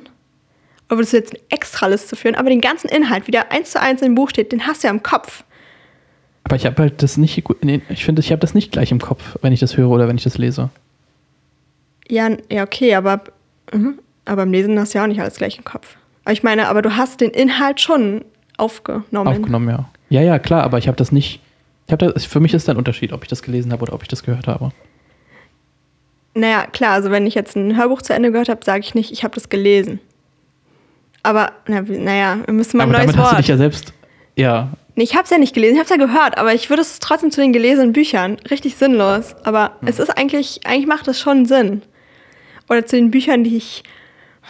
Oder würdest du jetzt eine Extraliste führen, aber den ganzen Inhalt, wie der eins zu eins im Buch steht, den hast du ja im Kopf. Aber ich habe halt das nicht, nee, ich finde, ich habe das nicht gleich im Kopf, wenn ich das höre oder wenn ich das lese. Ja, ja, okay, aber, mhm. aber beim Lesen hast du ja auch nicht alles gleich im Kopf. Aber ich meine, aber du hast den Inhalt schon aufgenommen. Aufgenommen, ja. Ja, ja, klar, aber ich habe das nicht, ich habe das, für mich ist da ein Unterschied, ob ich das gelesen habe oder ob ich das gehört habe. Naja, klar, also wenn ich jetzt ein Hörbuch zu Ende gehört habe, sage ich nicht, ich habe das gelesen. Aber, na, naja, wir müssen mal ein aber neues damit hast du Wort. dich ja selbst, ja, nee, ich habe es ja nicht gelesen, ich habe es ja gehört, aber ich würde es trotzdem zu den gelesenen Büchern. Richtig sinnlos. Aber Hm. es ist eigentlich, eigentlich macht es schon Sinn. Oder zu den Büchern, die ich,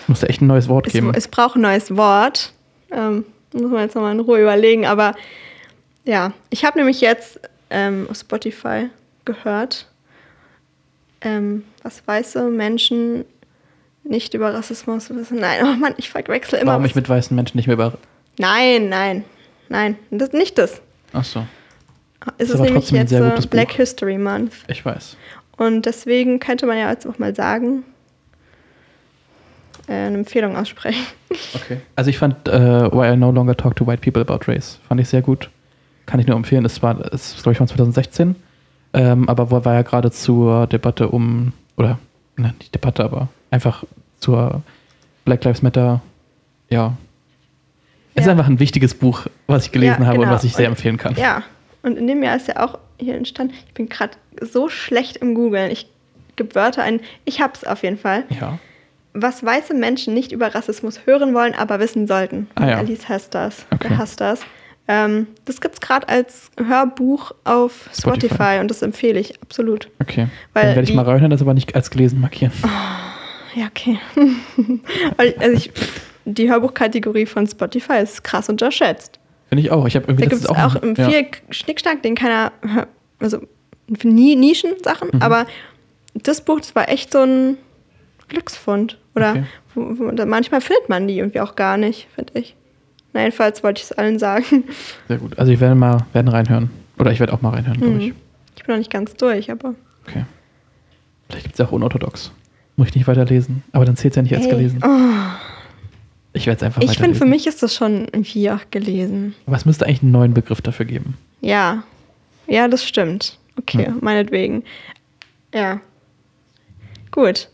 ich muss da echt ein neues Wort es, geben. es braucht ein neues Wort. Ähm, muss man jetzt nochmal in Ruhe überlegen, aber ja, ich habe nämlich jetzt ähm, auf Spotify gehört, ähm, was weiße Menschen nicht über Rassismus wissen. Nein, oh Mann, ich verwechsel immer. Warum ich mit weißen Menschen nicht mehr über. Nein, nein, nein, das nicht das. Ach so, Es ist, aber nämlich jetzt äh, gutes Buch. Black History Month. ich weiß. Und deswegen könnte man ja jetzt auch mal sagen, äh, eine Empfehlung aussprechen. Okay. Also ich fand äh, Why I No Longer Talk to White People About Race. Fand ich sehr gut. Kann ich nur empfehlen. Es war, es ist, glaube ich, von 2016. Ähm, aber wo- war ja gerade zur Debatte um, oder, ne, nicht Debatte, aber einfach zur Black Lives Matter, ja. Es ist Ja. einfach ein wichtiges Buch, was ich gelesen Ja, habe und genau. was ich sehr Und- empfehlen kann. Ja, und in dem Jahr ist ja auch hier entstanden. Ich bin gerade so schlecht im Googlen. Ich gebe Wörter ein. Ich hab's auf jeden Fall. Ja. Was weiße Menschen nicht über Rassismus hören wollen, aber wissen sollten. Ah, ja. Alice hasst das. Okay. Das. Ähm, das gibt's gerade als Hörbuch auf Spotify. Spotify. und das empfehle ich absolut. Okay. Weil Dann werde ich mal reinhören, das aber nicht als gelesen markieren. Ja, okay. Also ich, die Hörbuchkategorie von Spotify ist krass unterschätzt. Finde ich auch. Ich habe irgendwie Da gibt es auch, ein- ja. viel Schnickschnack, den keiner, also nie Nischen-Sachen, Mhm. aber das Buch, das war echt so ein Glücksfund. Oder Okay. manchmal findet man die irgendwie auch gar nicht, finde ich. Na, jedenfalls wollte ich es allen sagen. Sehr gut. Also ich werde mal werden reinhören. Oder ich werde auch mal reinhören, glaube ich. Hm. Ich bin noch nicht ganz durch, aber. Okay. Vielleicht gibt es ja auch unorthodox. Muss ich nicht weiterlesen. Aber dann zählt es ja nicht als Hey. gelesen. Oh, Ich werde es einfach ich finde, für mich ist das schon irgendwie auch gelesen. Aber es müsste eigentlich einen neuen Begriff dafür geben. Ja. Ja, das stimmt. Okay, Hm. meinetwegen. Ja. Gut.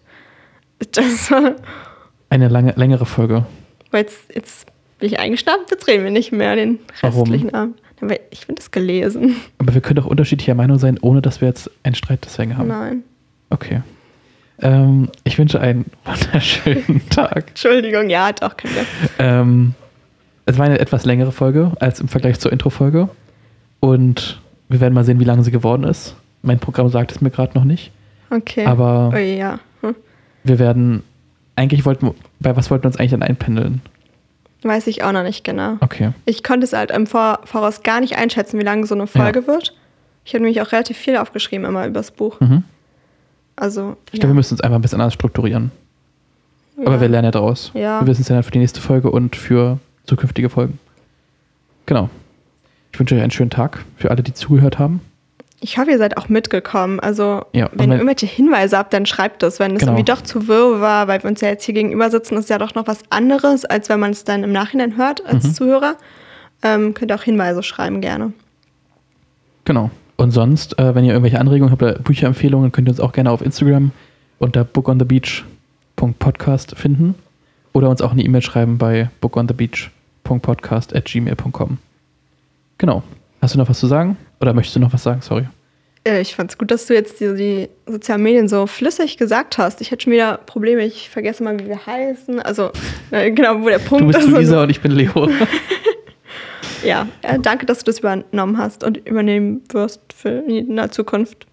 Das war. Eine lange, längere Folge. Aber jetzt, jetzt bin ich eingeschnappt, jetzt reden wir nicht mehr den Warum? restlichen Abend. Aber ich finde es gelesen. Aber wir können doch unterschiedlicher Meinung sein, ohne dass wir jetzt einen Streit deswegen haben. Nein. Okay. Ähm, ich wünsche einen wunderschönen Tag. Entschuldigung, ja, doch, wir. Ähm, es war eine etwas längere Folge als im Vergleich zur Intro-Folge. Und wir werden mal sehen, wie lange sie geworden ist. Mein Programm sagt es mir gerade noch nicht. Okay. Aber- Oh ja. Wir werden. Eigentlich wollten. Bei was wollten wir uns eigentlich dann einpendeln? Weiß ich auch noch nicht genau. Okay. Ich konnte es halt im Vor Voraus gar nicht einschätzen, wie lange so eine Folge wird. Ich habe nämlich auch relativ viel aufgeschrieben immer übers Buch. Mhm. Also. Ich glaube, wir müssen uns einfach ein bisschen anders strukturieren. Aber wir lernen ja daraus. Ja. Wir wissen es ja dann für die nächste Folge und für zukünftige Folgen. Genau. Ich wünsche euch einen schönen Tag für alle, die zugehört haben. Ich hoffe, ihr seid auch mitgekommen. Also, Ja, wenn ihr irgendwelche Hinweise habt, dann schreibt es. Wenn es Genau. irgendwie doch zu wirr war, weil wir uns ja jetzt hier gegenüber sitzen, ist ja doch noch was anderes, als wenn man es dann im Nachhinein hört als Mhm. Zuhörer. Ähm, könnt ihr auch Hinweise schreiben, gerne. Genau. Und sonst, äh, wenn ihr irgendwelche Anregungen habt oder Bücherempfehlungen, könnt ihr uns auch gerne auf Instagram unter bookonthebeach.podcast finden. Oder uns auch eine E-Mail schreiben bei bookonthebeach.podcast.gmail.com. Genau. Hast du noch was zu sagen? Oder möchtest du noch was sagen? Sorry. Äh, ich fand es gut, dass du jetzt die, die sozialen Medien so flüssig gesagt hast. Ich hätte schon wieder Probleme, ich vergesse mal, wie wir heißen. Also, äh, genau, wo der Du Punkt bist ist. und so. Luisa und ich bin Leo. ja, äh, danke, dass du das übernommen hast und übernehmen wirst für in der Zukunft.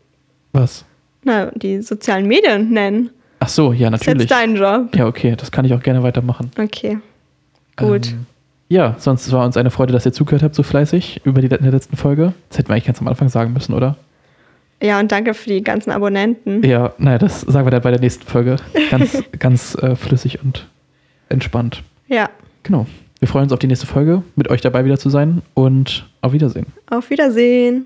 Was? Na, die sozialen Medien nennen. Ach so, ja, Das ist natürlich. jetzt dein Job. Ja, okay, das kann ich auch gerne weitermachen. Okay. Gut. Ähm, ja, sonst war uns eine Freude, dass ihr zugehört habt so fleißig über die in der letzten Folge. Das hätten wir eigentlich ganz am Anfang sagen müssen, oder? Ja, und danke für die ganzen Abonnenten. Ja, naja, das sagen wir dann bei der nächsten Folge. Ganz, ganz äh, flüssig und entspannt. Ja. Genau. Wir freuen uns auf die nächste Folge, mit euch dabei wieder zu sein und auf Wiedersehen. Auf Wiedersehen.